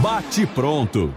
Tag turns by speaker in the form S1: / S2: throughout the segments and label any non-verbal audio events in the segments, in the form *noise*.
S1: Bate pronto.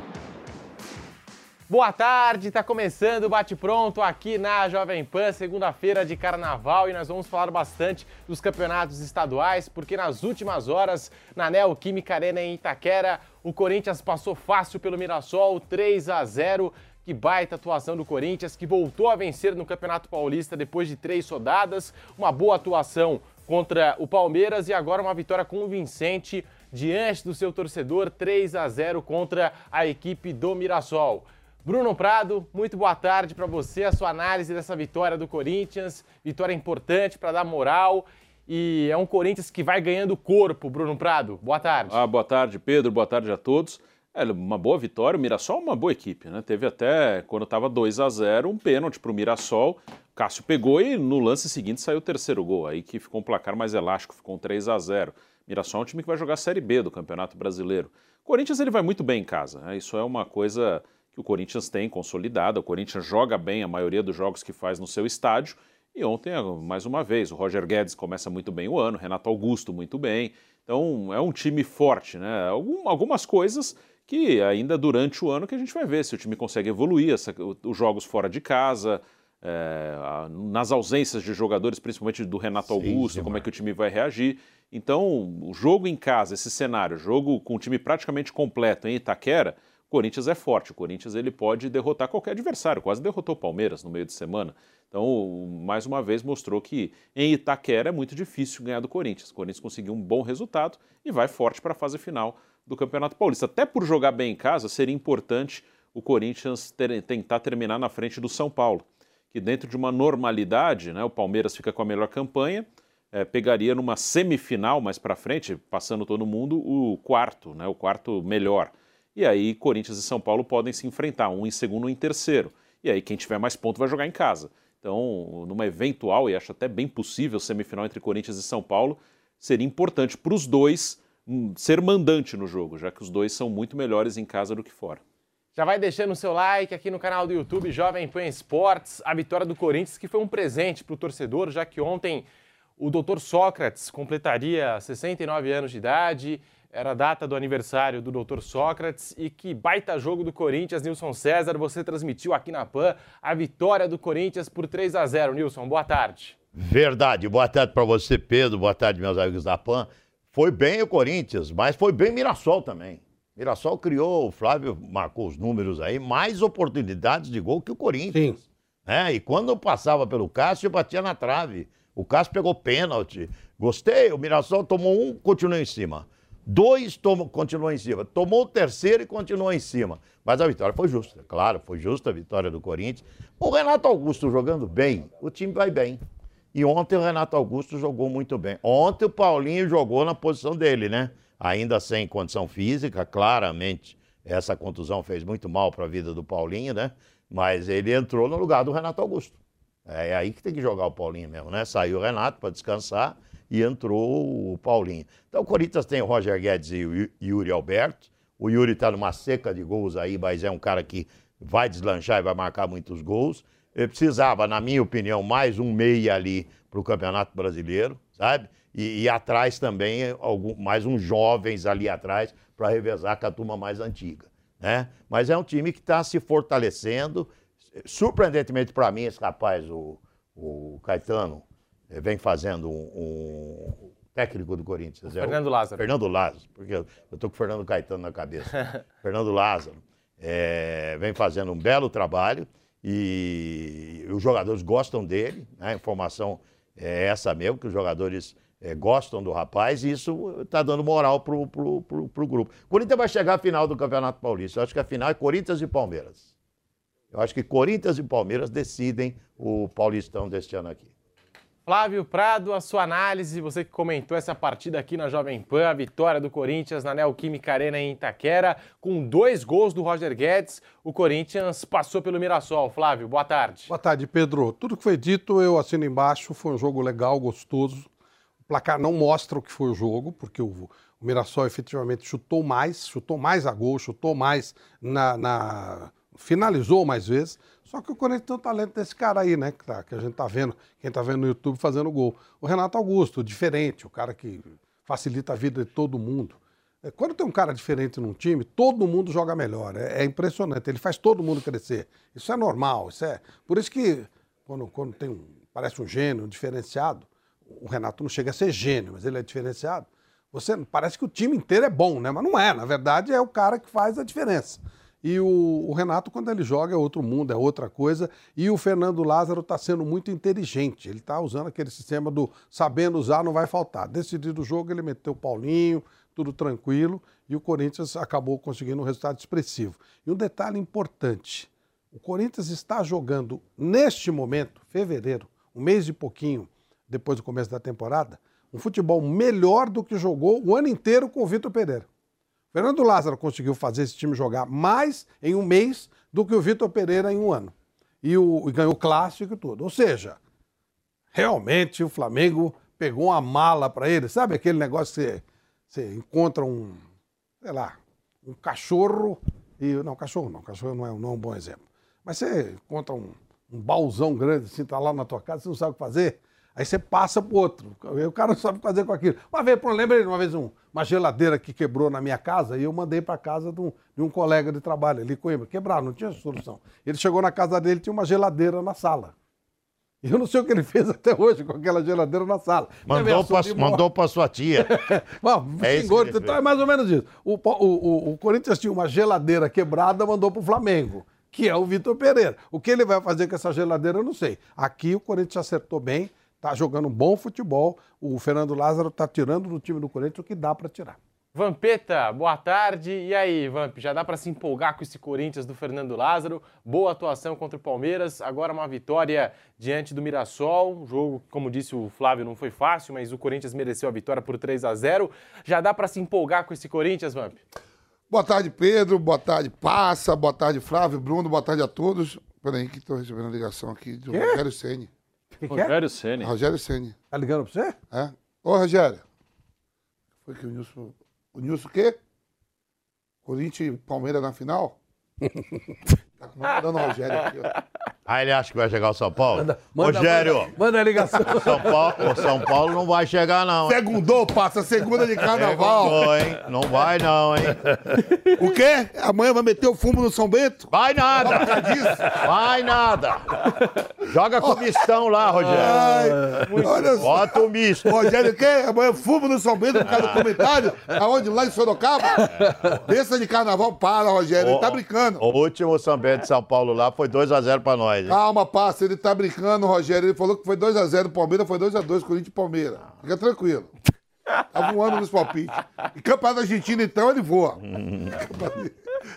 S2: Boa tarde, está começando o Bate Pronto aqui na Jovem Pan, segunda-feira de carnaval, e nós vamos falar bastante dos campeonatos estaduais, porque nas últimas horas, na Neoquímica Arena em Itaquera, o Corinthians passou fácil pelo Mirassol, 3 a 0. Que baita atuação do Corinthians, que voltou a vencer no Campeonato Paulista depois de três rodadas. Uma boa atuação contra o Palmeiras e agora uma vitória convincente diante do seu torcedor, 3 a 0 contra a equipe do Mirassol. Bruno Prado, muito boa tarde para você, a sua análise dessa vitória do Corinthians, vitória importante para dar moral e é um Corinthians que vai ganhando corpo, Bruno Prado. Boa tarde.
S3: Ah, boa tarde, Pedro, boa tarde a todos. É uma boa vitória, o Mirassol é uma boa equipe, né? Teve até, quando estava 2 a 0 um pênalti para o Mirassol. Cássio pegou e no lance seguinte saiu o terceiro gol, aí que ficou um placar mais elástico, ficou um 3 a 0 Mirassol é um time que vai jogar a Série B do Campeonato Brasileiro. O Corinthians ele vai muito bem em casa, né? isso é uma coisa que o Corinthians tem consolidada. O Corinthians joga bem a maioria dos jogos que faz no seu estádio. E ontem, mais uma vez, o Roger Guedes começa muito bem o ano, Renato Augusto muito bem. Então é um time forte, né? Algum, algumas coisas que ainda durante o ano que a gente vai ver se o time consegue evoluir, essa, os jogos fora de casa, é, nas ausências de jogadores, principalmente do Renato Augusto, como é que o time vai reagir. Então, o jogo em casa, esse cenário, jogo com o time praticamente completo em Itaquera, o Corinthians é forte. O Corinthians ele pode derrotar qualquer adversário, quase derrotou o Palmeiras no meio de semana. Então, mais uma vez mostrou que em Itaquera é muito difícil ganhar do Corinthians. O Corinthians conseguiu um bom resultado e vai forte para a fase final do Campeonato Paulista. Até por jogar bem em casa, seria importante o Corinthians ter, tentar terminar na frente do São Paulo, que dentro de uma normalidade, né, o Palmeiras fica com a melhor campanha, é, pegaria numa semifinal mais para frente, passando todo mundo, o quarto, né, o quarto melhor. E aí Corinthians e São Paulo podem se enfrentar, um em segundo, um em terceiro. E aí quem tiver mais ponto vai jogar em casa. Então, numa eventual, e acho até bem possível, semifinal entre Corinthians e São Paulo, seria importante para os dois ser mandante no jogo, já que os dois são muito melhores em casa do que fora.
S2: Já vai deixando o seu like aqui no canal do YouTube Jovem Pan Esportes, a vitória do Corinthians, que foi um presente para o torcedor, já que ontem o doutor Sócrates completaria 69 anos de idade era a data do aniversário do Dr. Sócrates e que baita jogo do Corinthians, Nilson César, você transmitiu aqui na PAN a vitória do Corinthians por 3 a 0. Nilson, boa tarde.
S4: Verdade. Boa tarde para você, Pedro. Boa tarde, meus amigos da PAN. Foi bem o Corinthians, mas foi bem Mirassol também. Mirassol criou, o Flávio marcou os números aí, mais oportunidades de gol que o Corinthians. Sim. É, e quando passava pelo Cássio, batia na trave. O Cássio pegou pênalti. Gostei, o Mirassol tomou um, continuou em cima. Dois tomou, continuou em cima. Tomou o terceiro e continuou em cima. Mas a vitória foi justa, claro, foi justa a vitória do Corinthians. O Renato Augusto jogando bem, o time vai bem. E ontem o Renato Augusto jogou muito bem. Ontem o Paulinho jogou na posição dele, né? Ainda sem condição física, claramente. Essa contusão fez muito mal para a vida do Paulinho, né? Mas ele entrou no lugar do Renato Augusto. É aí que tem que jogar o Paulinho mesmo, né? Saiu o Renato para descansar e entrou o Paulinho. Então o Corinthians tem o Roger Guedes e o Yuri Alberto. O Yuri está numa seca de gols aí, mas é um cara que vai deslanchar e vai marcar muitos gols. Precisava, na minha opinião, mais um meia ali para o Campeonato Brasileiro, sabe? E, e atrás também, algum, mais uns jovens ali atrás para revezar com a turma mais antiga. Né? Mas é um time que está se fortalecendo. Surpreendentemente para mim, esse rapaz, o, o Caetano, eh, vem fazendo um, um técnico do Corinthians.
S2: É Fernando Lázaro.
S4: Fernando Lázaro, porque eu estou com o Fernando Caetano na cabeça. *laughs* Fernando Lázaro é, vem fazendo um belo trabalho e os jogadores gostam dele, né? a informação é essa mesmo, que os jogadores é, gostam do rapaz e isso está dando moral para o pro, pro, pro grupo. O Corinthians vai chegar à final do Campeonato Paulista. Eu acho que a final é Corinthians e Palmeiras. Eu acho que Corinthians e Palmeiras decidem o Paulistão deste ano aqui.
S2: Flávio Prado, a sua análise, você que comentou essa partida aqui na Jovem Pan, a vitória do Corinthians na Neoquímica Arena em Itaquera, com dois gols do Roger Guedes, o Corinthians passou pelo Mirassol. Flávio, boa tarde.
S5: Boa tarde, Pedro. Tudo que foi dito eu assino embaixo, foi um jogo legal, gostoso. O placar não mostra o que foi o jogo, porque o, o Mirassol efetivamente chutou mais, chutou mais a gol, chutou mais na, na finalizou mais vezes. Só que o Corinthians tem o talento desse cara aí, né? Que, tá, que a gente tá vendo, quem tá vendo no YouTube fazendo gol. O Renato Augusto, diferente, o cara que facilita a vida de todo mundo. É, Quando tem um cara diferente num time, todo mundo joga melhor. É, é impressionante. Ele faz todo mundo crescer. Isso é normal. Isso é. Por isso que quando, quando tem um. Parece um gênio, um diferenciado. O Renato não chega a ser gênio, mas ele é diferenciado. Você parece que o time inteiro é bom, né? Mas não é. Na verdade, é o cara que faz a diferença. E o, o Renato, quando ele joga, é outro mundo, é outra coisa. E o Fernando Lázaro está sendo muito inteligente. Ele está usando aquele sistema do sabendo usar, não vai faltar. Decidido o jogo, ele meteu o Paulinho, tudo tranquilo. E o Corinthians acabou conseguindo um resultado expressivo. E um detalhe importante: o Corinthians está jogando neste momento, fevereiro, um mês e pouquinho depois do começo da temporada, um futebol melhor do que jogou o ano inteiro com o Vitor Pereira. Fernando Lázaro conseguiu fazer esse time jogar mais em um mês do que o Vitor Pereira em um ano. E, o, e ganhou o clássico e tudo. Ou seja, realmente o Flamengo pegou uma mala para ele. Sabe aquele negócio que você, encontra um, sei lá, um cachorro e. Não, cachorro não, cachorro não é, não é um bom exemplo. Mas você encontra um, um baúzão grande, assim, tá lá na tua casa, você não sabe o que fazer. Aí você passa pro outro. O cara não sabe fazer com aquilo. Uma vez, pô, lembra uma vez um- uma geladeira que quebrou na minha casa e eu mandei para casa de um, de um colega de trabalho ali, Coimbra. Quebraram, não tinha solução. Ele chegou na casa dele tinha uma geladeira na sala. E eu não sei o que ele fez até hoje com aquela geladeira na sala.
S4: Mandou pra,
S5: de morte.
S4: mandou pra sua tia. *laughs*
S5: Bom,
S4: É
S5: xingou, então é mais ou menos isso. O, o, o, o Corinthians tinha uma geladeira quebrada, mandou pro Flamengo, que é o Vitor Pereira. O que ele vai fazer com essa geladeira, eu não sei. Aqui o Corinthians acertou bem, tá jogando um bom futebol. O Fernando Lázaro tá tirando do time do Corinthians o que dá para tirar.
S2: Vampeta, boa tarde. E aí, Vamp, já dá para se empolgar com esse Corinthians do Fernando Lázaro? Boa atuação contra o Palmeiras, agora uma vitória diante do Mirassol. Um jogo, como disse o Flávio, não foi fácil, mas o Corinthians mereceu a vitória por 3 a 0. Já dá para se empolgar com esse Corinthians, Vamp?
S6: Boa tarde, Pedro. Boa tarde, Passa. Boa tarde, Flávio, Bruno. Boa tarde a todos. Peraí, que estou recebendo a ligação aqui do Rogério Ceni.
S5: Que, que é?
S3: Rogério Ceni.
S6: Rogério Ceni.
S5: Tá ligando pra você?
S6: É? Ô, Rogério. Foi que o Nilson. O Nilson o quê? Corinthians e Palmeiras na final? *laughs* tá comandando o Rogério aqui, ó.
S4: Aí ele acha que vai chegar o São Paulo?
S5: Manda-
S4: Rogério,
S5: Manda, manda a ligação.
S4: São Paulo, o São Paulo não vai chegar, não. hein?
S6: Segundou, passa segunda de carnaval.
S4: Pô, hein? Não vai, não, hein?
S6: O quê? Amanhã vai meter o fumo no São Bento?
S4: Vai nada! Vai nada! Joga com mistão lá, Rogério.
S6: Ai, olha só.
S4: Bota o misto.
S6: Rogério o quê? Amanhã fumo no São Bento por causa do comentário? Aonde? Lá em Sorocaba? Desça de carnaval, para, Rogério. Ele tá brincando.
S4: O último São Bento de São Paulo lá foi 2x0 pra nós. Hein?
S6: Calma, passa, ele tá brincando, Rogério. Ele falou que foi 2x0 Palmeiras, foi 2x2 Corinthians e Palmeiras. Fica tranquilo. Tá voando nos palpites. E campeonato argentino, então, ele voa.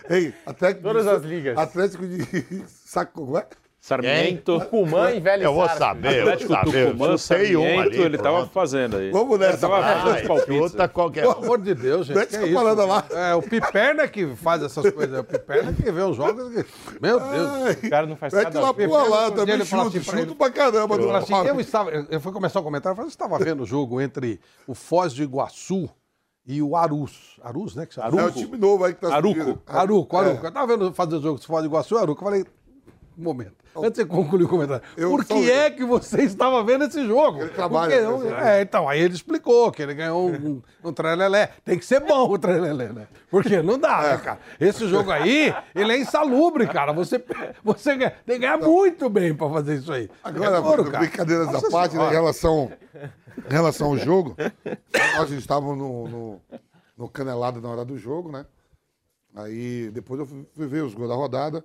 S6: Ei, Atlético
S2: Todas
S6: de-
S2: as ligas.
S6: Atlético de. *laughs* Saco, como é?
S3: Sarmiento.
S2: Cumã e Velho
S4: Eu vou saber, eu vou
S3: Atlético
S4: saber. Eu
S3: Tucumã,
S4: chutei um
S3: Sarmiento,
S4: ali,
S3: ele tava
S4: pronto.
S3: fazendo aí.
S6: Vamos nessa.
S3: Ele tava fazendo os palpites.
S4: Chuta qualquer
S5: Pelo amor de Deus, gente.
S6: Não é
S5: que
S6: que tá falando lá.
S5: É, o Piperna que faz essas coisas. É o Piperna que vê os jogos. que- Meu Deus.
S2: O cara não faz nada. ver.
S6: porra lá
S5: Outro dia
S6: também, chuta,
S5: assim pra
S6: chuta
S5: ele-
S6: pra caramba.
S5: Ele assim, eu estava, eu fui começar a comentar, eu falei, você estava vendo o jogo entre o Foz de Iguaçu e o Arus. Arus, né? Que chama?
S6: É o time novo aí que tá
S3: Aruco.
S5: Aruco, Aruco. Eu estava vendo fazer o jogo do Foz de Iguaçu e Aruco. Eu falei, momento. Antes de você concluir o comentário.
S6: Eu
S5: Por que é que você *laughs* estava vendo esse jogo?
S6: Ele trabalha,
S5: Porque
S6: né?
S5: é, então, aí ele explicou que ele ganhou um, um, trelelé. Tem que ser bom o trelelé, né? Porque não dá,
S6: É.
S5: né, cara? Esse jogo aí, ele é insalubre, cara. Você, você tem que ganhar muito bem pra fazer isso aí.
S6: Agora,
S5: É cara.
S6: brincadeiras da
S5: Nossa
S6: parte, né, em relação, em relação ao jogo, nós estávamos no, no, no Canelado na hora do jogo, né? Aí depois eu fui ver os gols da rodada.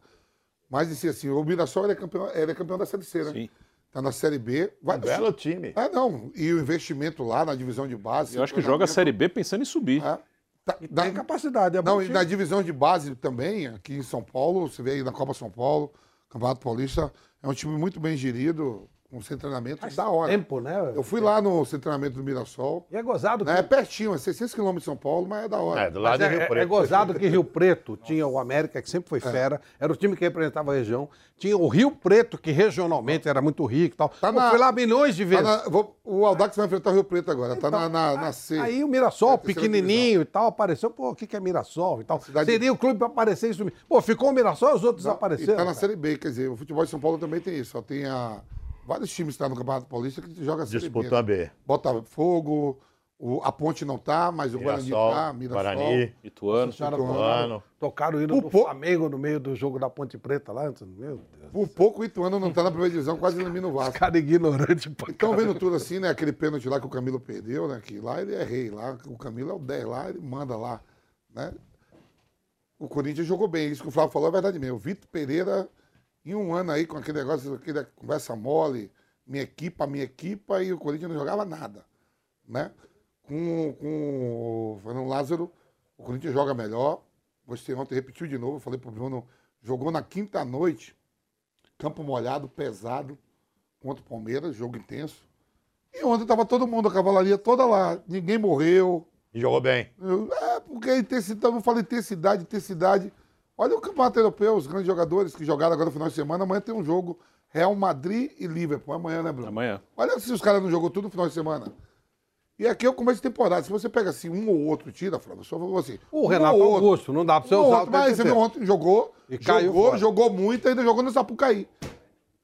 S6: Mas disse assim, o Mirassol ele é campeão, ele é campeão da Série C, né?
S3: Sim.
S6: Tá na Série B. Vai,
S4: Belo time.
S6: É, não. E o investimento lá na divisão de base.
S3: Eu acho que joga a Série B pensando em subir.
S6: É. Tá-
S5: E
S6: dá-
S5: tem capacidade. É bom
S6: não, e na divisão de base também, aqui em São Paulo, você vê aí na Copa São Paulo, Campeonato Paulista, é um time muito bem gerido, um centro de treinamento da hora.
S5: Tempo, né?
S6: Eu fui lá no centro de treinamento do Mirassol.
S5: E é gozado que,
S6: né, É pertinho, é 600 quilômetros de São Paulo, mas é da hora.
S4: É, do
S5: mas
S4: lado
S5: é,
S4: de Rio
S5: é-
S4: Preto.
S5: é gozado que Rio Preto *laughs* tinha o América, que sempre foi fera, era o time que representava a região. Tinha o Rio Preto, que regionalmente era muito rico e tal.
S6: Tá
S5: Pô,
S6: na-
S5: Foi lá milhões de
S6: Tá
S5: vezes.
S6: na- vou- o Aldax vai enfrentar o Rio Preto agora, tá na, na, na C.
S5: Aí o Mirassol,
S6: É,
S5: pequenininho e tal, apareceu. Pô, o que, que é Mirassol e tal?
S6: Cidade-
S5: Seria o clube pra aparecer isso. Pô, ficou o Mirassol e os outros desapareceram.
S6: tá na
S5: cara.
S6: Série B, quer dizer, o futebol de São Paulo também tem isso. Só tem a, vários times que estão no Campeonato Paulista que jogam a Série
S4: Disputa
S6: B.
S4: B.
S6: Botafogo, o, a Ponte não tá, mas o Guarani
S4: Mirassol,
S6: tá, Mirassol.
S4: Guarani,
S3: Ituano.
S6: Ituano.
S5: tocaram, o hino
S6: Por
S5: do
S6: pouco-
S5: Flamengo no meio do jogo da Ponte Preta lá. Meu Deus.
S6: Por pouco o Ituano não tá na primeira divisão, quase elimina o Vasco.
S5: Cara ignorante pra
S6: Estão
S5: caralho.
S6: vendo tudo assim, né? Aquele pênalti lá que o Camilo perdeu, né? Que lá ele é rei, lá o Camilo é o 10 lá, ele manda lá, né? O Corinthians jogou bem, isso que o Flávio falou é verdade mesmo. O Vitor Pereira, em um ano aí, com aquele negócio, aquela conversa mole, minha equipa, minha equipa, e o Corinthians não jogava nada, né? Com, com o Fernando Lázaro, o Corinthians joga melhor. Gostei ontem, repetiu de novo, falei pro Bruno, jogou na quinta noite, campo molhado, pesado, contra o Palmeiras, jogo intenso. E ontem tava todo mundo, a cavalaria toda lá, ninguém morreu.
S4: E jogou bem.
S6: É, porque a intensidade, eu falo intensidade, intensidade. Olha o campeonato europeu, os grandes jogadores que jogaram agora no final de semana. Amanhã tem um jogo Real Madrid e Liverpool. Amanhã, né, Bruno?
S3: Amanhã.
S6: Olha se os caras não jogou tudo no final de semana. E aqui é o começo de temporada. Se você pega assim, um ou outro, tira, Flávio, só vou assim.
S5: O
S6: um
S5: Renato
S6: ou outro,
S5: Augusto, não dá pra você
S6: um
S5: usar
S6: outro,
S5: o tempo
S6: Mas você viu ontem, jogou,
S5: E caiu
S6: jogou,
S5: fora.
S6: jogou muito, ainda jogou no Sapucaí.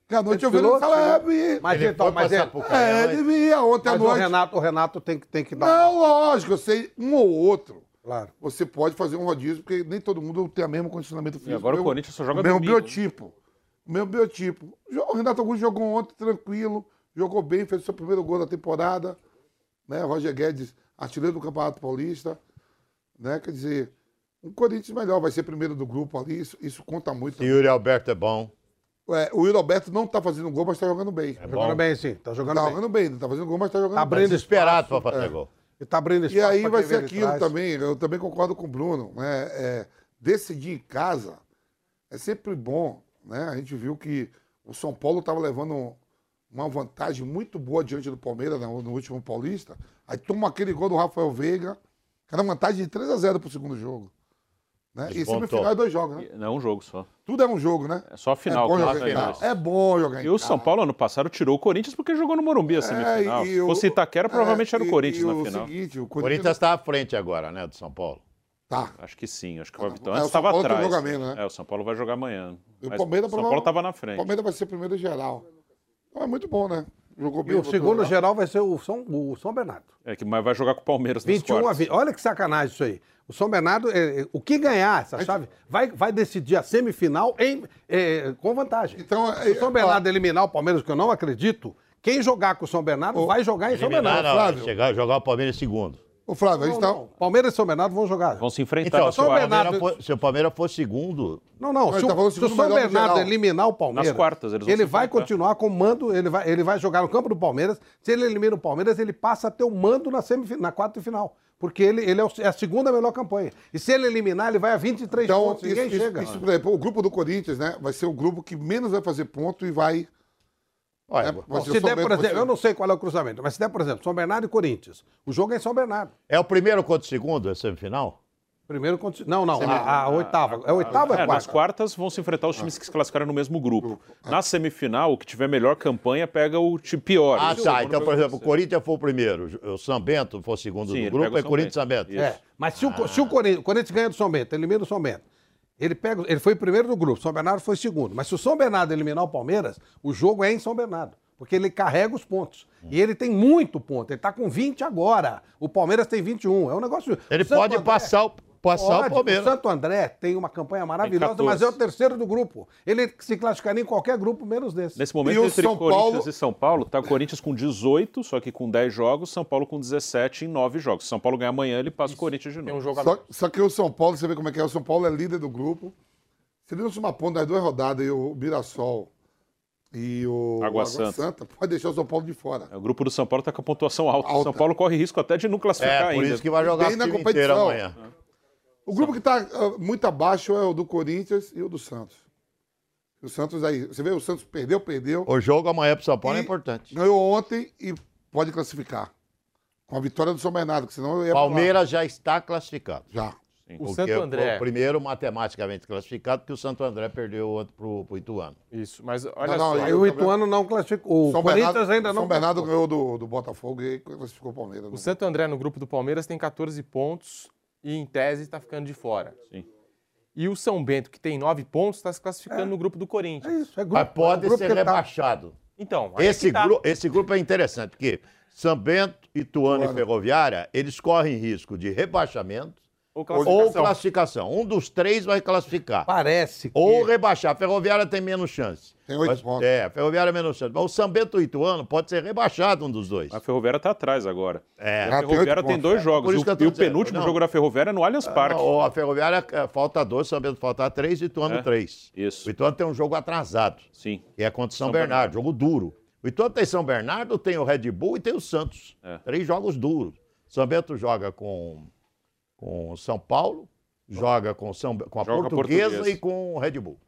S6: Que à noite eu vi
S5: Desfilou,
S6: no Saleb.
S5: Mas
S4: Ele
S5: então,
S4: foi
S5: mas
S4: pra
S5: é,
S4: Sapucaí.
S6: É, ele via ontem à
S5: mas o
S6: noite.
S5: Renato, o Renato tem que, tem que dar.
S6: Não, lógico, eu sei, um ou outro.
S5: Claro.
S6: Você pode fazer um rodízio, porque nem todo mundo tem o mesmo condicionamento físico.
S3: agora o
S6: mesmo-
S3: Corinthians só joga
S6: O mesmo
S3: domingo,
S6: biotipo. O mesmo biotipo. O Renato Augusto jogou ontem tranquilo, jogou bem, fez o seu primeiro gol da temporada. Né? Roger Guedes, artilheiro do Campeonato Paulista. Né? Quer dizer, um Corinthians melhor, vai ser primeiro do grupo ali, isso, isso conta muito.
S4: E Yuri Alberto é bom.
S6: É, o Yuri Alberto não tá fazendo gol, mas tá jogando bem.
S5: Tá jogando bem, sim. Tá jogando
S6: Tá
S5: bem.
S6: jogando bem, não tá fazendo gol, mas tá jogando
S5: Tá
S6: bem.
S5: abrindo
S4: Desesperado
S5: espaço,
S4: pra fazer
S6: é.
S4: gol.
S5: E tá abrindo
S6: E
S5: espaço
S6: aí
S5: pra
S6: vai ser aquilo
S5: trás.
S6: também, eu também concordo com o Bruno, né? É, decidir em casa é sempre bom, né? A gente viu que o São Paulo estava levando uma vantagem muito boa diante do Palmeiras no, no último Paulista, aí toma aquele gol do Rafael Veiga, que era uma vantagem de 3 a 0 pro segundo jogo. Né? E semifinal é dois jogos, né?
S3: Não é um jogo só.
S6: Tudo é um jogo, né?
S3: É só a final.
S6: é bom jogar
S3: mais.
S6: É bom jogar em
S3: E o. São Paulo, ano passado, tirou o Corinthians porque jogou no Morumbi a semifinal.
S6: É, e
S3: Se
S6: o-
S3: fosse Itaquera, provavelmente
S6: é,
S3: era o
S6: e-
S3: Corinthians
S6: e
S3: na
S6: o
S3: final.
S6: Seguinte, o
S4: O
S6: Corinthians
S4: está à frente agora, né, do São Paulo.
S6: tá.
S3: Acho que sim, acho que
S6: É,
S3: Vitória.
S6: o
S3: Antes
S6: São
S3: estava atrás.
S6: menos, né?
S3: É, o São Paulo vai jogar amanhã.
S6: E o
S3: Mas
S6: Palmeiras
S3: o São Paulo estava na
S6: O
S3: frente.
S6: Palmeiras vai ser primeiro geral. Então é muito bom, né? Jogou
S5: E
S6: bem.
S5: o
S6: botou
S5: segundo
S6: lá.
S5: geral vai ser o São, o São Bernardo.
S3: É que mas vai jogar com o Palmeiras nas
S5: 21 a
S3: quartas.
S5: 20. Olha que sacanagem isso aí. O São Bernardo, é, é, o que ganhar essa chave, vai, vai decidir a semifinal em, é, com vantagem.
S6: Então,
S5: Se o São
S6: é,
S5: Bernardo eliminar o Palmeiras, que eu não acredito, quem jogar com o São Bernardo vai jogar em São Bernardo.
S4: não,
S6: Flávio.
S4: chegar, jogar o Palmeiras em segundo.
S6: Ô, Flávio, a gente tá.
S5: Não, Palmeiras e São Bernardo vão jogar.
S3: Vão se enfrentar
S4: Então, se o.
S5: Bernardo-
S4: Palmeiras for, se o Palmeiras for segundo,
S5: Não, não. Se,
S6: tá
S5: o, se o São Bernardo eliminar o Palmeiras,
S3: Nas quartas, eles vão
S5: ele vai continuar com o mando, ele vai, ele vai jogar no campo do Palmeiras. Se ele elimina o Palmeiras, ele passa a ter o mando na, semifin- na quarta de final. Porque ele, ele é, o- é a segunda melhor campanha. E se ele eliminar, ele vai a 23
S6: Então,
S5: pontos.
S6: isso,
S5: Ninguém
S6: isso-
S5: chega.
S6: isso, por exemplo, o grupo do Corinthians, né? Vai ser o grupo que menos vai fazer ponto e vai.
S4: Olha,
S6: É, vai
S5: Bom, se der, por exemplo, eu não sei qual é o cruzamento, mas se der, por exemplo, São Bernardo e Corinthians, o jogo é em São Bernardo.
S4: é o primeiro contra o segundo, a semifinal?
S5: Primeiro contra... Não, não, a, a oitava. É a oitava é
S3: É,
S5: a
S3: nas
S5: quarta?
S3: quartas vão se enfrentar os times que se classificaram no mesmo grupo. Na semifinal, o que tiver melhor campanha pega o time pior.
S4: Ah,
S3: Isso
S4: tá.
S3: eu
S4: Então, por exemplo, o. Corinthians for o primeiro, o São Bento for o segundo
S3: Sim,
S4: do grupo, é Corinthians e. São Bento.
S5: É, mas se o, se o Corinthians, o Corinthians ganha do São Bento, elimina o São Bento, ele, pega, ele foi primeiro do grupo, São Bernardo foi segundo. Mas se o São Bernardo eliminar o Palmeiras, o jogo é em São Bernardo. Porque ele carrega os pontos. E ele tem muito ponto. Ele está com 20 agora. O Palmeiras tem 21. É um negócio.
S4: Ele pode
S5: André-
S4: passar o, passar
S5: Pode.
S4: o Palmeiras.
S5: O Santo André tem uma campanha maravilhosa,
S3: 14.
S5: mas é o terceiro do grupo. Ele se classificaria em qualquer grupo, menos desse.
S3: Nesse momento,
S6: E o
S3: entre
S6: São
S3: Corinthians
S6: Paulo-
S3: e São Paulo, tá o Corinthians com 18, só que com 10 jogos, São Paulo com 17 em 9 jogos. Se São Paulo ganhar amanhã, ele passa o Corinthians de
S2: um
S3: novo.
S2: a
S6: Só, só que o São Paulo, você vê como é que é. O São Paulo é líder do grupo. Se ele não somar ponto das duas rodadas e o Mirassol e o
S3: Água Santa.
S6: pode deixar o São Paulo de fora.
S3: O grupo do São Paulo está com a pontuação alta. O
S6: Alta.
S3: São Paulo corre risco até de não classificar
S4: É, por
S3: ainda.
S4: isso que vai jogar
S6: Bem
S4: a
S6: na
S4: inteira
S6: competição.
S4: amanhã.
S6: O grupo que está muito abaixo é o do Corinthians e o do Santos. O Santos aí, você vê, o Santos perdeu, perdeu.
S4: O jogo amanhã pro São Paulo é importante.
S6: Ganhou ontem e pode classificar. Com a vitória do São Bernardo, que senão eu ia.
S4: Palmeiras já está classificado.
S6: Já.
S2: O
S4: Porque
S2: Santo André.
S4: o primeiro matematicamente classificado, porque o Santo André perdeu ontem pro, pro Ituano.
S2: Isso, mas olha
S6: Não, não,
S2: só.
S5: O Ituano não classificou. O
S6: São
S5: Corinthians
S6: Bernardo,
S5: ainda não.
S6: São Bernardo ganhou do, do Botafogo e classificou o Palmeiras.
S2: O Santo André no grupo do Palmeiras tem 14 pontos e em tese está ficando de fora.
S3: Sim.
S2: E o São Bento, que tem 9 pontos, está se classificando no grupo do
S5: É
S2: Corinthians.
S5: isso, é grupo.
S4: Mas pode
S5: é grupo
S4: ser
S5: tá-
S4: rebaixado.
S2: Então, aí é
S4: Esse,
S2: tá.
S4: gru- esse grupo é interessante, porque São Bento, Ituano e
S6: Ituano.
S4: Ferroviária, eles correm risco de rebaixamento
S2: Ou
S4: ou
S2: classificação.
S4: classificação. Um dos três vai classificar.
S5: Parece que.
S4: Ou rebaixar. A Ferroviária tem menos chance.
S6: Tem oito
S4: Mas-
S6: pontos.
S4: É, a Ferroviária menos chance. Mas o São Bento e o Ituano pode ser rebaixado um dos dois.
S3: A Ferroviária está atrás agora.
S4: É.
S3: A
S6: Ah, tem
S3: Ferroviária tem
S6: pontos.
S3: dois
S4: É,
S3: jogos.
S4: por
S3: E
S4: isso que eu
S3: o, e o
S4: dizendo.
S3: penúltimo
S4: Não.
S3: jogo da Ferroviária é no Allianz Parque.
S4: Não, a Ferroviária é, falta dois, São Bento falta três e Ituano
S3: É.
S4: três.
S3: Isso.
S4: O Ituano tem um jogo atrasado,
S3: Sim.
S4: que é contra o São,
S3: São
S4: Bernardo,
S3: Bernardo.
S4: jogo duro. O Ituano tem São Bernardo, tem o Red Bull e tem o Santos.
S3: É.
S4: Três jogos duros. São Bento joga com, com o São Paulo, joga com, São, com a
S3: Joga a
S4: portuguesa,
S3: Portuguesa.
S4: e com o Red Bull.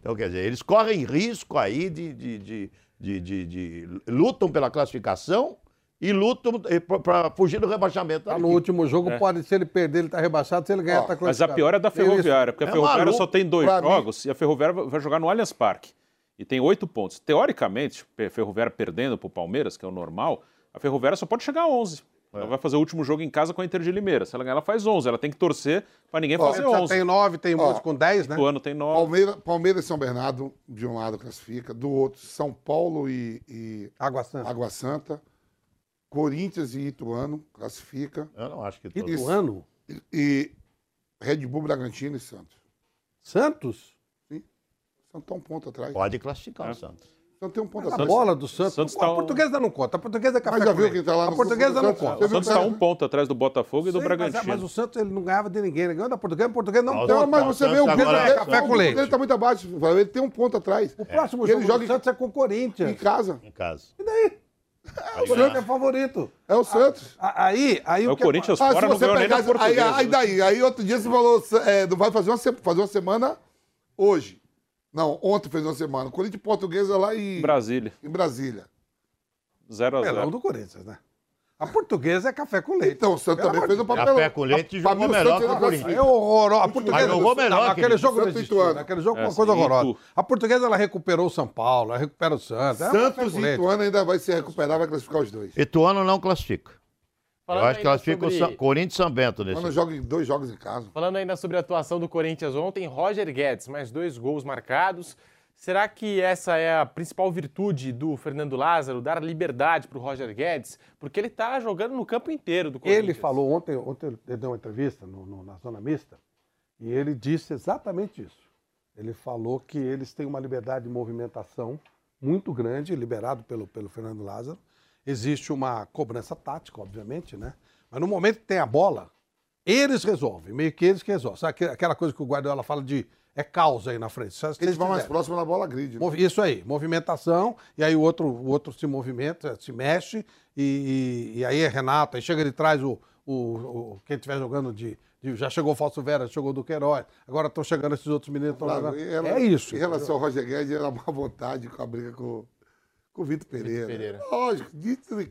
S4: Então, quer dizer, eles correm risco aí de. de, de, de, de- de- lutam pela classificação e lutam para fugir do rebaixamento.
S5: Tá no último jogo, pode, se ele perder, ele tá rebaixado, se ele ganhar,
S6: Ó,
S5: tá
S3: Mas a
S5: classificado.
S3: pior é da Ferroviária, porque a
S4: É
S3: Ferroviária
S4: maluco.
S3: só tem dois
S6: Pra mim-
S3: jogos e a Ferroviária vai- vai jogar no Allianz Parque. E tem oito pontos. Teoricamente, a Ferroviária perdendo para o Palmeiras, que é o normal, a Ferroviária só pode chegar a 11. Ela vai fazer o último jogo em casa com a Inter de Limeira. Se ela ganhar, ela faz 11. Ela tem que torcer para ninguém fazer
S5: Já
S3: 11.
S5: tem nove, tem muitos com dez, né?
S3: O ano tem 9.
S6: Palmeiras, Palmeiras e São Bernardo, de um lado classifica, do outro São Paulo e, e
S5: Água Santa.
S6: Água Santa, Corinthians e Ituano classifica,
S4: Eu não acho que todos.
S5: Ituano?
S6: e, e Red Bull, Bragantino e Santos.
S5: Santos?
S6: Santos tá um ponto atrás.
S4: Pode classificar o Santos.
S6: Santos tem um ponto
S5: A
S6: atrás.
S5: bola do Santos.
S3: Santos
S5: a
S3: tá um-
S5: portuguesa não conta. A portuguesa é café
S6: Mas já
S5: com
S6: viu
S5: leite.
S6: quem tá lá
S5: A portuguesa não
S6: Santos?
S5: conta.
S3: O Santos está
S6: tá-
S3: um ponto atrás do Botafogo e do
S5: mas,
S3: Bragantino.
S5: mas o Santos ele não ganhava de ninguém. Ele ganhou da portuguesa, o português não
S4: Não,
S5: conta.
S6: Não, mas
S4: Não,
S6: você
S4: o
S6: vê o
S4: Santos é
S6: ele-
S5: café
S6: o
S5: com leite.
S6: dele tá muito abaixo. Ele tem um ponto atrás.
S5: O próximo
S6: ele
S5: jogo do
S6: em-
S5: Santos é com o
S6: Em
S5: Corinthians.
S6: casa.
S4: Em casa.
S5: E daí? O Santos é favorito.
S6: É o Santos.
S5: A- Aí, aí
S3: É o
S5: que
S3: Corinthians
S6: Ah,
S3: fora não
S6: você
S3: ganhou nem da
S6: Aí,
S3: Portuguesa.
S6: aí daí, aí outro dia você falou, é, não vai fazer uma, fazer uma semana hoje. Não, ontem fez uma semana. Corinthians e Portuguesa lá em,
S3: Brasília.
S6: em Brasília.
S3: 0 a
S5: Pelão
S3: 0
S5: do Corinthians, né? A portuguesa é café com leite.
S6: Então, o Santos também fez um
S5: de
S6: papel.
S4: Café com leite
S6: Pra
S4: jogou
S6: o
S4: melhor
S6: Santos
S4: que o Corinthians.
S5: É horrorosa. A portuguesa
S4: Mas jogou melhor
S5: não,
S4: que
S5: aquele
S4: ele.
S5: jogo não
S6: e
S5: existiu.
S6: Ituano.
S5: Aquele jogo foi
S3: É,
S5: uma coisa horrorosa. A portuguesa ela recuperou o São Paulo, ela recupera o Santos. É
S6: Santos
S5: com
S6: e. Ituano ainda vai se recuperar, vai classificar os dois.
S4: Ituano não classifica.
S2: Falando
S4: Eu acho que o
S2: sobre-
S4: São- Corinthians e São Bento nesse.
S6: Quando joga em dois jogos em casa.
S2: Falando ainda sobre a atuação do Corinthians ontem, Roger Guedes, mais dois gols marcados. Será que essa é a principal virtude do Fernando Lázaro, dar liberdade para o Roger Guedes? Porque ele está jogando no campo inteiro do Corinthians.
S5: Ele falou ontem, ontem ele deu uma entrevista no- no- na zona mista e ele disse exatamente isso. Ele falou que eles têm uma liberdade de movimentação muito grande, liberado pelo, pelo Fernando Lázaro. Existe uma cobrança tática, obviamente, né? Mas no momento que tem a bola, eles resolvem, meio que eles que resolvem. Sabe aquela- coisa que o Guardiola fala de é causa aí na frente. Se vocês
S6: estiver mais próximo da bola gride. né?
S5: Isso aí, movimentação, e aí o outro, o outro se movimenta, se mexe, e, e- e aí é Renato, aí chega de trás o, o, o- quem estiver jogando de, de- Já chegou o Falso Vera, chegou o Duqueiroz, agora estão chegando esses outros meninos. jogando.
S6: em rela-
S5: É isso.
S6: Em relação ao Roger Guedes, era má vontade com a briga com, com o Vitor Pereira.
S2: Pereira.
S6: Lógico,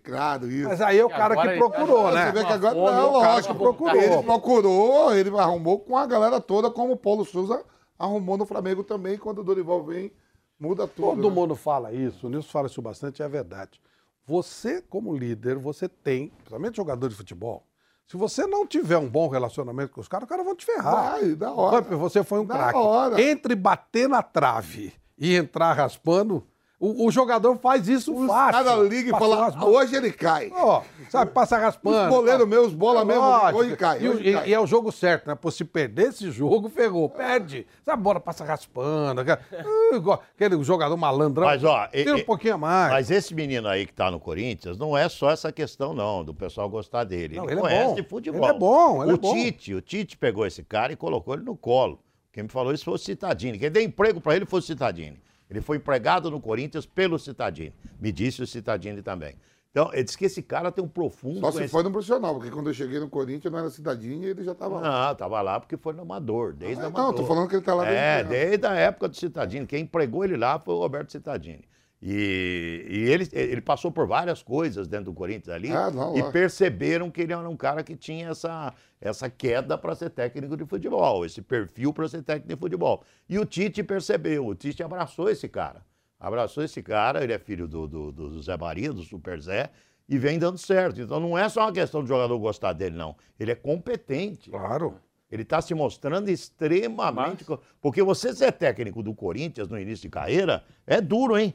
S6: claro isso.
S5: Mas aí é o cara
S2: agora
S5: que procurou,
S2: agora
S5: né?
S6: Você vê que agora
S2: fome,
S6: não,
S2: o cara
S6: lógico,
S2: com
S5: procurou.
S2: vontade.
S6: Ele procurou, ele arrumou com a galera toda, como o Paulo Souza arrumou no Flamengo também. Quando o Dorival vem, muda tudo.
S5: Todo
S6: né?
S5: mundo fala isso, o Nilson fala isso bastante, é verdade. Você, como líder, você tem, principalmente jogador de futebol, se você não tiver um bom relacionamento com os caras, os caras vão te ferrar.
S6: Vai, da hora.
S5: Você foi um craque. Entre bater na trave e entrar raspando, o, o jogador faz isso
S6: Os
S5: fácil.
S6: caras ligam e
S5: mãos.
S6: hoje ele cai.
S5: Ó, sabe, passa raspando.
S6: Os goleiros meus, bola mesmo,
S5: Lógico.
S6: hoje cai.
S5: E,
S6: hoje
S5: e-
S6: cai.
S5: e é o jogo certo, né? Pô, se perder esse jogo, ferrou. Perde. Sabe, a bola passa raspando. *laughs* Aquele jogador malandrão.
S4: Mas, ó, e-
S5: Tira um pouquinho a mais.
S4: Mas esse menino aí que tá no Corinthians, não é só essa questão, não, do pessoal gostar dele.
S5: Não,
S4: ele
S5: ele é
S4: conhece
S5: bom.
S4: de futebol.
S5: Ele é bom, ele
S4: o
S5: é bom.
S4: Tite, o Tite pegou esse cara e colocou ele no colo. Quem me falou isso foi o Citadini. Quem deu emprego para ele foi o Citadini. Ele foi empregado no Corinthians pelo Citadini. Me disse o Citadini também. Então, ele disse que esse cara tem um profundo
S6: Só se foi no profissional, porque quando eu cheguei no Corinthians, não era cidadinho e ele já estava lá.
S4: Não, tava lá porque foi no Amador, desde
S6: Ah,
S4: Amador.
S6: não, tô falando que ele tá lá desde
S4: É, desde a época do Citadini. Quem empregou ele lá foi o Roberto Citadini. E, e ele, ele passou por várias coisas dentro do Corinthians ali
S6: Ah, não,
S4: e
S6: lá.
S4: perceberam que ele era um cara que tinha essa, essa queda para ser técnico de futebol, esse perfil para ser técnico de futebol. E o Tite percebeu, o Tite abraçou esse cara. Abraçou esse cara, ele é filho do, do, do Zé Maria, do Super Zé, e vem dando certo. Então não é só uma questão do jogador gostar dele, não. Ele é competente.
S5: Claro.
S4: Ele está se mostrando extremamente. co- Porque você ser técnico do Corinthians no início de carreira é duro, hein?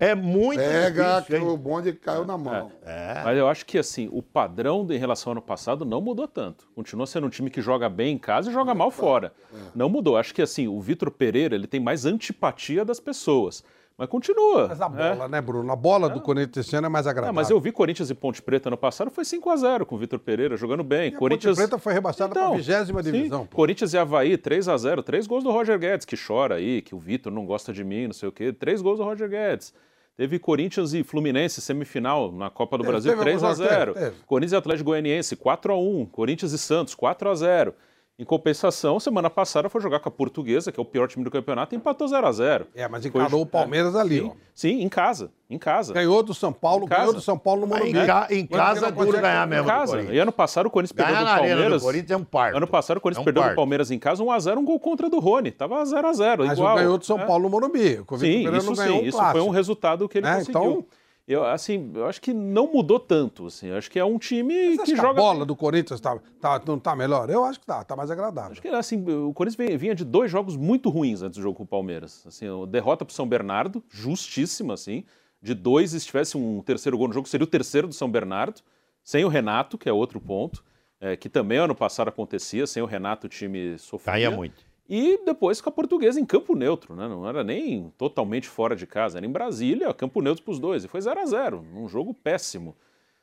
S4: É muito
S6: Pega que
S4: difícil,
S6: o
S4: hein?
S6: bonde caiu na mão.
S4: É.
S3: Mas eu acho que assim, o padrão em relação ao ano passado não mudou tanto. Continua sendo um time que joga bem em casa e joga mal fora. Não mudou. Acho que assim, o Vitor Pereira, ele tem mais antipatia das pessoas. Mas continua.
S5: Mas a
S3: é.
S5: bola, né, Bruno? A bola do Corinthians esse ano é mais agradável.
S3: mas eu vi Corinthians e Ponte Preta ano passado, foi 5 a 0 com o Vitor Pereira jogando bem.
S5: E a
S3: Corinthians
S5: Ponte Preta foi rebaixada
S3: Então,
S5: 20ª
S3: sim.
S5: divisão. pô.
S3: Corinthians e Havaí, 3 a 0 Três gols do Roger Guedes, que chora aí, que o Vitor não gosta de mim, não sei o quê. Três gols do Roger Guedes. Teve Corinthians e Fluminense, semifinal na Copa do
S5: Teve-
S3: Brasil,
S5: teve
S3: 3 a
S5: alguns jogos,
S3: 0
S5: teve, teve.
S3: Corinthians e Atlético Goianiense, 4 a 1 Corinthians e Santos, 4 a 0 Em compensação, semana passada foi jogar com a Portuguesa, que é o pior time do campeonato, e empatou 0 a 0
S5: É, mas
S3: Foi-
S5: encarou o Palmeiras ali,
S3: Sim,
S5: ó.
S3: sim, em casa, em casa.
S5: Ganhou do São Paulo,
S3: Em
S5: ganhou do São Paulo no
S4: Mas
S5: Morumbi.
S4: em, ca- em casa é duro ganhar
S3: Em
S4: mesmo. do
S3: casa. E ano passado o Corinthians perdeu
S4: Ganhar
S3: do
S4: arena do
S3: Palmeiras.
S4: Corinthians é um parto.
S3: Ano passado o Corinthians
S4: É um
S3: perdeu do. Palmeiras em casa 1x0, um gol contra do Rony. Tava 0x0,
S5: Mas
S3: igual.
S5: ganhou do São
S3: É.
S5: Paulo no Morumbi. O Vitor
S3: Sim, isso
S5: não
S3: sim.
S5: um
S3: isso foi um resultado que ele
S5: É,
S3: conseguiu.
S5: então-
S3: Eu, assim, eu acho que não mudou tanto. Assim. Eu acho que é um time que
S5: que
S3: joga.
S5: a bola do Corinthians tá, tá- não tá melhor? Eu acho que tá, tá mais agradável.
S3: Acho que assim, o Corinthians vinha- de dois jogos muito ruins antes do jogo com o Palmeiras. Assim, a derrota para São Bernardo, justíssima, assim. De dois, se tivesse um terceiro gol no jogo, seria o terceiro do São Bernardo, sem o Renato, que é outro ponto, é, que também ano passado acontecia, sem o Renato o time sofria.
S4: Caía muito.
S3: E depois com a portuguesa em campo neutro, né? Não era nem totalmente fora de casa, era em Brasília, campo neutro para os dois. E foi 0 a 0 um jogo péssimo.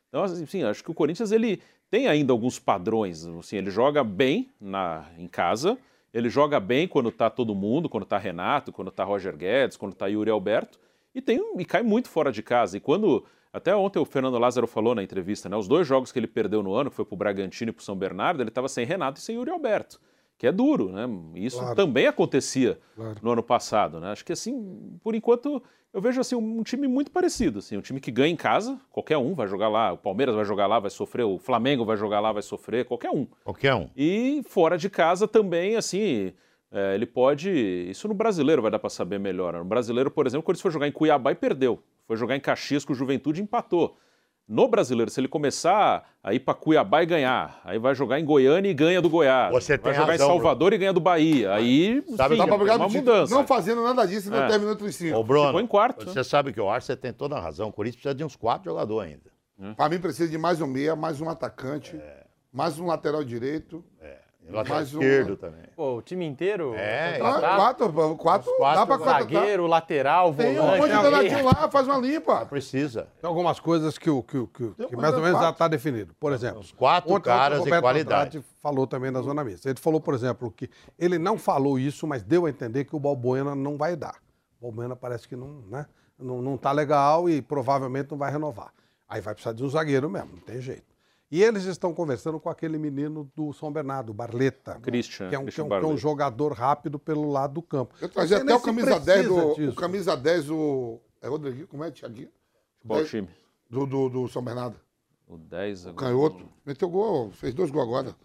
S3: Então, assim, acho que o Corinthians ele tem ainda alguns padrões. Assim, ele joga bem na, em casa, ele joga bem quando tá todo mundo, quando tá Renato, quando tá Roger Guedes, quando tá Yuri Alberto, e, tem, e cai muito fora de casa. E quando. Até ontem o Fernando Lázaro falou na entrevista, né? Os dois jogos que ele perdeu no ano, que foi pro Bragantino e pro São Bernardo, ele estava sem Renato e sem Yuri Alberto. Que é duro, né? Isso
S5: Claro.
S3: também acontecia
S5: Claro.
S3: no ano passado, né? Acho que assim, por enquanto, eu vejo assim um time muito parecido, assim, um time que ganha em casa, qualquer um vai jogar lá, o Palmeiras vai jogar lá, vai sofrer, o Flamengo vai jogar lá, vai sofrer, qualquer um.
S4: Qualquer um.
S3: E fora de casa também, assim, é, ele pode. Isso no brasileiro vai dar para saber melhor. No brasileiro, por exemplo, quando ele foi jogar em Cuiabá e perdeu. Foi jogar em Caxias com o Juventude e empatou. No brasileiro, se ele começar a ir para Cuiabá e ganhar, aí vai jogar em Goiânia e ganha do Goiás.
S4: Você
S3: vai
S4: tem
S3: jogar
S4: razão,
S3: em Salvador e ganha do Bahia. Aí,
S4: Sabe,
S6: Dá pra
S3: é uma mudança.
S6: Não fazendo nada disso, não
S3: É.
S6: terminou entre os cinco.
S4: Ô, Bruno,
S3: Ficou em quarto, né?
S4: você sabe que eu acho que você tem toda a razão. O Corinthians precisa de uns quatro jogadores ainda.
S6: Pra mim precisa de mais um meia, mais um atacante, mais um lateral direito.
S4: E lateral
S6: Mais um-
S4: esquerdo também.
S2: Pô, o time inteiro?
S4: É,
S2: contratado?
S6: quatro, quatro,
S4: quatro
S6: dá pra contratar.
S2: Zagueiro, lateral,
S6: Tem um
S2: volante.
S6: monte de danadinho lá, faz uma limpa.
S4: Precisa.
S5: Tem algumas coisas que, o, que, o- que, que mais ou menos já
S6: quatro.
S5: está definido. Por exemplo,
S4: Os quatro
S5: ontem
S4: caras e
S5: Roberto
S4: qualidade.
S5: Andrade falou também na zona mista. Ele falou, por exemplo, que ele não falou isso, mas deu a entender que o Balbuena não vai dar. O Balbuena parece que não, né, não, não tá legal e provavelmente não vai renovar. Aí vai precisar de um zagueiro mesmo, não tem jeito. E eles estão conversando com aquele menino do São Bernardo, o Barleta.
S3: Christian,
S5: Que é um, que é
S3: Christian
S5: um- que é um jogador rápido pelo lado do campo.
S6: Eu trazia até o camisa
S5: se
S6: 10 do.
S5: precisa
S6: O
S5: disso.
S6: camisa 10, o. É Rodriguinho? Como é, Thiaguinho?
S3: Qual time?
S6: Do, do, do São Bernardo.
S3: O 10 agora.
S6: Canhoto. Meteu gol, fez dois gols agora.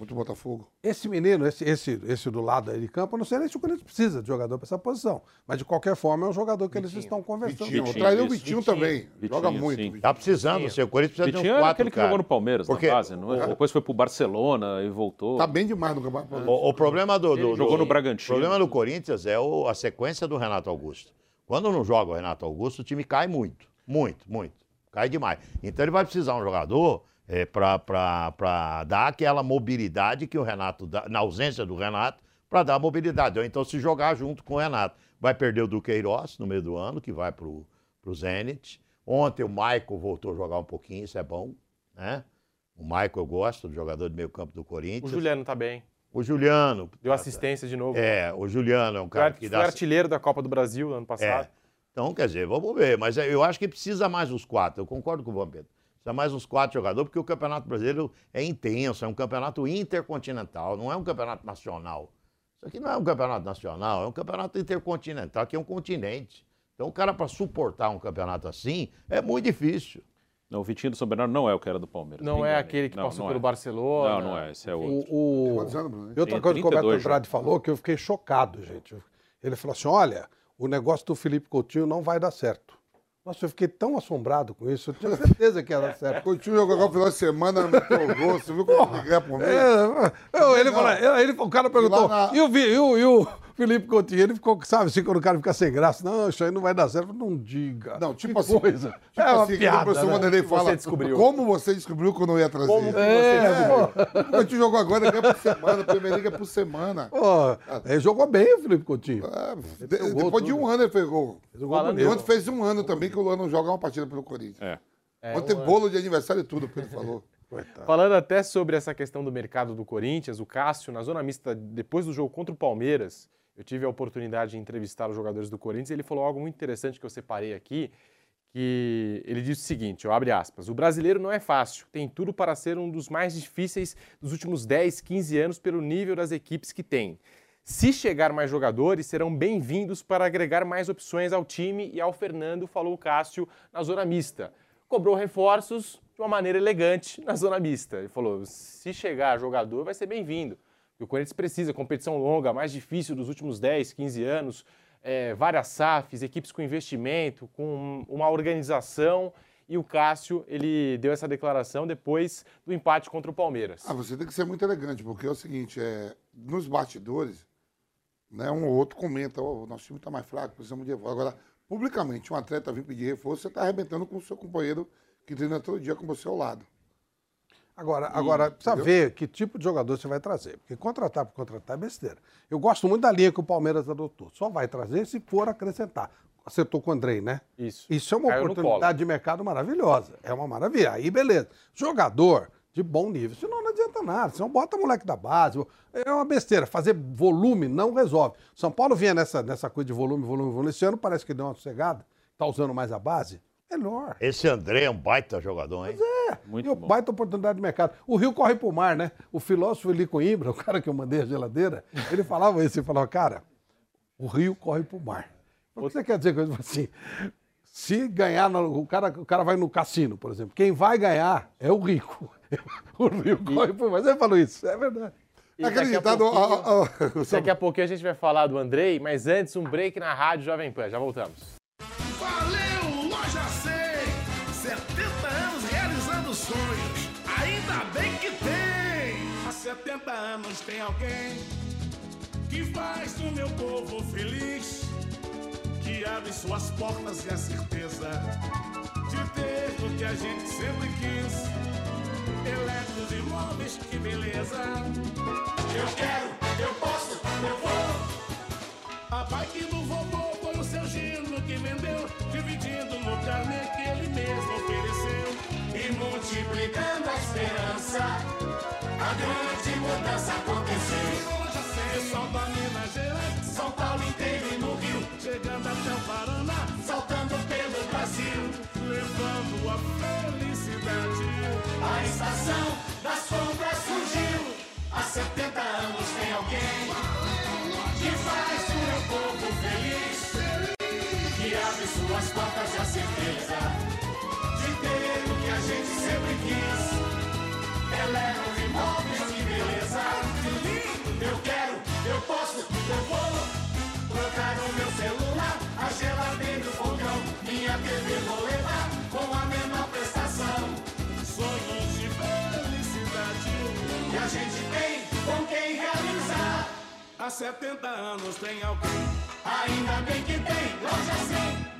S6: Muito Botafogo.
S5: Esse menino, esse, esse, esse do lado aí de campo, eu não sei nem se o Corinthians precisa de jogador para essa posição. Mas, de qualquer forma, é um jogador que eles estão conversando.
S6: Vitinho.
S3: Vitinho,
S6: Traria o. Vitinho,
S2: Vitinho.
S6: também.
S3: Vitinho,
S6: Joga muito.
S3: sim.
S6: Vitinho.
S4: Tá precisando, o Corinthians precisa de
S3: Vitinho
S4: uns
S3: era
S4: quatro
S3: aquele que
S4: caras.
S3: jogou no Palmeiras,
S4: Porque-
S3: na base, não é? Depois foi pro Barcelona e voltou.
S6: Tá bem demais no campeonato.
S4: O, o problema do, do-
S3: Ele jogou
S4: do-
S3: no Bragantino.
S4: O problema do Corinthians é o- a sequência do Renato Augusto. Quando não joga o Renato Augusto, o time cai muito. Muito, muito. Cai demais. Então ele vai precisar de um jogador é, para dar aquela mobilidade que o Renato dá, na ausência do Renato, para dar mobilidade. Ou então se jogar junto com o Renato. Vai perder o Duqueiroz no meio do ano, que vai pro, pro Zenit. Ontem o Maicon voltou a jogar um pouquinho, isso é bom. Né? O Maicon eu gosto, do jogador de meio campo do
S2: O
S4: Corinthians.
S2: Juliano tá bem.
S4: O Juliano.
S2: Deu assistência de novo.
S4: É, o Juliano é um
S2: Foi,
S4: cara
S2: ar-
S4: que
S2: foi
S4: dá.
S2: artilheiro da Copa do Brasil ano passado.
S4: Então, quer dizer, vamos ver. Mas é, eu acho que precisa mais os quatro. Eu concordo com o Vampeta. Precisa mais uns quatro jogadores, porque o Campeonato Brasileiro é intenso, é um campeonato intercontinental, não é um campeonato nacional. Isso aqui não é um campeonato nacional, é um campeonato intercontinental, aqui é um continente. Então, o cara, para suportar um campeonato assim, é muito difícil.
S3: Não, o Vitinho do São Bernardo não é o que era do Palmeiras.
S2: Não é aquele que
S3: Não,
S2: passou
S3: não
S2: pelo
S3: é.
S2: Barcelona.
S3: Não, não é, esse é outro.
S5: O, o...
S6: Anos?
S5: E outra coisa que o Roberto
S3: 32 já.
S5: Andrade falou, que eu fiquei chocado, gente. Ele falou assim: olha, o negócio do Felipe Coutinho não vai dar certo. Nossa, eu fiquei tão assombrado com isso, eu tinha certeza que dar *laughs* certo.
S6: Coutinho jogou agora no final de semana, meteu o gol, você viu como ele por mim?
S5: É, eu- ele falou, ele, o cara perguntou,
S6: na-
S5: e, o, Vi- e, o, e o Felipe Coutinho? Ele ficou, sabe, assim, quando o cara fica sem graça, não, isso aí não vai dar certo. Não diga.
S6: Não, tipo
S5: Que
S6: assim,
S5: coisa.
S6: Tipo
S5: é uma
S6: assim, quando o
S5: piada,
S6: professor
S5: né?
S6: Vanderlei fala,
S2: você descobriu?
S6: como você descobriu que eu não ia trazer?
S2: Como que
S5: É,
S6: É, o Coutinho jogou agora, ganha por semana, a Premier League é por semana.
S5: Pô, ele jogou bem o Felipe Coutinho.
S6: É, de- depois de
S5: tudo.
S6: um ano ele fez gol.
S5: Bonito.
S6: Ontem fez um ano também que o Luan não joga uma partida pelo Corinthians.
S3: É.
S2: É,
S6: Ontem
S2: um-
S6: bolo de aniversário e tudo, que ele falou. *laughs*
S5: Coitado.
S2: Falando até sobre essa questão do mercado do Corinthians, o Cássio, na zona mista, depois do jogo contra o Palmeiras, eu tive a oportunidade de entrevistar os jogadores do Corinthians e ele falou algo muito interessante que eu separei aqui, que ele disse o seguinte, ó, abre aspas, o brasileiro não é fácil, tem tudo para ser um dos mais difíceis dos últimos 10, 15 anos pelo nível das equipes que tem. Se chegar mais jogadores, serão bem-vindos para agregar mais opções ao time e ao Fernando, falou o Cássio na zona mista. Cobrou reforços de uma maneira elegante na zona mista. Ele falou: se chegar jogador, vai ser bem-vindo. O Corinthians precisa, competição longa, mais difícil dos últimos 10, 15 anos, é, várias SAFs, equipes com investimento, com uma organização. E o Cássio, ele deu essa declaração depois do empate contra o Palmeiras.
S6: Ah, você tem que ser muito elegante, porque é o seguinte, é, nos bastidores, né, um ou outro comenta, "Ó, o nosso time está mais fraco, precisamos de reforço. Agora, publicamente, um atleta vir pedir reforço, você está arrebentando com o seu companheiro que treina todo dia com você ao lado.
S5: Agora, agora precisa ver que tipo de jogador você vai trazer. Porque contratar por contratar é besteira. Eu gosto muito da linha que o Palmeiras adotou. Só vai trazer se for acrescentar. Acertou com o Andrei, né?
S2: Isso.
S5: Isso é uma
S2: Caiu
S5: oportunidade de mercado maravilhosa. É uma maravilha. Aí, beleza. Jogador de bom nível. Senão não adianta nada. Senão bota moleque da base. É uma besteira. Fazer volume não resolve. São Paulo vinha nessa, nessa coisa de volume, volume, volume. Esse ano parece que deu uma sossegada. Tá usando mais a base. Melhor.
S4: Esse André é um baita jogador, hein?
S3: Muito
S5: e
S3: bom.
S5: baita oportunidade de mercado. O rio corre pro mar, né? O filósofo Eli Coimbra, *laughs* o cara que eu mandei a geladeira, ele falava isso, ele falava, cara, o rio corre pro mar. O que você quer dizer com isso? Assim, se ganhar, no- o, cara, o cara vai no cassino, por exemplo, quem vai ganhar é o rico. *laughs* O rio corre pro mar. Você falou isso, é verdade.
S2: E daqui a
S6: Acreditado,
S2: pouquinho-
S6: ó, ó, ó, *laughs*
S2: Daqui a pouquinho a gente vai falar do Andrei, mas antes um break na Rádio Jovem Pan. Já voltamos.
S7: Valeu, 70 anos tem alguém que faz o meu povo feliz, que abre suas portas e a certeza de ter o que a gente sempre quis. Eletros imóveis, que beleza! Eu quero, eu posso, eu vou! A bike do vovô foi o seu Gino que vendeu, dividindo no carnê que ele mesmo ofereceu. E multiplicando a esperança, a grande mudança aconteceu. Pessoal da Minas Gerais, São Paulo inteiro e no Rio, chegando até o Paraná, saltando pelo Brasil, levando a felicidade. A estação das compras surgiu, há 70 anos tem alguém que faz o povo feliz, que abre suas portas e a certeza de ter o que a gente sempre quis. Eleva os imóveis, que beleza, que lindo! Eu quero, eu posso, eu vou trocar o meu celular, a geladeira e o fogão, minha TV vou levar com a menor prestação. Sonhos de felicidade que a gente tem com quem realizar. Há 70 anos tem alguém. Ainda bem que tem, loja 100.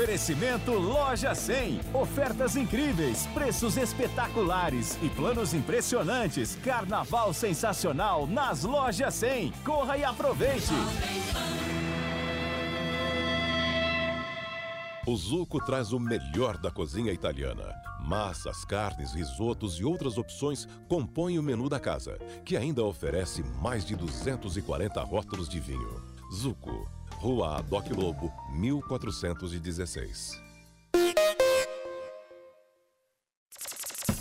S8: Oferecimento Loja 100. Ofertas incríveis, preços espetaculares e planos impressionantes. Carnaval sensacional nas Lojas 100. Corra e aproveite.
S9: O Zuco traz o melhor da cozinha italiana. Massas, carnes, risotos e outras opções compõem o menu da casa, que ainda oferece mais de 240 rótulos de vinho. Zuco, Rua Adoc Lobo, 1416.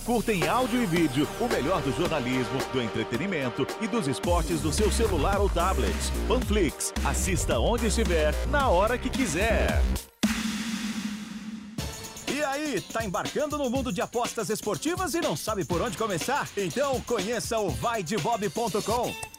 S8: Curta em áudio e vídeo o melhor do jornalismo, do entretenimento e dos esportes do seu celular ou tablet. Panflix. Assista onde estiver, na hora que quiser. E aí, tá embarcando no mundo de apostas esportivas e não sabe por onde começar? Então conheça o vaidebob.com.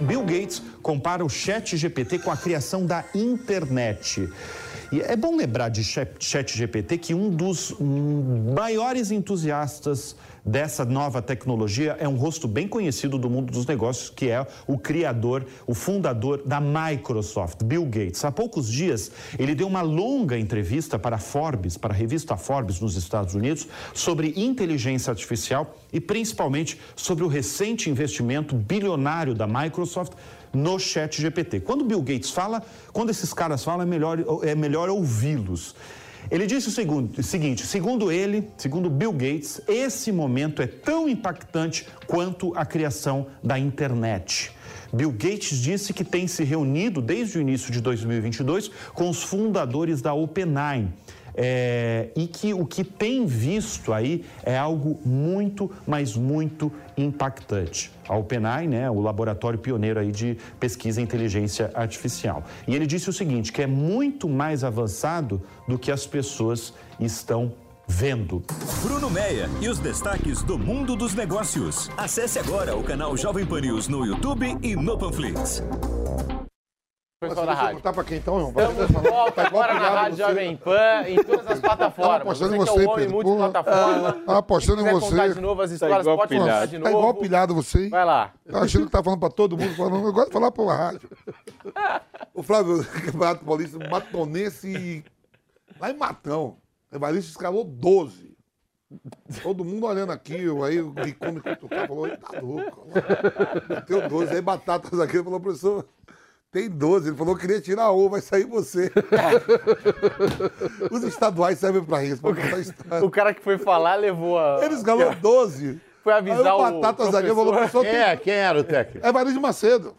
S10: Bill Gates compara o Chat GPT com a criação da internet. E é bom lembrar de Chat GPT que um dos maiores entusiastas dessa nova tecnologia é um rosto bem conhecido do mundo dos negócios, que é o criador, o fundador da Microsoft, Bill Gates. Há poucos dias, ele deu uma longa entrevista para a Forbes, para a revista Forbes nos Estados Unidos, sobre inteligência artificial e principalmente sobre o recente investimento bilionário da Microsoft no chat GPT. Quando Bill Gates fala, quando esses caras falam, é melhor, é melhor ouvi-los. Ele disse o, segundo, seguinte: segundo ele, segundo Bill Gates, esse momento é tão impactante quanto a criação da internet. Bill Gates disse que tem se reunido desde o início de 2022 com os fundadores da OpenAI é, e que o que tem visto aí é algo muito, mas muito impactante. A OpenAI, né, o laboratório pioneiro aí de pesquisa em inteligência artificial. E ele disse o seguinte, que é muito mais avançado do que as pessoas estão vendo.
S8: Bruno Meia e os destaques do mundo dos negócios. Acesse agora o canal Jovem Pan News no YouTube e no Panflix.
S2: Pessoal da rádio.
S6: Tá pra quem então, irmão?
S2: Estamos de volta
S6: Tá
S2: agora na Rádio
S6: você.
S2: Jovem Pan, em todas as *laughs* plataformas.
S6: apostando em
S2: você que
S6: você,
S2: é um homem multiplataforma.
S6: Tava apostando em você.
S2: contar de novo as histórias,
S3: igual
S2: pode
S3: pilhado.
S2: contar de
S6: Tá
S2: novo.
S6: igual pilhado você, hein?
S2: Vai lá.
S6: Tá achando que tá falando pra todo mundo, falando, eu gosto de falar pra rádio. O Flávio, *laughs* Campeonato Paulista, Matonense e... lá em Matão. O Evaristo escalou 12. Todo mundo olhando aqui, eu- aí o Ricão me cutucou, falou, tá louco. Meteu 12, aí Batatas aqui, ele falou, professor, tem 12. Ele falou que queria tirar um, vai sair você. *laughs* Os estaduais servem pra isso, pra contar história.
S2: O cara que foi falar levou a...
S6: Ele escalou 12.
S2: Foi
S6: Aí
S2: avisar
S6: o
S2: o
S6: Batata Zagueiro falou,
S2: professor.
S4: Quem, é? Quem era o técnico?
S6: é Evaristo Macedo.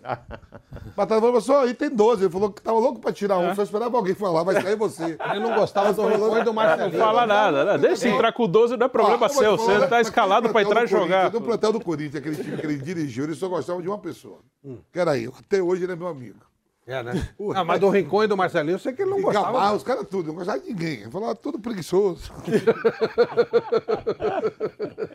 S6: Batata falou, professor, aí tem 12. Ele falou que tava louco pra tirar um, só esperava alguém falar, vai sair você.
S5: Ele não gostava do e do Marcelinho.
S3: Não fala nada, né? Deixa entrar com 12, não é problema
S6: Ah,
S3: seu.
S6: mas falou,
S3: Você tá escalado pra entrar e
S6: do
S3: jogar.
S6: No plantel do Corinthians, aquele time que ele dirigiu, ele só gostava de uma pessoa. Que era eu. Até hoje ele é meu amigo.
S5: É, né? *laughs* Ah, mas do Rincon e do Marcelinho, eu sei que ele não
S6: E
S5: gostava.
S6: Gamarra, os caras tudo, não gostava de ninguém. Ele falava tudo preguiçoso. *laughs*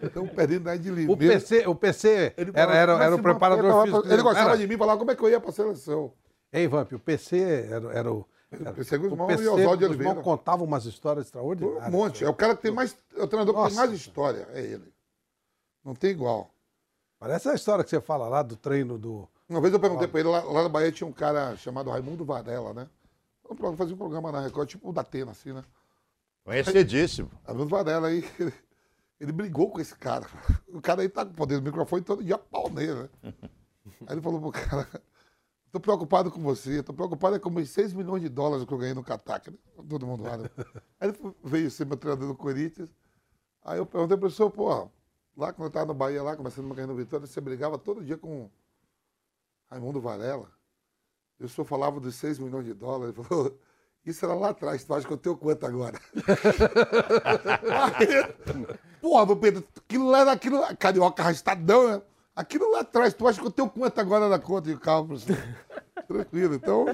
S6: Estão perdendo aí de
S5: O
S6: Limeira.
S5: PC, o PC
S6: Ele
S5: era, era,
S6: "Mas
S5: era o preparador físico.
S6: Ele gostava
S5: era.
S6: de mim, falava como é que eu ia pra seleção.
S5: Hein, Vamp, o PC era, era o. Era,
S6: PC Guzmão
S5: o PC
S6: e Oswaldo de
S5: Guzmão
S6: Oliveira.
S5: contava umas histórias extraordinárias.
S6: Um monte. É o cara que tem mais. É o treinador que tem
S5: Nossa.
S6: mais história. É ele. Não tem igual.
S5: Parece a história que você fala lá do treino do.
S6: Uma vez eu perguntei pra ele, lá, lá na Bahia tinha um cara chamado Raimundo Varela, né? Um programa- Fazia um programa na Record, tipo o da Atena, assim, né?
S4: Conhecidíssimo.
S6: Raimundo Varela aí, *laughs* ele, ele brigou com esse cara. O cara aí tá com o poder do microfone todo dia pau nele, né? *laughs* Aí ele falou pro cara, tô preocupado com você, tô preocupado é com os 6 milhões de dólares que eu ganhei no Catac, né? Todo mundo lá, né? *laughs* Aí ele veio ser meu treinador do Corinthians. Aí eu perguntei pro professor, pô, lá quando eu tava no Bahia, lá, começando uma carreira no Vitória, você brigava todo dia com Raimundo Varela. E o senhor falava dos 6 milhões de dólares. Ele falou, *laughs* isso era lá atrás, tu acha que eu tenho quanto agora? Aí, *laughs* Porra, meu Pedro, aquilo lá aquilo lá, carioca arrastadão, né? Aquilo lá atrás, tu acha que eu tenho quanto agora na conta? E calma, professor. Tranquilo. Então,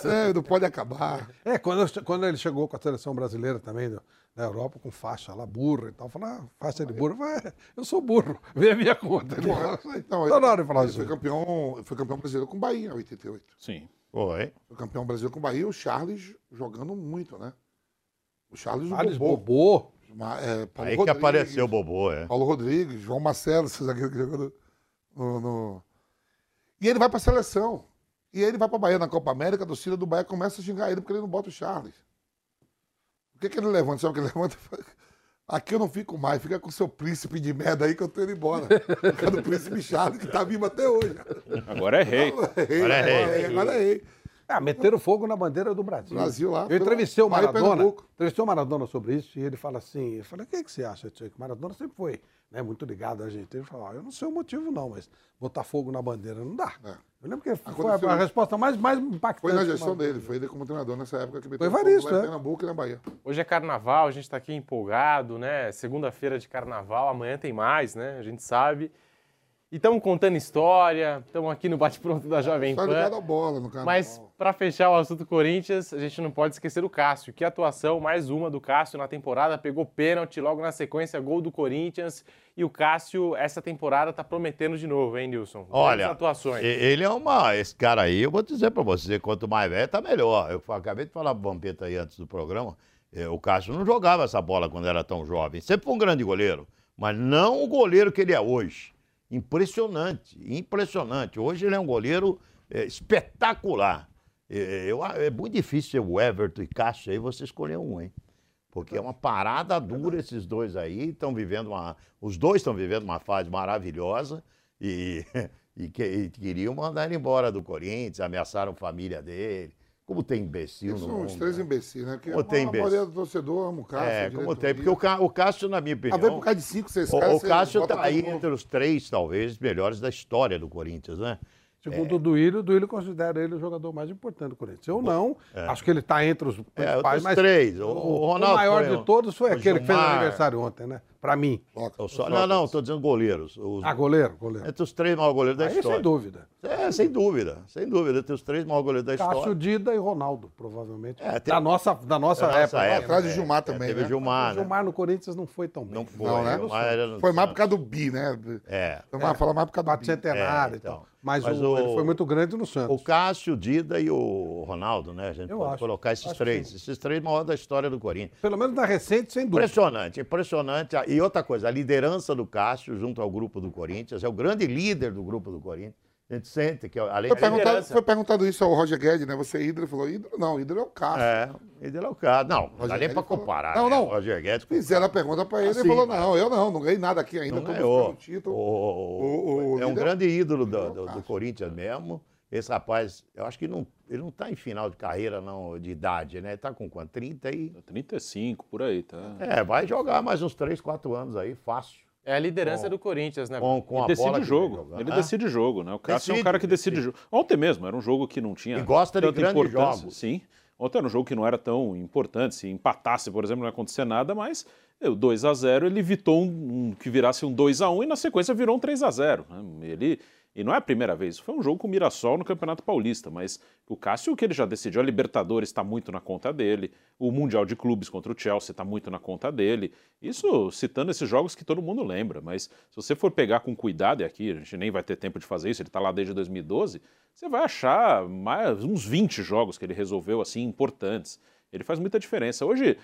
S6: sério, não pode acabar.
S5: É, quando, eu quando ele chegou com a seleção brasileira também, da Europa, com faixa lá, burro e tal, falou, ah, faixa de burro. Eu falei, "É, eu sou burro, *laughs* vê a minha conta. Aí.
S6: Então,
S5: Toda hora ele falava
S6: ele
S5: isso.
S6: foi campeão, foi campeão brasileiro com o Bahia em 88.
S3: Sim.
S4: Foi.
S6: Foi campeão brasileiro com o Bahia, o Charles jogando muito, né? O Charles,
S5: Charles
S6: Bobô.
S5: Bobô.
S6: Ma- é, Paulo
S4: Aí que
S6: Rodrigues,
S4: apareceu o Bobô, é.
S6: Paulo Rodrigues, João Marcelo, esse zagueiro que jogou no, no- E ele vai pra seleção. E ele vai pra Bahia na Copa América, a torcida do Bahia começa a xingar ele porque ele não bota o Charles. O que, que ele levanta? Sabe o que ele levanta? *laughs* Aqui eu não fico mais, fica com o seu príncipe de merda aí que eu tô indo embora. Fica do príncipe Charles, que tá vivo até hoje.
S3: Agora é rei.
S6: Agora é rei.
S4: Agora é rei.
S6: Agora é rei. Agora é rei.
S5: Ah, meteram fogo na bandeira do Brasil.
S6: Brasil lá,
S5: Eu entrevistei o Maradona. Entrevistei o Maradona sobre isso e ele fala assim: eu falei, o que, que você acha, tio? Que Maradona sempre foi né, muito ligado a gente. Ele falou: "Ah, eu não sei o motivo, não, mas botar fogo na bandeira não dá.
S6: É.
S5: Eu lembro que foi a, a resposta mais, mais impactante.
S6: Foi na gestão dele, foi ele como treinador nessa época que meteu
S5: Foi
S6: fogo
S5: Evaristo,
S6: lá em
S5: é.
S6: Pernambuco e na Bahia.
S2: Hoje é carnaval, a gente está aqui empolgado, né? Segunda-feira de carnaval, amanhã tem mais, né? A gente sabe. E estamos contando história, estamos aqui no bate-pronto da Jovem
S6: Só
S2: Pan.
S6: ligado à bola no carnaval.
S2: Mas para fechar o assunto Corinthians, a gente não pode esquecer do Cássio. Que atuação, mais uma do Cássio na temporada, pegou pênalti, logo na sequência, gol do Corinthians. E o Cássio, essa temporada, tá prometendo de novo, hein, Nilson?
S4: Olha,
S2: atuações.
S4: ele é uma. Esse cara aí, eu vou dizer pra você, quanto mais velho, tá melhor. Eu acabei de falar pro Vampeta aí antes do programa. eh, O Cássio não jogava essa bola quando era tão jovem. Sempre foi um grande goleiro, mas não o goleiro que ele é hoje. Impressionante, impressionante. Hoje ele é um goleiro eh, espetacular. Eh, eu- é muito difícil ser o Everton e Cássio aí, você escolher um, hein? Porque é uma parada dura esses dois aí, estão vivendo uma. Os dois estão vivendo uma fase maravilhosa e, *laughs* e, e queriam mandar ele embora do Corinthians, ameaçaram a família dele. Como tem imbecil
S6: Eles
S4: no
S6: são
S4: mundo.
S6: os três
S4: né?
S6: imbecis, né? Porque
S4: Como tem
S6: a
S4: imbecil.
S6: maioria do torcedor ama o Cássio.
S4: É,
S6: a
S4: como tem. Porque o, Ca- o Cássio, na minha
S6: Às vezes por
S4: opinião.
S6: causa de cinco, seis
S4: O,
S6: caras.
S4: o Cássio está aí entre os três, talvez, melhores da história do Corinthians, né?
S5: Segundo o Duílio, o Duílio considera ele o jogador mais importante do Corinthians. Eu não, acho que ele está entre os
S4: É,
S5: principais,
S4: os
S5: mas
S4: três. O,
S5: o,
S4: o Ronaldo
S5: o maior
S4: foi
S5: de todos foi
S4: o
S5: aquele que fez
S4: Gilmar.
S5: aniversário ontem, né? Para mim.
S4: Só- não, não, estou dizendo goleiros. Os,
S5: Ah, goleiro, goleiro.
S4: entre os três maiores goleiros da
S5: Aí,
S4: história.
S5: sem dúvida.
S4: É, sem dúvida, sem dúvida. Entre os três maiores goleiros da
S5: Cássio,
S4: história.
S5: Dida e Ronaldo, provavelmente.
S4: É, tem-
S5: da nossa, da nossa
S4: Da
S5: época.
S4: época,
S6: Atrás de
S4: é,
S6: Gilmar
S4: é,
S6: também,
S4: Teve
S6: né?
S4: o Gilmar,
S5: O
S4: né?
S5: Gilmar no Corinthians não foi tão bem.
S4: Não foi,
S6: Não, né? Foi mais por causa do bi, né?
S4: É.
S6: Então, falar mais por causa do
S5: Bate
S6: bi.
S5: centenário
S4: É,
S5: e tal. Mas,
S4: Mas
S5: o-
S4: o-
S5: ele foi muito grande no
S4: O
S5: Santos.
S4: Cássio, o Dida e o Ronaldo, né? A gente
S5: Eu
S4: pode
S5: acho.
S4: colocar esses três. Esses três maiores da história do Corinthians.
S5: Pelo menos na recente, sem dúvida.
S4: Impressionante, impressionante. E outra coisa, a liderança do Cássio junto ao grupo do Corinthians, é o grande líder do grupo do Corinthians. A gente sente que, além
S6: Foi
S4: de...
S6: perguntado, foi perguntado isso ao Roger Guedes, né? Você é ídolo? Ele falou, ídolo não, ídolo é o Cássio.
S4: É, ele é o cara. Não, não dá
S6: Roger
S4: nem
S6: Guedes
S4: pra
S6: falou-
S4: comparar.
S6: Não,
S4: né?
S6: não.
S4: Roger Guedes com-
S6: Fizeram a pergunta pra ele,
S4: Assim,
S6: ele falou,
S4: mas-
S6: não, eu não, não ganhei nada aqui ainda,
S4: não ganhou.
S6: o título.
S4: O-
S6: O- o
S4: é um grande ídolo do,
S6: é
S4: do- do. Corinthians mesmo. Esse rapaz, eu acho que não, ele não está em final de carreira, não, de idade, né? Ele tá com quanto? 30 e.
S3: 35, por aí, tá?
S4: É, vai jogar mais uns 3, 4 anos aí, fácil.
S2: É a liderança do Corinthians, né?
S4: Com, com
S3: Ele
S4: a
S3: decide
S4: bola
S3: o jogo. Ele
S4: Ah,
S3: decide jogo, né? O Cássio é um
S4: Decide,
S3: cara que decide
S4: decide.
S3: jogo. Ontem mesmo, era um jogo que não tinha.
S4: E gosta de grandes
S3: importância.
S4: jogos.
S3: Sim. Ontem era um jogo que não era tão importante. Se empatasse, por exemplo, não ia acontecer nada, mas o 2 a 0 ele evitou um, um- que virasse um 2 a 1 e na sequência virou um 3 a 0 né? Ele. E não é a primeira vez, foi um jogo com o Mirassol no Campeonato Paulista, mas o Cássio, que ele já decidiu, a Libertadores está muito na conta dele, o Mundial de Clubes contra o Chelsea está muito na conta dele. Isso citando esses jogos que todo mundo lembra, mas se você for pegar com cuidado, e aqui a gente nem vai ter tempo de fazer isso, ele está lá desde 2012, você vai achar mais uns 20 jogos que ele resolveu assim importantes. Ele faz muita diferença. Hoje,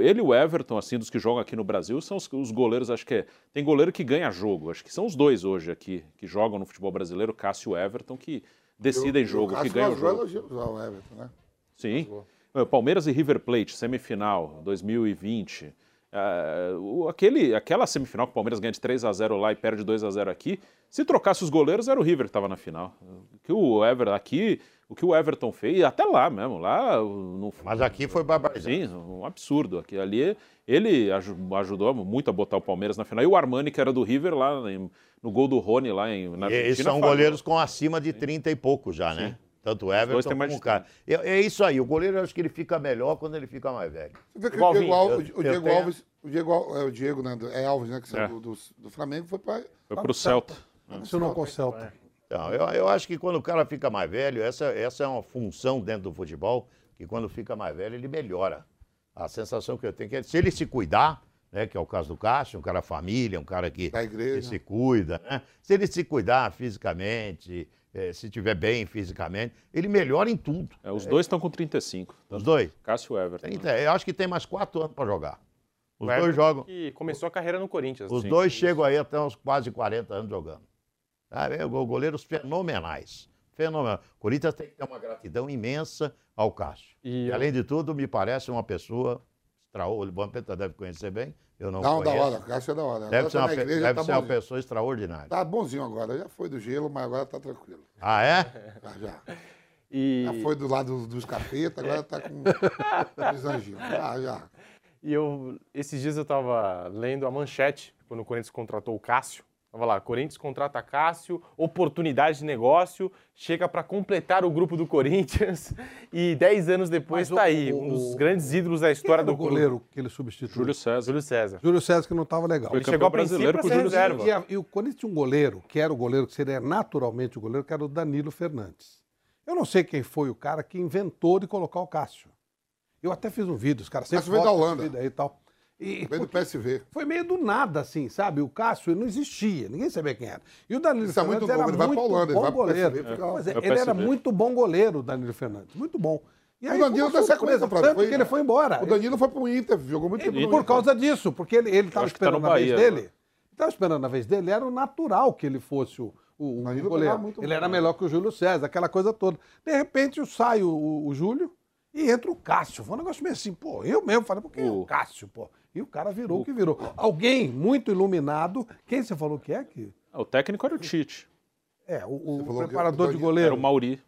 S3: ele e o Everton, assim, dos que jogam aqui no Brasil, são os, os goleiros, acho que é. Tem goleiro que ganha jogo. Acho que são os dois hoje aqui que jogam no futebol brasileiro, Cássio e o Everton, que decidem
S6: O- o
S3: jogo, que ganham jogo.
S6: ao Everton, né?
S3: Sim. Eh, Palmeiras e River Plate, semifinal, 2020. Ah, o- aquele, aquela semifinal que o Palmeiras ganha de 3 a 0 lá e perde 2 a 0 aqui, se trocasse os goleiros, era o River que estava na final. O que o Everton aqui, o que o Everton fez, até lá mesmo, lá no,
S4: Mas aqui foi barbaridade.
S3: Sim, um absurdo. Aqui, ali ele aju- ajudou muito a botar o Palmeiras na final. E o Armani, que era do River, lá em- no gol do Rony, lá em, na
S4: E eles
S3: Argentina,
S4: são
S3: falhou.
S4: goleiros com acima de 30 e pouco já, né? Tanto o Everton como o cara. É, é isso aí, o goleiro eu acho que ele fica melhor quando ele fica mais velho.
S6: Você vê que o Diego. Alves,
S4: Eu-
S6: o Diego
S4: tenho-
S6: Alves, o Diego, é, o Diego, né, é Alves, né, que saiu
S3: É.
S6: do, do, do Flamengo, foi pra...
S3: Foi pro Celta.
S5: Isso não com o Celta.
S4: Então, eu, eu acho que quando o cara fica mais velho, essa, essa é uma função dentro do futebol, que quando fica mais velho, ele melhora. A sensação que eu tenho é que se ele se cuidar, né, que é o caso do Cássio, um cara família, um cara que, que se cuida, né? Se ele se cuidar fisicamente, eh, se estiver bem fisicamente, ele melhora em tudo.
S3: É, os dois estão com 35.
S4: Os dois?
S3: Cássio e Everton.
S4: Tem- tem- eu acho que tem mais quatro anos para jogar. Os dois jogam.
S2: Que começou a carreira no Corinthians.
S4: Os
S2: Sim.
S4: dois chegam aí até uns quase 40 anos jogando. Sabe? Go- Goleiros fenomenais. Fenomenal. O Corinthians tem que ter uma gratidão imensa ao Cássio.
S2: E
S4: E, além de tudo, me parece uma pessoa extraordinária. O Vampeta deve conhecer bem. Eu não
S6: Não, da
S4: conheço.
S6: hora. Cássio é da hora.
S4: Deve
S6: Agora
S4: ser uma, pe-
S6: igreja,
S4: deve
S6: tá
S4: ser uma pessoa extraordinária.
S6: Tá bonzinho agora. Já foi do gelo, mas agora tá tranquilo.
S4: Ah, é?
S6: Já, já.
S2: E...
S6: Já foi do lado dos capetas, agora tá com os anjinhos. Já, já.
S2: E eu, esses dias eu tava lendo a manchete, quando o Corinthians contratou o Cássio. Tava lá, Corinthians contrata Cássio, oportunidade de negócio, chega para completar o grupo do Corinthians *laughs* e 10 anos depois
S5: Mas
S2: tá
S5: o-
S2: aí,
S5: o-
S2: um dos grandes ídolos da história do
S5: o goleiro que ele substituiu?
S3: Júlio César.
S2: Júlio César.
S5: Júlio César que não estava legal.
S3: Foi
S2: Ele chegou
S3: brasileiro
S2: para
S3: com o Júlio
S2: reserva.
S5: E, a- e o Corinthians tinha um goleiro, que era o goleiro que seria naturalmente o goleiro, que era o Danilo Fernandes. Eu não sei quem foi o cara que inventou de colocar o Cássio. Eu até fiz um vídeo, os caras sempre
S6: Cássio veio da Holanda.
S5: vídeo aí e tal. E,
S6: Veio do PSV.
S5: Foi meio do nada, assim, sabe? O Cássio não existia, ninguém sabia quem era. E o Danilo
S6: Isso é muito
S5: Fernandes era
S6: bom, ele vai pra
S5: muito
S6: Holanda, ele
S5: bom
S6: vai pro
S5: goleiro.
S6: PSV, fica lá.
S5: Mas é,
S3: Vai
S5: ele era muito bom goleiro, o Danilo Fernandes, muito bom. E
S6: O
S5: aí
S6: Danilo
S5: foi uma
S6: dá sequência, Flávio,
S5: tanto
S6: foi-
S5: que ele foi embora.
S6: O Danilo foi pro Inter, jogou muito tempo
S5: E por causa disso, porque ele
S3: que tá
S5: esperando
S3: no
S5: a vez dele. Estava esperando a vez dele, era o natural que ele fosse o, o, o
S6: Danilo
S5: goleiro. Ele era melhor que o Júlio César, aquela coisa toda. De repente sai o, o- o Júlio e entra o Cássio. Foi um negócio meio assim, pô, eu mesmo falei, por que o
S3: O-
S5: Cássio, pô? E o cara virou o que virou. Alguém muito iluminado, quem você falou que é? Que...
S3: Ah, O técnico era o Tite.
S5: É, o, o preparador
S6: o
S5: de goleiro.
S3: Era o Mauri.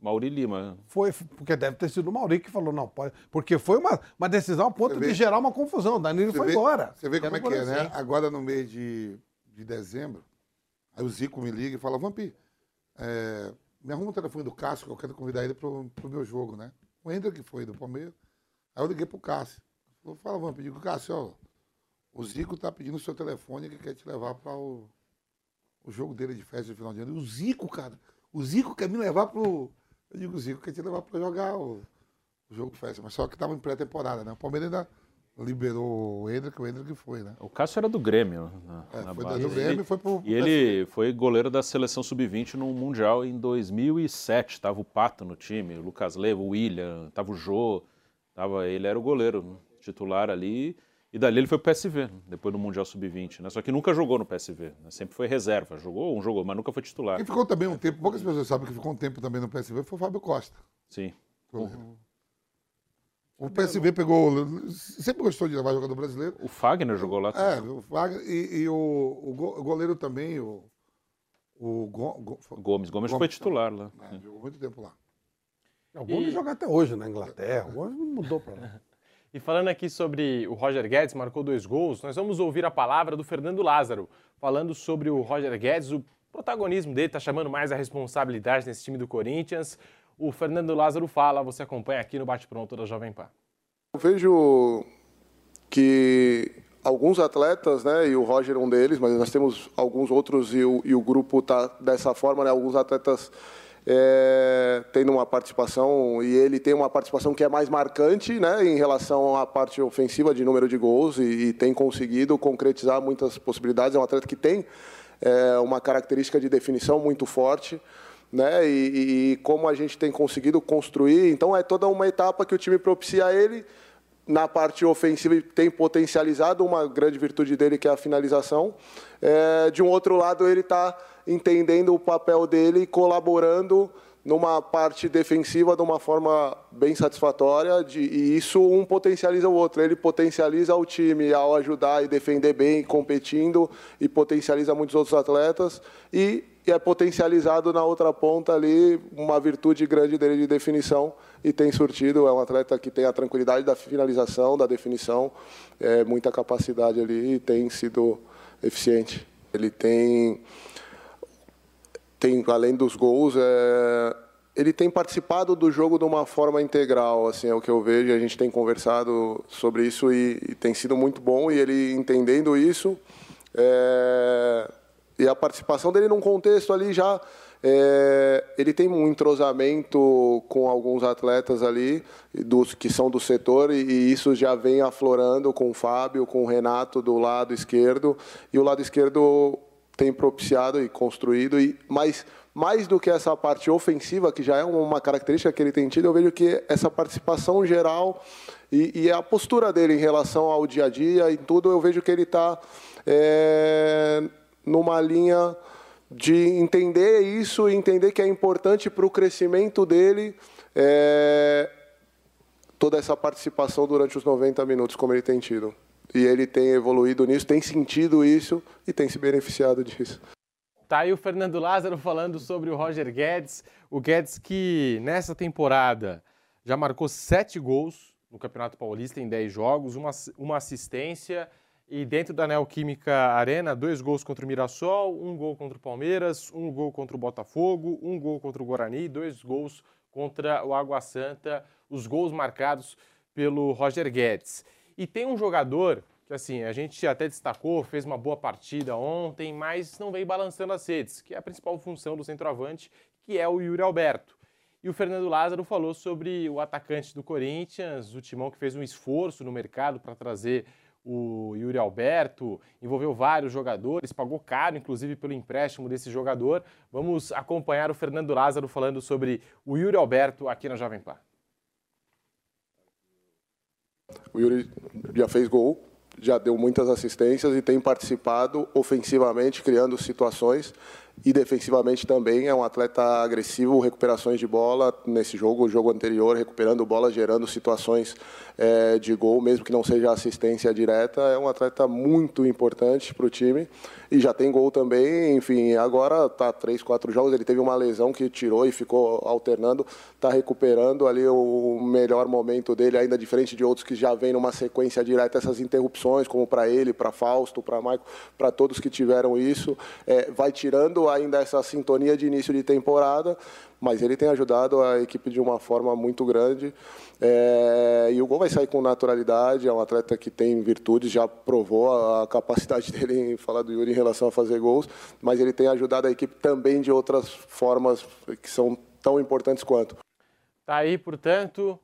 S3: Mauri Lima.
S5: Foi, porque deve ter sido o Mauri que falou, não, pode. Porque foi uma, uma decisão a ponto
S6: Você
S5: de
S6: vê-
S5: gerar uma confusão. O Danilo
S6: Você
S5: foi
S6: vê-
S5: embora.
S6: Você vê como é que é, né? Agora no mês de, de dezembro, aí o Zico me liga e fala, Vampi, é, me arruma o telefone do Cássio, que eu quero convidar ele pro, pro meu jogo, né? O Hendrick foi do Palmeiras. Aí eu liguei pro Cássio. Falou, fala, Vampi, digo, Cássio, ó, o Zico tá pedindo o seu telefone que quer te levar para o, o jogo dele de festa de final de ano. E o Zico, cara, o Zico quer me levar pro... Eu digo, o Zico quer te levar para jogar o, o jogo de festa, mas só que tava em pré-temporada, né? O Palmeiras ainda liberou o Hendrick, o Hendrick foi, né?
S3: O Cássio era do Grêmio. Na,
S6: É,
S3: na
S6: foi
S3: base.
S6: do Grêmio e foi pro.
S3: E ele foi goleiro da seleção sub-20 no Mundial em 2007. Tava o Pato no time, o Lucas Leiva, o William, tava o Jô. Tava, ele era o goleiro titular ali. E dali ele foi pro PSV, depois do Mundial sub-20. Né? Só que nunca jogou no PSV. Né? Sempre foi reserva. Jogou um jogou, mas nunca foi titular.
S6: Quem ficou também um tempo, poucas pessoas sabem que ficou um tempo também no PSV foi o Fábio Costa.
S3: Sim.
S6: O PSV pegou. Sempre gostou de levar jogador brasileiro.
S3: O Fagner jogou lá.
S6: É, o Wagner e, e o, o go- o goleiro também, o. O Go- Go-
S3: Gomes. Gomes foi titular lá.
S6: É, jogou muito tempo lá.
S5: O Gomes joga até hoje na Inglaterra. O Gomes não mudou pra lá. *laughs*
S2: E falando aqui sobre o Roger Guedes, marcou dois gols, nós vamos ouvir a palavra do Fernando Lázaro, falando sobre o Roger Guedes, o protagonismo dele, tá chamando mais a responsabilidade nesse time do Corinthians. O Fernando Lázaro fala, você acompanha aqui no Bate Pronto da Jovem Pan.
S11: Eu vejo que alguns atletas, né, e o Roger é um deles, mas nós temos alguns outros e o, e o grupo está dessa forma, né, alguns atletas é, tendo uma participação e ele tem uma participação que é mais marcante, né, em relação à parte ofensiva de número de gols e, e tem conseguido concretizar muitas possibilidades. É um atleta que tem é, uma característica de definição muito forte né? E, e como a gente tem conseguido construir, então é toda uma etapa que o time propicia a ele na parte ofensiva e tem potencializado uma grande virtude dele que é a finalização. É, de um outro lado ele está entendendo o papel dele, e colaborando numa parte defensiva de uma forma bem satisfatória de, e isso um potencializa o outro. Ele potencializa o time ao ajudar e defender bem, competindo e potencializa muitos outros atletas e, e é potencializado na outra ponta ali uma virtude grande dele de definição e tem surtido. É um atleta que tem a tranquilidade da finalização, da definição, é, muita capacidade ali e tem sido eficiente. Ele tem tem além dos gols, é, ele tem participado do jogo de uma forma integral, assim é o que eu vejo. A gente tem conversado sobre isso e, e tem sido muito bom e ele entendendo isso é, e a participação dele num contexto ali já é, ele tem um entrosamento com alguns atletas ali, dos, que são do setor, e, e isso já vem aflorando com o Fábio, com o Renato do lado esquerdo, e o lado esquerdo tem propiciado e construído, e mais, mais do que essa parte ofensiva, que já é uma característica que ele tem tido, eu vejo que essa participação geral e, e a postura dele em relação ao dia a dia e tudo, eu vejo que ele está é, numa linha de entender isso e entender que é importante para o crescimento dele é, toda essa participação durante os 90 minutos, como ele tem tido. E ele tem evoluído nisso, tem sentido isso e tem se beneficiado disso.
S2: Tá aí o Fernando Lázaro falando sobre o Roger Guedes. O Guedes que nessa temporada já marcou sete gols no Campeonato Paulista em 10 jogos, uma, uma assistência e dentro da Neoquímica Arena, dois gols contra o Mirassol, um gol contra o Palmeiras, um gol contra o Botafogo, um gol contra o Guarani, dois gols contra o Água Santa, os gols marcados pelo Roger Guedes. E tem um jogador que assim, a gente até destacou, fez uma boa partida ontem, mas não vem balançando as redes, que é a principal função do centroavante, que é o Yuri Alberto. E o Fernando Lázaro falou sobre o atacante do Corinthians, o Timão que fez um esforço no mercado para trazer o Yuri Alberto, envolveu vários jogadores, pagou caro, inclusive, pelo empréstimo desse jogador. Vamos acompanhar o Fernando Lázaro falando sobre o Yuri Alberto aqui na Jovem Pan.
S11: O Yuri já fez gol, já deu muitas assistências e tem participado ofensivamente, criando situações e defensivamente também é um atleta agressivo, recuperações de bola nesse jogo, o jogo anterior, recuperando bola, gerando situações é, de gol, mesmo que não seja assistência direta, é um atleta muito importante para o time e já tem gol também, enfim, agora está três, quatro jogos, ele teve uma lesão que tirou e ficou alternando, está recuperando ali o melhor momento dele, ainda diferente de outros que já vem numa sequência direta, essas interrupções, como para ele, para Fausto, para Maico, para todos que tiveram isso, é, vai tirando ainda essa sintonia de início de temporada, mas ele tem ajudado a equipe de uma forma muito grande. É, e o gol vai sair com naturalidade, é um atleta que tem virtudes, já provou a, a, capacidade *laughs* dele em falar do Yuri em relação a fazer gols, mas ele tem ajudado a equipe também de outras formas que são tão importantes quanto.
S2: Tá aí, portanto,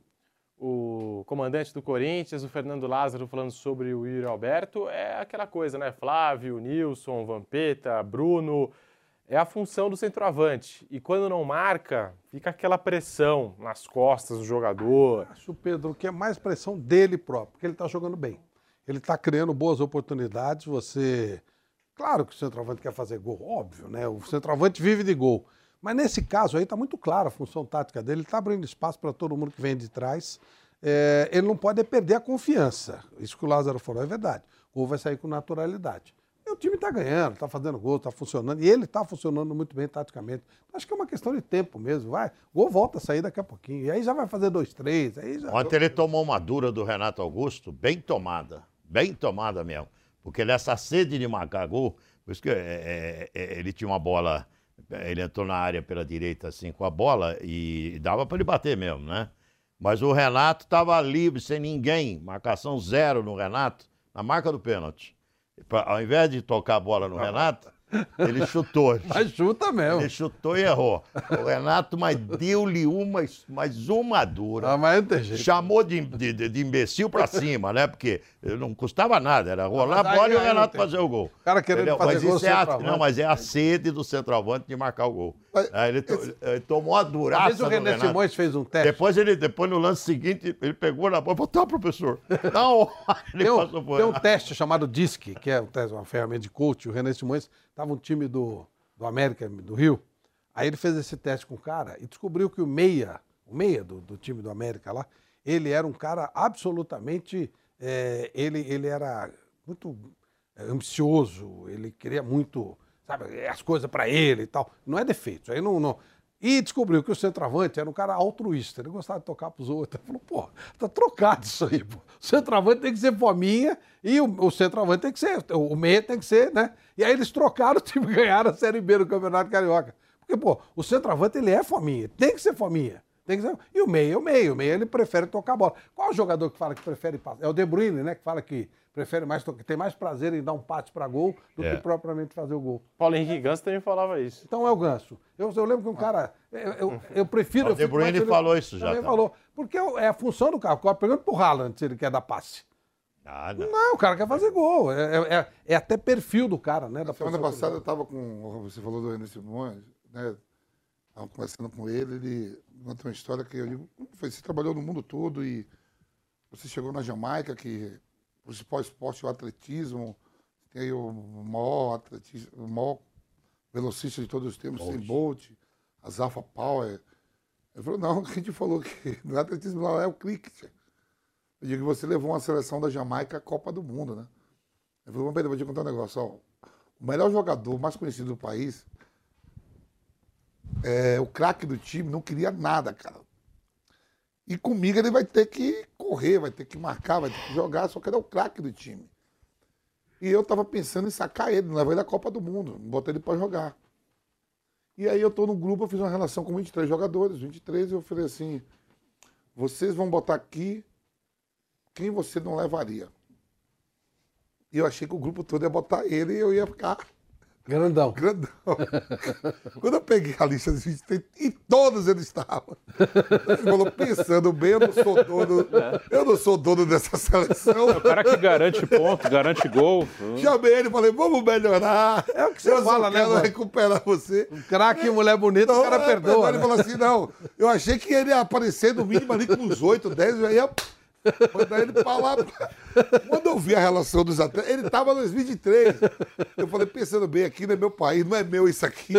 S2: o comandante do Corinthians, o Fernando Lázaro, falando sobre o Yuri Alberto, é aquela coisa, né? Flávio, Nilson, Vampeta, Bruno, é a função do centroavante. E quando não marca, fica aquela pressão nas costas do jogador.
S5: Acho, Pedro, que é mais pressão dele próprio, porque ele está jogando bem. Ele está criando boas oportunidades. Você. Claro que o centroavante quer fazer gol, óbvio, né? O centroavante vive de gol. Mas nesse caso aí está muito clara a função tática dele. Ele está abrindo espaço para todo mundo que vem de trás. É, ele não pode perder a confiança. Isso que o Lázaro falou é verdade. Ou vai sair com naturalidade. O time está ganhando, está fazendo gol, está funcionando. E ele está funcionando muito bem taticamente. Acho que é uma questão de tempo mesmo. Vai, gol volta a sair daqui a pouquinho. E aí já vai fazer dois, três. Aí já...
S4: Ontem ele tomou uma dura do Renato Augusto, bem tomada. Bem tomada mesmo. Porque nessa sede de marcar gol, por isso que é, é, é, ele tinha uma bola. Ele entrou na área pela direita assim com a bola e dava para ele bater mesmo, né? Mas o Renato estava livre, sem ninguém. Marcação zero no Renato, na marca do pênalti ao invés de tocar a bola no Renato, ele chutou. *laughs*
S5: Mas chuta mesmo.
S4: Ele chutou e errou. O Renato, mas deu-lhe uma, mais uma dura.
S5: Ah, mas não tem jeito.
S4: Chamou de, de, de imbecil pra cima, né? Porque não custava nada, era rolar a bola e o Renato fazer o gol.
S5: O cara querendo Entendeu? fazer
S4: mas
S5: gol
S4: isso é a, Não, mas é a sede do centroavante de marcar o gol. Mas, Aí ele, to, ele, tomou a duraça
S5: o René Simões fez um teste.
S4: Depois, ele, depois no lance seguinte, ele pegou na bola e falou, tá, professor. *laughs* Não,
S5: ele tem, passou por Tem um teste chamado DISC, que é uma ferramenta de coach. O René Simões estava um time do, do América, do Rio. Aí ele fez esse teste com o cara e descobriu que o meia, o meia do, do time do América lá, ele era um cara absolutamente. É, ele, ele era muito é, ambicioso, ele queria muito, sabe, as coisas para ele e tal. Não é defeito, aí não, não. E descobriu que o centroavante era um cara altruísta, ele gostava de tocar para os outros. Ele falou, pô, tá trocado isso aí, pô. O centroavante tem que ser fominha e o, o centroavante tem que ser, o meia tem que ser, né? E aí eles trocaram o time *laughs* ganharam a Série B do Campeonato Carioca. Porque, pô, o centroavante ele é fominha, tem que ser fominha. Tem que ser... E o meia é o meia, o meia ele prefere tocar a bola. Qual o jogador que fala que prefere passar? É o De Bruyne, né, que fala que prefere mais, tocar, tem mais prazer em dar um passe para gol do
S4: É.
S5: que propriamente fazer o gol.
S2: Paulo Henrique Ganso também falava isso.
S5: Então é o ganso. Eu, eu lembro que um cara. Eu, eu, eu prefiro.
S4: O De Bruyne falou isso já
S5: Também
S4: também.
S5: falou. Porque é a função do cara. O cara pergunta pro Haaland se ele quer dar passe.
S4: Ah, não.
S5: Não, o cara quer fazer gol. É, é- é- é até perfil do cara, né? Da
S6: Semana passada eu estava com. Você falou do René Simões, né? Estava conversando com ele, ele contou uma história que eu digo, como foi? Você trabalhou no mundo todo e você chegou na Jamaica, que o principal esporte o atletismo, tem aí o maior atletismo, o maior velocista de todos os tempos, sem Bolt, a Zafa Power. Ele falou, não, *laughs* a gente falou que no atletismo lá é o cricket. Eu digo que você levou uma seleção da Jamaica à Copa do Mundo, né? Ele falou, mas vou te contar um negócio, ó. O melhor jogador mais conhecido do país, é, o craque do time, não queria nada, cara. E comigo ele vai ter que correr, vai ter que marcar, vai ter que jogar, só que ele é o craque do time. E eu tava pensando em sacar ele, levar ele à Copa do Mundo, botar ele pra jogar. E aí eu tô no grupo, eu fiz uma relação com 23 jogadores, 23, e eu falei assim, vocês vão botar aqui quem você não levaria. E eu achei que o grupo todo ia botar ele e eu ia ficar
S5: Grandão.
S6: grandão. *laughs* Quando eu peguei a lista dos 23, e todos eles estavam. Você falou, pensando bem, eu não sou dono, eu não sou dono dessa seleção.
S3: O cara que garante ponto, garante gol.
S6: Chamei ele e falei, vamos melhorar.
S5: É o que você
S6: eu
S5: fala, né,
S6: quero recuperar você.
S5: Um craque, mulher bonita, o cara
S6: é,
S5: perdoa.
S6: Ele
S5: né?
S6: falou assim, não, eu achei que ele ia aparecer no mínimo ali com uns 8, 10, eu já ia mandar ele pra lá. Quando eu vi a relação dos atletas, ele tava nos 23. Eu falei, pensando bem, aqui não é meu país, não é meu isso aqui.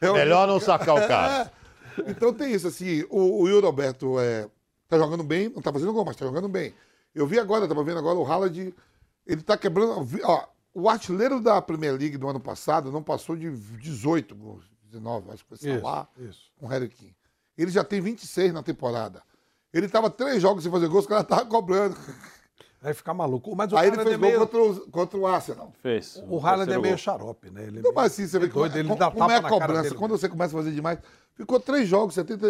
S6: É
S4: Melhor não sacar o cara.
S6: É. Então tem isso, assim, o, o Yuri Alberto é, tá jogando bem, não tá fazendo gol, mas tá jogando bem. Eu vi agora, tava vendo agora o Haaland, ele tá quebrando, ó, o artilheiro da Premier League do ano passado não passou de 18 gols, 19, acho que foi
S5: Isso, isso.
S6: com o Harry Kane. Ele já tem 26 na temporada. Ele tava três jogos sem fazer gols, os caras estavam cobrando.
S5: Aí fica maluco. Mas o
S6: Aí ele fez
S5: é
S6: gol
S5: meio...
S6: contra, o- contra o Arsenal.
S3: Fez.
S5: O Haaland é meio
S3: gol.
S5: xarope, né? Ele é
S6: Não, mas assim, você vê
S5: é doido, ele
S6: como,
S5: dá
S6: como é a
S5: na cara
S6: cobrança.
S5: dele.
S6: Quando você começa a fazer demais, ficou três jogos, 70,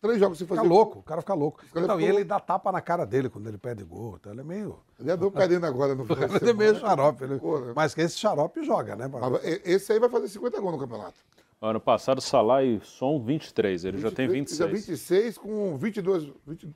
S6: três jogos sem fazer
S5: Fica
S6: gol.
S5: louco, o cara fica louco.
S6: cara
S5: Não, e
S6: ficou-
S5: ele dá tapa na cara dele quando ele perde gol. Então ele é meio.
S6: Ele andou perdendo agora no final *laughs*
S5: Ele é meio xarope. ele-
S6: né?
S5: Mas que esse xarope joga, né?
S6: Mas e- Esse aí vai fazer 50 gols no campeonato.
S3: Ano passado, Salah e Som 23. Ele já tem
S6: 23, Já
S3: 26.
S6: 26 com 22, 20,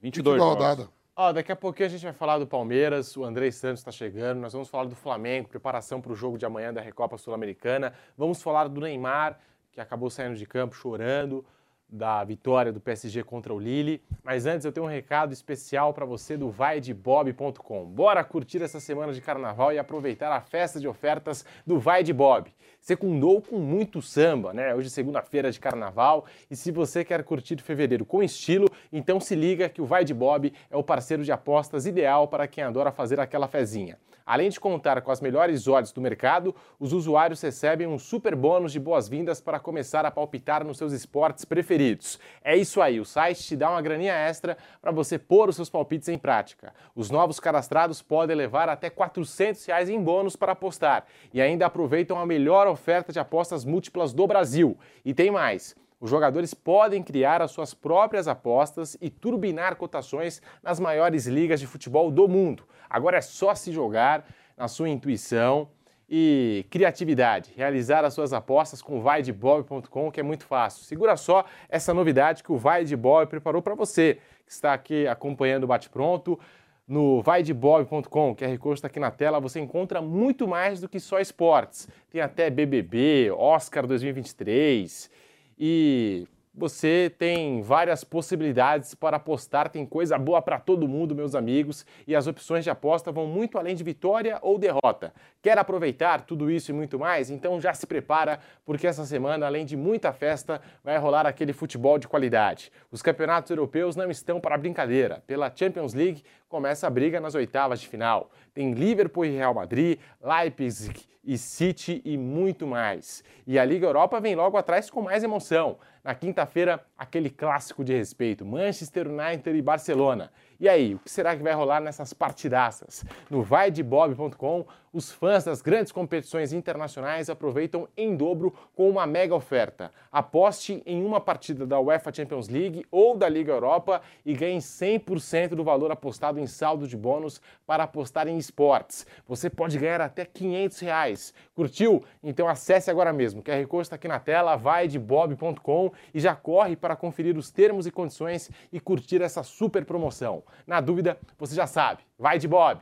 S3: 22
S6: da
S3: jogos.
S6: rodada.
S2: Ó, daqui a pouquinho a gente vai falar do Palmeiras, o André Santos está chegando, nós vamos falar do Flamengo, preparação para o jogo de amanhã da Recopa Sul-Americana, vamos falar do Neymar, que acabou saindo de campo chorando, da vitória do PSG contra o Lille. Mas antes eu tenho um recado especial para você do vaidebob.com. Bora curtir essa semana de carnaval e aproveitar a festa de ofertas do Vai de Bob. Secundou com muito samba, né? Hoje é segunda-feira de carnaval e se você quer curtir fevereiro com estilo, então se liga que o Vai de Bob é o parceiro de apostas ideal para quem adora fazer aquela fezinha. Além de contar com as melhores odds do mercado, os usuários recebem um super bônus de boas-vindas para começar a palpitar nos seus esportes preferidos. É isso aí, o site te dá uma graninha extra para você pôr os seus palpites em prática. Os novos cadastrados podem levar até 400 reais em bônus para apostar e ainda aproveitam a melhor oferta de apostas múltiplas do Brasil. E tem mais! Os jogadores podem criar as suas próprias apostas e turbinar cotações nas maiores ligas de futebol do mundo. Agora é só se jogar na sua intuição e criatividade. Realizar as suas apostas com vaidebob.com, que é muito fácil. Segura só essa novidade que o Vai de Bob preparou para você, que está aqui acompanhando o Bate Pronto. No vaidebob.com, QR Code está aqui na tela, você encontra muito mais do que só esportes. Tem até BBB, Oscar 2023 e você tem várias possibilidades para apostar, tem coisa boa para todo mundo, meus amigos, e as opções de aposta vão muito além de vitória ou derrota. Quer aproveitar tudo isso e muito mais? Então já se prepara, porque essa semana, além de muita festa, vai rolar aquele futebol de qualidade. Os campeonatos europeus não estão para brincadeira. Pela Champions League começa a briga nas oitavas de final. Tem Liverpool e Real Madrid, Leipzig e City e muito mais. E a Liga Europa vem logo atrás com mais emoção. Na quinta-feira, aquele clássico de respeito, Manchester United e Barcelona. E aí, o que será que vai rolar nessas partidaças? No vaidebob.com Os fãs das grandes competições internacionais aproveitam em dobro com uma mega oferta. Aposte em uma partida da UEFA Champions League ou da Liga Europa e ganhe 100% do valor apostado em saldo de bônus para apostar em esportes. Você pode ganhar até 500 reais. Curtiu? Então acesse agora mesmo. O QR Code está aqui na tela, vai de bob.com e já corre para conferir os termos e condições e curtir essa super promoção. Na dúvida, você já sabe. Vai de Bob!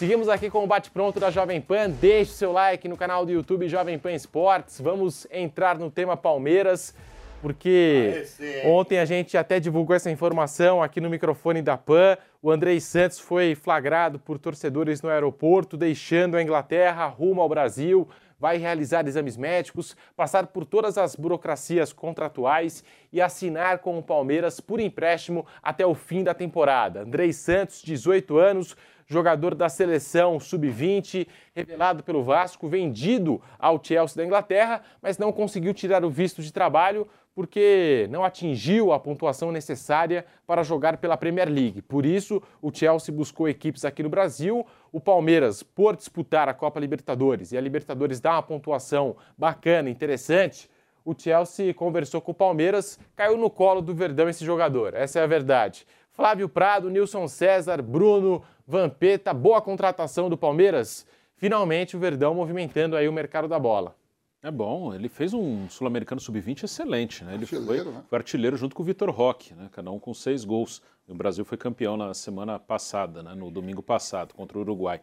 S2: Seguimos aqui com o bate-pronto da Jovem Pan. Deixe seu like no canal do YouTube Jovem Pan Esportes. Vamos entrar no tema Palmeiras, porque ontem a gente até divulgou essa informação aqui no microfone da Pan. O Andrei Santos foi flagrado por torcedores no aeroporto, deixando a Inglaterra rumo ao Brasil. Vai realizar exames médicos, passar por todas as burocracias contratuais e assinar com o Palmeiras por empréstimo até o fim da temporada. Andrei Santos, 18 anos, jogador da seleção sub-20, revelado pelo Vasco, vendido ao Chelsea da Inglaterra, mas não conseguiu tirar o visto de trabalho porque não atingiu a pontuação necessária para jogar pela Premier League. Por isso, o Chelsea buscou equipes aqui no Brasil. O Palmeiras, por disputar a Copa Libertadores e a Libertadores dá uma pontuação bacana, interessante, o Chelsea conversou com o Palmeiras, caiu no colo do Verdão esse jogador. Essa é a verdade. Flávio Prado, Nilson César, Bruno, Vampeta, boa contratação do Palmeiras. Finalmente o Verdão movimentando aí o mercado da bola.
S3: É bom, ele fez um Sul-Americano Sub-20 excelente, né? Ele foi,
S6: Artilheiro, né?
S3: foi artilheiro junto com o Vitor Roque, né? Cada um com seis gols. O Brasil foi campeão na semana passada, né? No domingo passado, contra o Uruguai.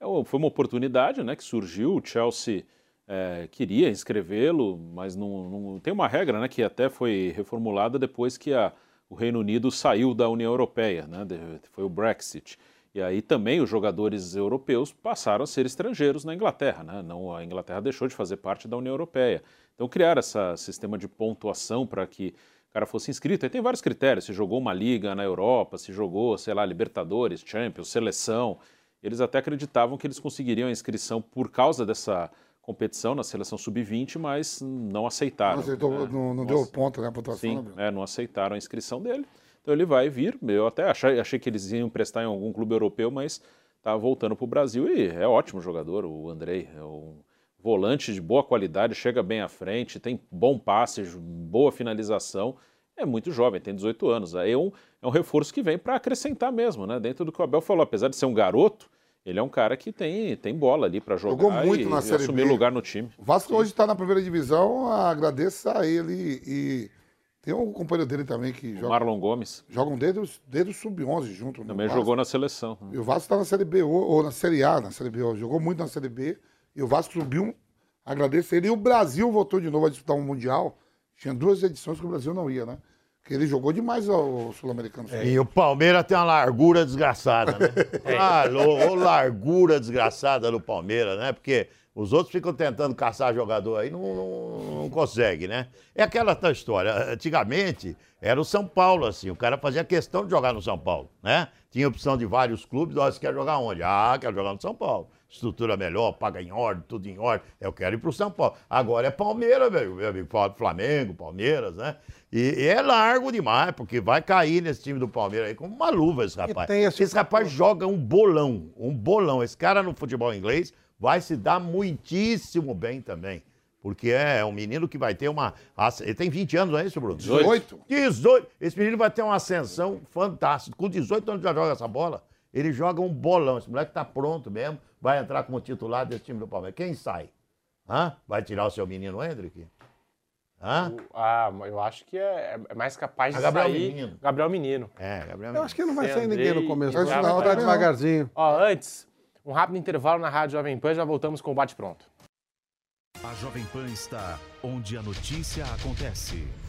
S3: É, Foi uma oportunidade, né? Que surgiu. O Chelsea é, queria inscrevê-lo, mas não, não- tem uma regra, né? Que até foi reformulada depois que a- o Reino Unido saiu da União Europeia, né? Foi o Brexit. E aí também os jogadores europeus passaram a ser estrangeiros na Inglaterra, né? Não, a Inglaterra deixou de fazer parte da União Europeia. Então criaram esse sistema de pontuação para que cara fosse inscrito. Aí tem vários critérios, se jogou uma liga na Europa, se jogou, sei lá, Libertadores, Champions, seleção. Eles até acreditavam que eles conseguiriam a inscrição por causa dessa competição na seleção sub-20, mas não aceitaram.
S6: Não, aceitou,
S3: né?
S6: não, não deu ponto, né? Pontuação,
S3: Sim,
S6: né,
S3: é, não aceitaram a inscrição dele. Então ele vai vir. Eu até achei, achei que eles iam emprestar em algum clube europeu, mas tá voltando para o Brasil e é ótimo jogador, o Andrei. É um volante de boa qualidade, chega bem à frente, tem bom passe, boa finalização. É muito jovem, tem 18 anos. Aí é um, é um reforço que vem para acrescentar mesmo, né? Dentro do que o Abel falou, apesar de ser um garoto, ele é um cara que tem, tem bola ali para jogar
S6: Jogou muito
S3: e,
S6: na
S3: e
S6: Série
S3: assumir
S6: B.
S3: lugar no time.
S6: O Vasco hoje está na primeira divisão, agradeço a ele e tem um companheiro dele também que joga,
S3: Marlon Gomes
S6: jogam desde, desde o sub-11 junto. no
S3: também jogou na seleção.
S6: E o Vasco está na Série B, ou, ou na Série A, na Série B. Jogou muito na Série B. E o Vasco subiu, agradeço ele. E o Brasil voltou de novo a disputar um Mundial. Tinha duas edições que o Brasil não ia, né? Porque ele jogou demais ao Sul-Americano.
S4: E o Palmeiras tem uma largura desgraçada, né? *laughs* Ah, ô, ô largura desgraçada do Palmeiras, né? Porque os outros ficam tentando caçar jogador aí, não, não, não consegue, né? É aquela tal história. Antigamente era o São Paulo, assim, o cara fazia questão de jogar no São Paulo, né? Tinha opção de vários clubes, ó, você quer jogar onde? Ah, quero jogar no São Paulo. Estrutura melhor, paga em ordem, tudo em ordem. Eu quero ir pro São Paulo. Agora é Palmeiras, meu, meu amigo. Flamengo, Palmeiras, né? E, e é largo demais, porque vai cair nesse time do Palmeiras aí como uma luva esse rapaz.
S5: esse
S4: esse rapaz joga um bolão, um bolão. Esse cara no futebol inglês vai se dar muitíssimo bem também. Porque é um menino que vai ter uma. Ele tem 20 anos, não é isso, Bruno?
S6: 18.
S4: 18. Esse menino vai ter uma ascensão fantástica. Com 18 anos já joga essa bola. Ele joga um bolão. Esse moleque tá pronto mesmo. Vai entrar como titular desse time do Palmeiras. Quem sai? Hã? Vai tirar o seu menino Hendrick? Hã?
S2: Ah, mas eu acho que é, é mais capaz de
S4: A Gabriel
S2: sair
S4: Menino.
S2: Gabriel Menino.
S4: É, Gabriel
S5: Eu acho que não vai sair ninguém no começo. Vai
S2: também não.
S5: devagarzinho.
S2: Ó, antes, um rápido intervalo na Rádio Jovem Pan, já voltamos com o Bate Pronto.
S8: A Jovem Pan está onde a notícia acontece.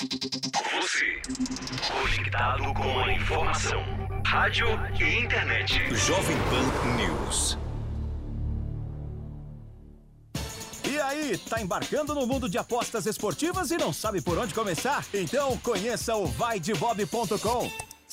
S12: Você, conectado com a informação. Rádio e internet. Jovem Pan News.
S8: E aí, tá embarcando no mundo de apostas esportivas e não sabe por onde começar? Então conheça o vaidebob.com.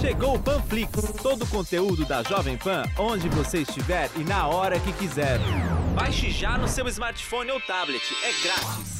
S13: Chegou o Panflix, todo o conteúdo da Jovem Pan, onde você estiver e na hora que quiser. Baixe já no seu smartphone ou tablet, é grátis.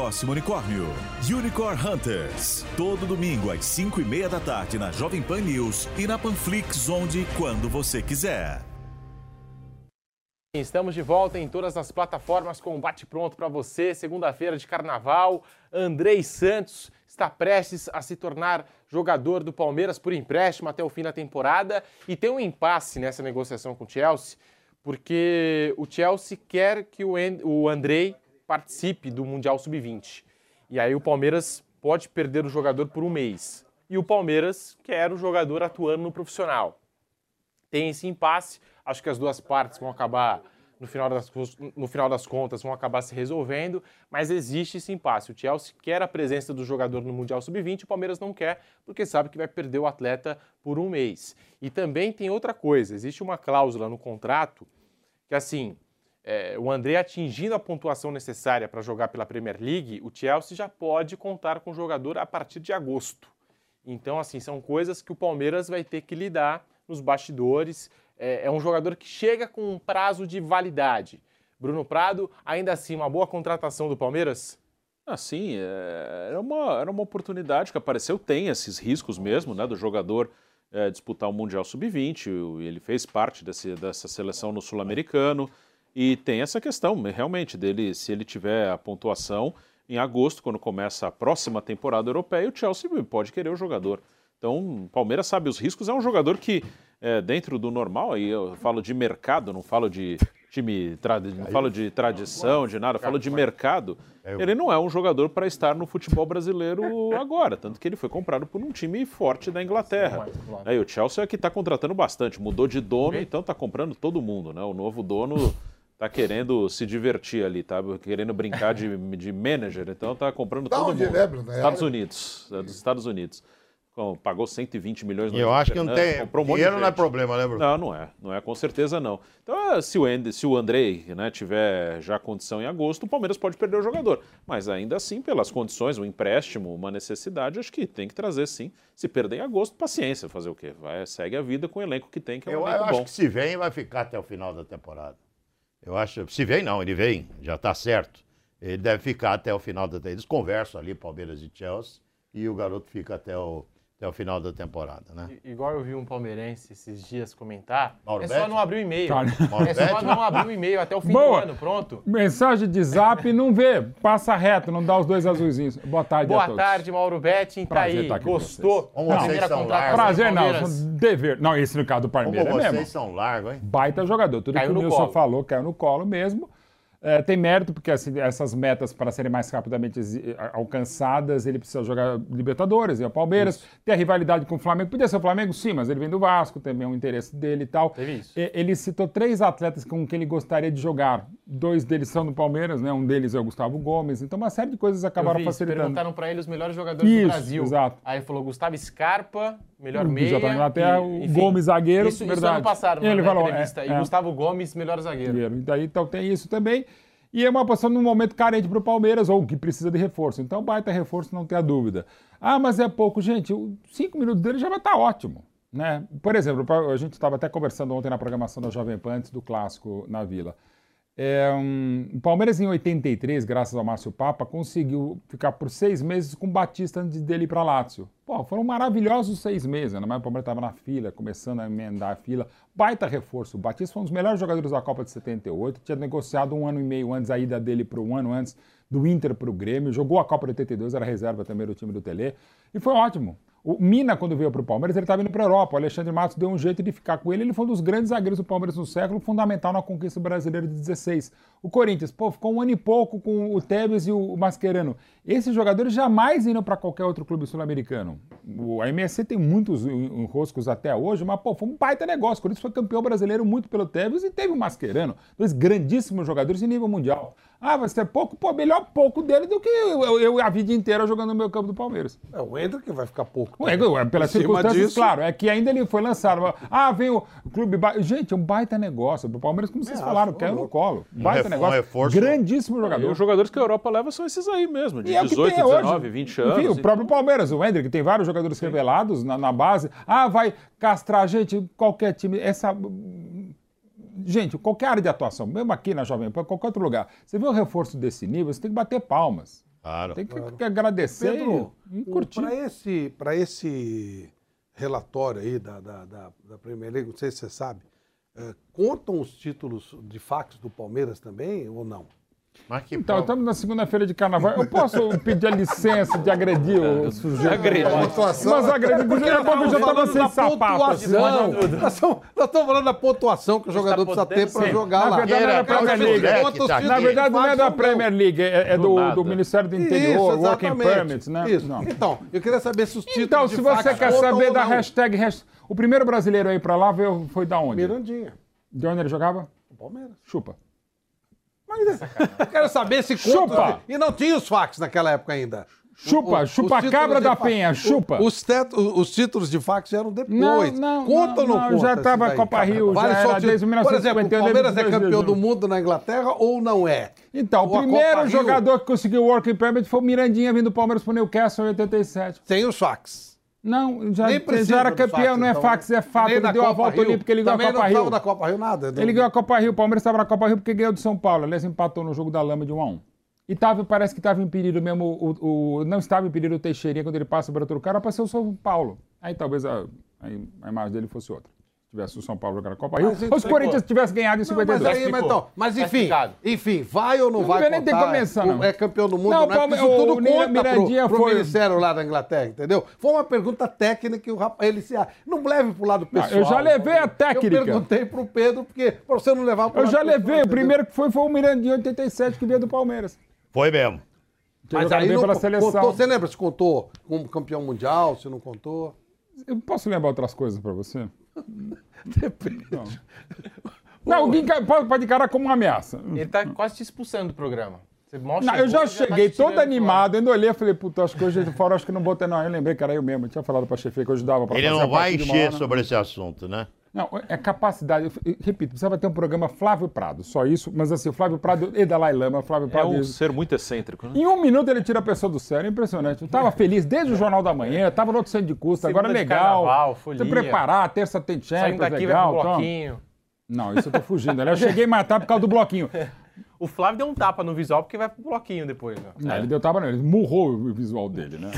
S14: unicórnio. Unicorn Hunters. Todo domingo às 5 e meia da tarde na Jovem Pan News e na Panflix, onde e quando você quiser.
S2: Estamos de volta em todas as plataformas com um bate-pronto para você. Segunda-feira de carnaval. Andrei Santos está prestes a se tornar jogador do Palmeiras por empréstimo até o fim da temporada. E tem um impasse nessa negociação com o Chelsea, porque o Chelsea quer que o Andrei participe do Mundial Sub-20. E aí o Palmeiras pode perder o jogador por um mês. E o Palmeiras quer o jogador atuando no profissional. Tem esse impasse Acho que as duas partes vão acabar, no final das, no final das contas, vão acabar se resolvendo, mas existe esse impasse. O Chelsea quer a presença do jogador no Mundial Sub-20, o Palmeiras não quer, porque sabe que vai perder o atleta por um mês. E também tem outra coisa: existe uma cláusula no contrato que, assim, é, o André atingindo a pontuação necessária para jogar pela Premier League, o Chelsea já pode contar com o jogador a partir de agosto. Então, assim, são coisas que o Palmeiras vai ter que lidar nos bastidores é, é um jogador que chega com um prazo de validade. Bruno Prado, ainda assim, uma boa contratação do Palmeiras?
S3: Ah, sim, é, era, uma, era uma oportunidade que apareceu, tem esses riscos mesmo, né, do jogador é, disputar o Mundial Sub-20, ele fez parte desse, dessa seleção no Sul-Americano, e tem essa questão, realmente, dele, se ele tiver a pontuação, em agosto, quando começa a próxima temporada europeia, o Chelsea pode querer o jogador. Então, o Palmeiras sabe os riscos, é um jogador que é, dentro do normal, aí eu falo de mercado, não falo de time, não falo de tradição, de nada, falo de mercado. Ele não é um jogador para estar no futebol brasileiro *laughs* agora, tanto que ele foi comprado por um time forte da Inglaterra. Aí o Chelsea é que está contratando bastante, mudou de dono, então está comprando todo mundo, né? O novo dono tá querendo se divertir ali, tá querendo brincar de, *laughs* de manager, então tá comprando todo mundo. É, Estados Unidos, é dos Estados Unidos pagou 120 milhões no
S4: Eu acho que não tem. Um dinheiro não é problema, né, Bruno?
S3: Não, não é. Não é, com certeza não. Então, é, se o, Andy, se o Andrei né, tiver já condição em agosto, o Palmeiras pode perder o jogador. Mas ainda assim, pelas condições, um empréstimo, uma necessidade, acho que tem que trazer sim. Se perder em agosto, paciência, fazer o quê? Vai, segue a vida com o elenco que tem, que é um
S4: eu, eu
S3: bom.
S4: acho que se vem, vai ficar até o final da temporada. Eu acho. Se vem, não, ele vem, já está certo. Ele deve ficar até o final da. Eles conversam ali, Palmeiras e Chelsea, e o garoto fica até o até o final da temporada, né?
S2: Igual eu vi um palmeirense esses dias comentar,
S4: Mauro
S2: é
S4: Betti?
S2: só não abrir o e-mail.
S15: Cara.
S2: É só não abrir o e-mail até o fim
S15: Boa.
S2: do ano, pronto.
S15: Mensagem de zap, não vê. Passa reto, não dá os dois azuizinhos. Boa tarde a
S2: Boa
S15: todos.
S2: tarde, Mauro Betti, tá aí.
S15: estar aqui com
S2: Gostou
S15: vocês.
S4: Vocês são
S15: Prazer não, dever. Não, esse no caso do
S4: Como
S15: Palmeiras é
S4: vocês
S15: mesmo.
S4: são largos, hein?
S15: Baita jogador. Tudo
S2: Caiu
S15: que o
S2: no
S15: Nilson
S2: colo.
S15: falou caiu no colo mesmo. É, tem mérito, porque assim, essas metas, para serem mais rapidamente alcançadas, ele precisa jogar Libertadores, e o Palmeiras. Tem a rivalidade com o Flamengo. Podia ser o Flamengo, sim, mas ele vem do Vasco, também é um interesse dele e tal.
S2: Teve isso.
S15: E- Ele citou três atletas com quem ele gostaria de jogar. Dois deles são do Palmeiras, né? Um deles é o Gustavo Gomes. Então, uma série de coisas acabaram
S2: vi isso,
S15: facilitando.
S2: perguntaram pra ele os melhores jogadores
S15: Isso,
S2: do Brasil.
S15: exato.
S2: Aí ele falou Gustavo Scarpa, melhor
S15: O
S2: meia.
S15: já tá na Inglaterra,
S2: e,
S15: o
S2: enfim,
S15: Gomes zagueiro,
S2: Isso, isso
S15: verdade.
S2: ano passado,
S15: Ele
S2: na
S15: falou,
S2: entrevista.
S15: é,
S2: e
S15: é.
S2: Gustavo Gomes, melhor zagueiro.
S15: zagueiro. E daí, então tem isso também. E é uma posição num momento carente para o Palmeiras, ou que precisa de reforço. Então, baita reforço, não tenha dúvida. Ah, mas é pouco. Gente, cinco minutos dele já vai estar ótimo. Né? Por exemplo, a gente estava até conversando ontem na programação da Jovem Pan antes do clássico na Vila. É, um, o Palmeiras, em 83, graças ao Márcio Papa, conseguiu ficar por seis meses com o Batista antes dele ir para Lácio. Pô, foram maravilhosos seis meses, né? Mas o Palmeiras estava na fila, começando a emendar a fila. Baita reforço. O Batista foi um dos melhores jogadores da Copa de 78. Tinha negociado um ano e meio antes a ida dele para um ano antes do Inter para o Grêmio. Jogou a Copa de 82, era reserva também do time do Tele. E foi ótimo. O Mina, quando veio para o Palmeiras, ele estava indo para a Europa. O Alexandre Matos deu um jeito de ficar com ele. Ele foi um dos grandes zagueiros do Palmeiras no século, fundamental na conquista brasileira de 16. O Corinthians, pô, ficou um ano e pouco com o Tevez e o Mascherano. Esses jogadores jamais iram para qualquer outro clube sul-americano. A MSC tem muitos en- enroscos até hoje, mas, pô, foi um baita negócio. O Corinthians foi campeão brasileiro muito pelo Tevez e teve o Mascherano. Dois grandíssimos jogadores de nível mundial. Ah, vai ser pouco? Pô, melhor pouco dele do que eu, eu a vida inteira jogando no meu campo do Palmeiras.
S5: É, o Hendrick vai ficar pouco.
S15: Ué, ué, pelas
S5: Em cima
S15: circunstâncias,
S5: disso-
S15: claro. É que ainda ele foi lançado. Ah, vem o clube. ba- Gente, é um baita negócio. O Palmeiras, como vocês
S5: É,
S15: falaram, caiu no colo.
S4: Um
S15: Baita
S4: um
S15: negócio.
S4: reforço.
S15: Grandíssimo
S3: E
S15: jogador.
S3: os jogadores que a Europa leva são esses aí mesmo, de
S15: E é o que
S3: 18,
S15: tem hoje.
S3: 19, 20 anos.
S15: Enfim, o
S3: e-
S15: próprio Palmeiras, o Hendrick, tem vários jogadores revelados na, na base. Ah, vai castrar, gente, qualquer time. Essa. Gente, qualquer área de atuação, mesmo aqui na Jovem Pan, qualquer outro lugar, você vê um reforço desse nível, você tem que bater palmas.
S4: Claro.
S15: Tem que, que agradecer
S5: Pedro,
S15: e, e curtir.
S5: para esse, pra esse relatório aí da, da, da, da Premier League, não sei se você sabe, eh, contam os títulos de fax do Palmeiras também ou não?
S4: Mas que
S15: Então,
S4: pau.
S15: estamos na segunda-feira de carnaval. Eu posso pedir a licença de agredir o sujeito?
S3: Agredir.
S15: Mas agredir, porque daqui a pouco eu já estava sem sapato. assim,
S5: Nós estamos nós estamos falando da pontuação que o jogador precisa ter para jogar
S15: Na
S5: lá.
S15: verdade, não é da Premier League.
S4: Tá.
S15: Na verdade, não é da? Premier League, é, é
S3: Do
S15: do,
S3: nada.
S15: do Ministério do
S5: Isso,
S15: Interior, Working. Permits, né?
S5: Isso.
S15: Não.
S5: Então, eu queria saber se os títulos
S15: Então,
S5: de
S15: se você quer saber da hashtag, O primeiro brasileiro aí pra lá foi da onde?
S5: Mirandinha,
S15: De onde ele jogava?
S5: Palmeiras.
S15: Chupa.
S5: Eu quero saber se
S15: Chupa!
S5: E não tinha os fax naquela época ainda.
S15: Chupa,
S5: os
S15: chupa
S5: títulos
S15: cabra da penha, chupa.
S5: o- Os, tet- os títulos de fax eram depois.
S15: Não, não,
S5: conta ou não,
S15: não,
S5: conta?
S15: já
S5: esse
S15: tava
S5: daí,
S15: Copa? Rio, já
S5: só
S15: era
S5: o
S15: desde
S5: Por exemplo, o
S15: 1951,
S5: Palmeiras é campeão
S15: 2000.
S5: do mundo na Inglaterra ou não é?
S15: Então, o
S5: a
S15: primeiro
S5: Copa Rio
S15: jogador que conseguiu o Working Permit foi o Mirandinha vindo do Palmeiras pro Newcastle em 87.
S5: Sem os fax.
S15: Não, já,
S5: precisa
S15: já era campeão, não é
S5: então,
S15: fax,
S5: né?
S15: é fato. Ele deu a
S5: Copa
S15: volta
S5: Rio.
S15: olímpica, ele ganhou a
S5: Também
S15: Copa
S5: não
S15: Rio.
S5: na Copa Rio nada.
S15: Ele ganhou a Copa Rio, o Palmeiras estava na Copa Rio porque ganhou do São Paulo. Aliás, empatou no jogo da Lama de 1 a 1 E tava, parece que estava impedido mesmo, o, o- não estava impedido o Teixeirinha quando ele passa para outro cara, para ser o São Paulo. Aí talvez a, a imagem dele fosse outra. Se tivesse o São Paulo jogando a Copa Rio,
S5: Mas
S15: ou se o Corinthians tivesse ganhado em
S5: Não, mas
S15: 52.
S5: aí, mas, então, mas
S2: Tá
S5: enfim, enfim, vai ou não,
S15: Não
S5: vai
S15: nem começado,
S5: O-
S15: não.
S5: É campeão do mundo,
S15: Não,
S5: não,
S15: o
S5: é? Isso tudo
S15: o
S5: conta
S15: Mirandinha
S5: pro, pro
S15: foi-
S5: Ministério lá da Inglaterra, entendeu? Foi uma pergunta técnica que o rapaz, ele se... Não leve pro lado
S15: Não,
S5: pessoal.
S15: eu já levei a técnica.
S5: Eu perguntei pro Pedro, porque pra você não levar pro
S15: Eu já
S5: pessoal,
S15: levei, o primeiro que foi foi o Mirandinha 87 que veio do Palmeiras.
S4: Foi mesmo.
S15: Que
S5: Mas aí não
S15: pela seleção.
S5: contou, você lembra se contou como campeão mundial, se não contou?
S15: Eu posso lembrar outras coisas pra você? *laughs*
S5: Depende.
S15: Não. Não, alguém pode, pode encarar como uma ameaça.
S2: Ele tá quase te expulsando do programa. Você mal
S15: Não,
S2: chegou,
S15: eu já
S2: tá
S15: cheguei
S2: te
S15: todo
S2: tirando
S15: animado, ainda olhei e falei, puta, acho que hoje fora, acho que não vou ter, não. Eu lembrei que era eu mesmo, eu tinha falado pra chefe que hoje dava pra
S4: Ele
S15: fazer
S4: não vai encher
S15: hora.
S4: sobre esse assunto, né?
S15: Não, é capacidade. Eu, eu repito, precisava ter um programa Flávio Prado, só isso. Mas assim, o Flávio Prado e Dalai Lama, Flávio
S3: É
S15: Prado.
S3: um
S15: e-
S3: ser muito excêntrico, né?
S15: Em um minuto ele tira a pessoa do sério, é impressionante. Eu tava feliz desde o Jornal da Manhã, tava no outro centro de custo, agora é legal.
S2: carnaval,
S15: Se
S2: folia.
S15: preparar, terça tem Champions,
S2: daqui vai
S15: legal.
S2: pro
S15: então-
S2: bloquinho.
S15: Não, isso eu tô fugindo. Aliás, eu cheguei a matar por causa do bloquinho. *laughs*
S2: O Flávio deu um tapa no visual porque vai pro bloquinho depois. Né?
S15: Não, ele deu tapa não, ele murrou o visual dele, né?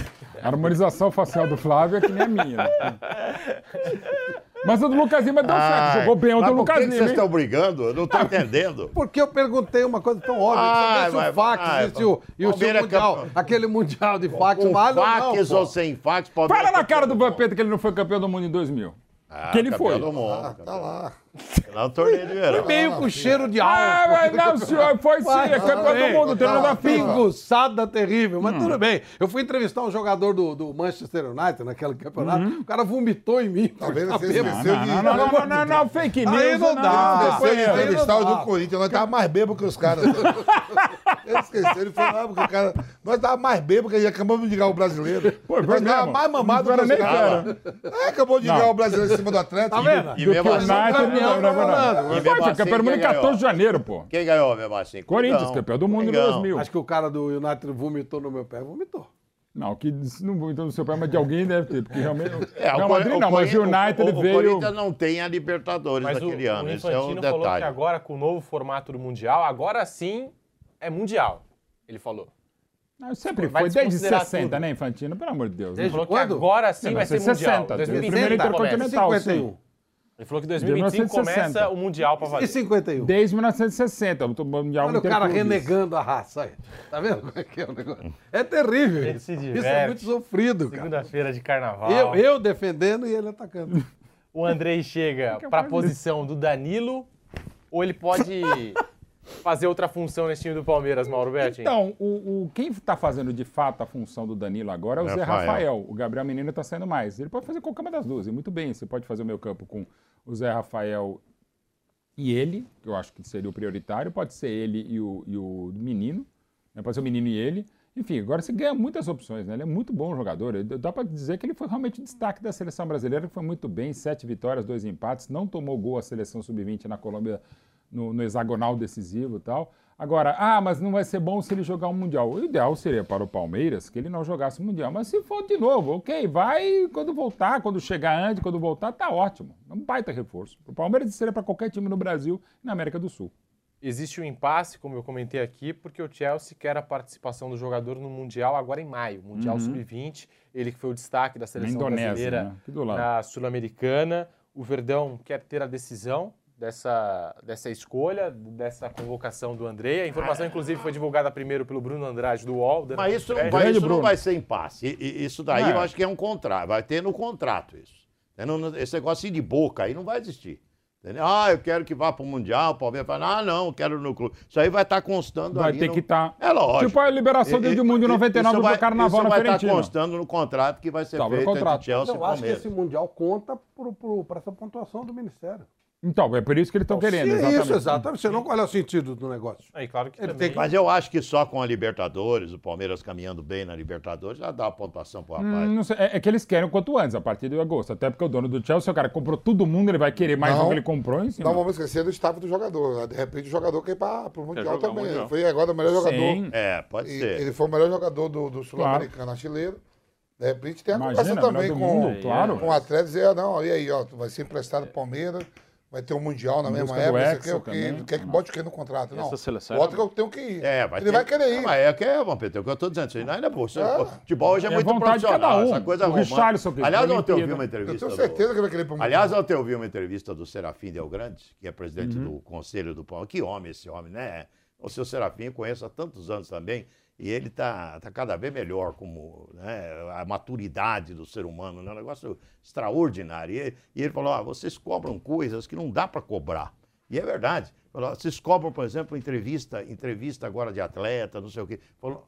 S15: A harmonização facial do Flávio é que nem a minha. Né? *laughs* Mas o do Lucas Lima deu certo,
S4: Ai,
S15: jogou bem o do
S4: por
S15: Lucas
S4: que que
S15: Lima.
S4: vocês estão brigando? Eu não estou entendendo.
S5: Porque eu perguntei uma coisa tão óbvia. Vê se o fax e o, e o seu
S4: é
S5: mundial, aquele mundial de fax ou não,
S4: fax ou sem fax, Palmeiras
S15: Fala na
S4: é
S15: cara do Vampeta que ele não foi campeão do mundo em 2000.
S4: Ah,
S15: que ele foi.
S4: do mundo,
S5: Ah, tá lá.
S4: Lá no torneio de verão.
S5: Meio com cheiro de
S15: Ah,
S5: álcool.
S15: mas não, senhor, foi sim, é campeão do mundo, da FIFA.
S5: Pinguçada terrível, mas
S15: Hum.
S5: tudo bem. Eu fui entrevistar um jogador do, do Manchester United naquele campeonato,
S15: Uhum.
S5: o cara vomitou em mim.
S6: Tá vendo?
S5: Tá
S6: Você esqueceu de...
S15: Não, não, não, não, não, não, fake news.
S5: Aí não dá.
S6: Esqueceu de
S5: não
S6: entrevistar o do Corinthians, nós tava mais bêbado que os caras. *laughs* Ele esqueceu, ele foi lá porque o cara. Nós tava mais bêbado que ele acabamos de ligar o brasileiro.
S15: Pô,
S6: nós tava mais mamado
S15: Não
S6: que os caras. É, acabou de
S15: Não.
S6: ligar o brasileiro em cima do Atlético.
S5: Tá vendo?
S4: E mesmo assim,
S15: Não não.
S5: Rolando.
S4: E mesmo
S15: foi
S4: assim,
S15: campeão do mundo em
S4: quem ganhou?
S15: 14 de janeiro, pô.
S4: Quem ganhou mesmo assim?
S15: Corinthians,
S4: Coringão.
S15: campeão do mundo em
S4: Coringão.
S15: 2000.
S5: Acho que o cara do United vomitou no meu pé, vomitou.
S15: Não, que não então no seu pé, mas de alguém deve ter, porque realmente. *laughs*
S4: É,
S15: Real
S4: o,
S15: Madrid
S4: o
S15: não, mas o
S4: Corinthians-
S15: United
S4: o, o
S15: veio.
S4: Corinthians não tem a Libertadores
S2: Mas o,
S4: naquele ano.
S2: o
S4: Esse é um
S2: Infantino falou que
S4: detalhe.
S2: agora, com o novo formato do Mundial, agora sim é Mundial. Ele falou.
S15: Não, sempre
S2: Vai
S15: foi, desde
S2: desconsiderar
S15: 60,
S2: tudo.
S15: né, Infantino? Pelo amor de Deus.
S2: Ele
S15: né?
S2: falou que
S5: quando?
S2: agora sim vai ser
S15: 1960,
S2: Mundial.
S15: teve o
S2: 2025
S15: primeiro intercontinental,
S5: 51.
S2: Ele falou que 2025 começa
S15: 1960.
S2: o Mundial pra
S5: E
S2: valer.
S5: 51?
S15: Desde 1960, o Mundial
S5: Olha o cara
S15: Interclubes.
S5: renegando a raça aí. Tá vendo como é que é o negócio? É terrível.
S2: Ele se
S5: Isso é
S2: diverte.
S5: muito sofrido, cara.
S2: Segunda-feira de carnaval.
S5: Eu, eu defendendo e ele atacando.
S2: O Andrei chega *laughs* pra
S15: faço
S2: posição do Danilo ou ele pode *laughs* fazer outra função nesse time do Palmeiras, Mauro Betti?
S15: Então, o, o- quem está fazendo de fato a função do Danilo agora é o Zé
S4: Rafael.
S15: Rafael. O Gabriel Menino está saindo mais. Ele pode fazer qualquer uma das duas, e muito bem. Você pode fazer o meu campo com o Zé Rafael e ele, que eu acho que seria o prioritário. Pode ser ele e o, e o menino. né? Pode ser o menino e ele. Enfim, agora você ganha muitas opções, né? Ele é muito bom jogador. Dá para dizer que ele foi realmente destaque da seleção brasileira, que foi muito bem, sete vitórias, dois empates, não tomou gol a seleção sub-20 na Colômbia no, no hexagonal decisivo e tal. Agora, ah, mas não vai ser bom se ele jogar um Mundial. O ideal seria para o Palmeiras que ele não jogasse o Mundial. Mas se for de novo, ok, vai quando voltar, quando chegar antes, quando voltar, tá ótimo. É um baita reforço. O Palmeiras seria para qualquer time no Brasil e na América do Sul.
S2: Existe um impasse, como eu comentei aqui, porque o Chelsea quer a participação do jogador no Mundial agora em maio. Mundial
S15: Uhum.
S2: Sub-20, ele que foi o destaque da seleção brasileira
S15: né?
S2: Na Sul-Americana. O Verdão quer ter a decisão dessa, dessa escolha, dessa convocação do André. A informação, inclusive, foi divulgada primeiro pelo Bruno Andrade do UOL.
S4: Mas isso, não vai, isso não
S15: Bruno.
S4: vai ser impasse. E- e- Isso daí
S15: É.
S4: eu acho que é um contrato. Vai ter no contrato isso. Entendeu? Esse negócio de boca aí não vai existir. Entendeu? Ah, eu quero que vá para o Mundial, o Palmeiras fala, ah, não, eu quero no clube. Isso aí vai estar constando
S15: Vai
S4: ali
S15: ter
S4: no-
S15: que estar.
S4: É lógico.
S15: Tipo a liberação do Edmundo em
S4: e-
S15: 99
S4: isso
S15: do
S4: vai-
S15: Carnaval
S4: isso
S15: na
S4: vai estar
S15: Fiorentina.
S4: constando no contrato que vai ser
S15: Tá,
S4: feito entre Chelsea e
S5: Eu acho que
S4: Palmeiras.
S5: esse Mundial conta para essa pontuação do Ministério.
S15: Então, é por isso que eles estão querendo.
S5: Sim,
S15: exatamente.
S5: Isso, exatamente. Você não qual é o sentido do negócio?
S2: Aí, claro que
S5: Ele
S2: também...
S5: tem que-
S4: Mas eu acho que só com a Libertadores, o Palmeiras caminhando bem na Libertadores, já dá a pontuação pro rapaz.
S15: Hum, não sei, é, é que eles querem o quanto antes, a partir de agosto. Até porque o dono do Chelsea, o cara comprou todo mundo, ele vai querer mais
S6: Não.
S15: do que ele comprou em cima.
S6: Não vamos esquecer do staff do jogador. De repente o jogador quer ir para o Mundial
S3: o
S6: também.
S3: Mundial.
S6: Ele foi agora o melhor jogador.
S15: Sim.
S4: É, pode
S6: E
S4: ser.
S6: ele foi o melhor jogador do, do Sul-Americano artilheiro. De repente tem a
S15: Imagina,
S6: conversa também com,
S15: mundo, claro.
S6: com o atleta dizer, ah, não, e aí, ó, tu vai ser emprestado pro Palmeiras, vai ter um Mundial na mesma
S15: do
S6: época, você
S15: Hexa
S6: quer o quê?
S15: também.
S6: Quer que bote o quê no contrato? Não,
S3: Essa seleção
S6: bota
S3: é-
S6: que eu tenho que ir.
S4: É, vai
S6: ele
S4: ter-
S6: vai querer ir.
S4: Não, mas é que é, Vampeta, é o que eu tô dizendo. Isso não é bom. É-
S6: É.
S4: Futebol hoje é,
S15: É
S4: muito profissional.
S15: um.
S4: Essa coisa
S15: O. Richarlison que
S4: Aliás, ontem eu vi uma
S6: Eu
S4: entrevista.
S6: tenho
S4: do-
S6: certeza que ele vai querer ir pro Mundial.
S4: Aliás, ontem eu vi uma entrevista do Serafim Del Grande, que é presidente
S15: Uhum.
S4: do Conselho do Palmeiras. Que homem esse homem, né? O seu Serafim eu conheço há tantos anos também. E ele está tá cada vez melhor, como né, a maturidade do ser humano, né? um negócio extraordinário. E, ele- e ele falou: ah, vocês cobram coisas que não dá para cobrar. E é verdade. Falou, vocês cobram, por exemplo, entrevista, entrevista agora de atleta, não sei o quê. Falou,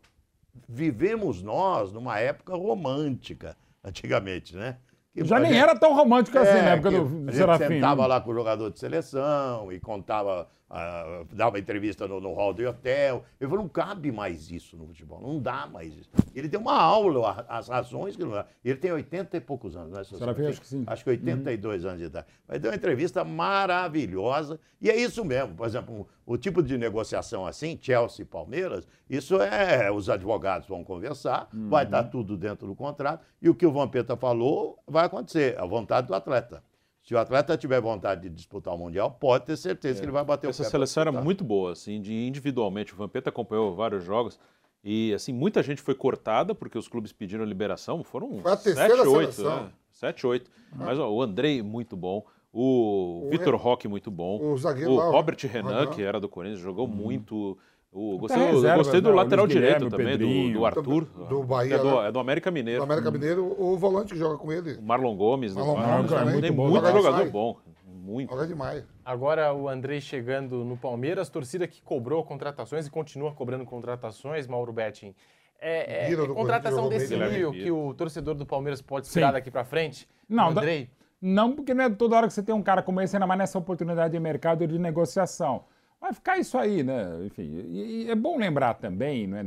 S4: vivemos nós numa época romântica, antigamente, né? Que
S15: Já nem
S4: gente-
S15: era tão romântico assim,
S4: é,
S15: na época
S4: que
S15: do
S4: a gente
S15: Serafim.
S4: sentava
S15: né?
S4: lá com o jogador de seleção e contava, ah, dava entrevista no, no hall do hotel. Eu falei, não cabe mais isso no futebol, não dá mais isso. Ele deu uma aula, as razões que não dá. Ele tem 80 e poucos anos, né? seu
S15: Serafim,
S4: Serafim?
S15: acho que sim.
S4: Acho que 82 anos de idade. Mas deu uma entrevista maravilhosa. E é isso mesmo. Por exemplo, o tipo de negociação assim, Chelsea e Palmeiras, isso é. Os advogados vão conversar, vai estar tudo dentro do contrato. E o que o Vampeta falou vai acontecer, a vontade do atleta. Se o atleta tiver vontade de disputar o Mundial, pode ter certeza que ele vai bater
S3: Essa
S4: o pé. pra
S3: seleção era muito boa, assim, de individualmente. O Vampeta acompanhou vários jogos e, assim, muita gente foi cortada porque os clubes pediram liberação. Foram
S6: Foi a terceira
S3: sete, oito,
S6: seleção.
S3: né? Sete, oito. Mas ó, o Andrei, muito bom. O,
S6: O
S3: Vitor
S6: Re-
S3: Roque, muito bom.
S6: o zagueiro
S3: o
S6: lá,
S3: Robert Renan,
S6: Renan.
S3: que era do Corinthians, jogou muito. O, gostei, eu
S15: reservas,
S3: gostei do
S15: né? O
S3: lateral direito também, do,
S15: Pedrinho.
S3: do Arthur.
S6: Do Bahia,
S3: É do,
S6: né?
S3: é do América Mineiro.
S6: Do América Mineiro, o volante que joga com ele.
S3: O Marlon Gomes.
S6: Marlon
S3: né?
S6: Gomes também.
S3: Tem
S6: Muito bom.
S3: muito
S6: Joga
S3: jogador
S6: demais.
S3: bom. Muito.
S6: Joga demais.
S2: Agora o Andrei chegando no Palmeiras, torcida que cobrou contratações e continua cobrando contratações, Mauro Betting. É, é, é
S6: do
S2: contratação desse nível
S6: também.
S2: que o torcedor do Palmeiras pode esperar
S15: Sim.
S2: daqui pra frente?
S15: Não, da-
S2: Andrei?
S15: Não, porque não é toda hora que você tem um cara como esse, ainda mais nessa oportunidade de mercado e de negociação. Vai ficar isso aí, né? Enfim, e, e é bom lembrar também, não é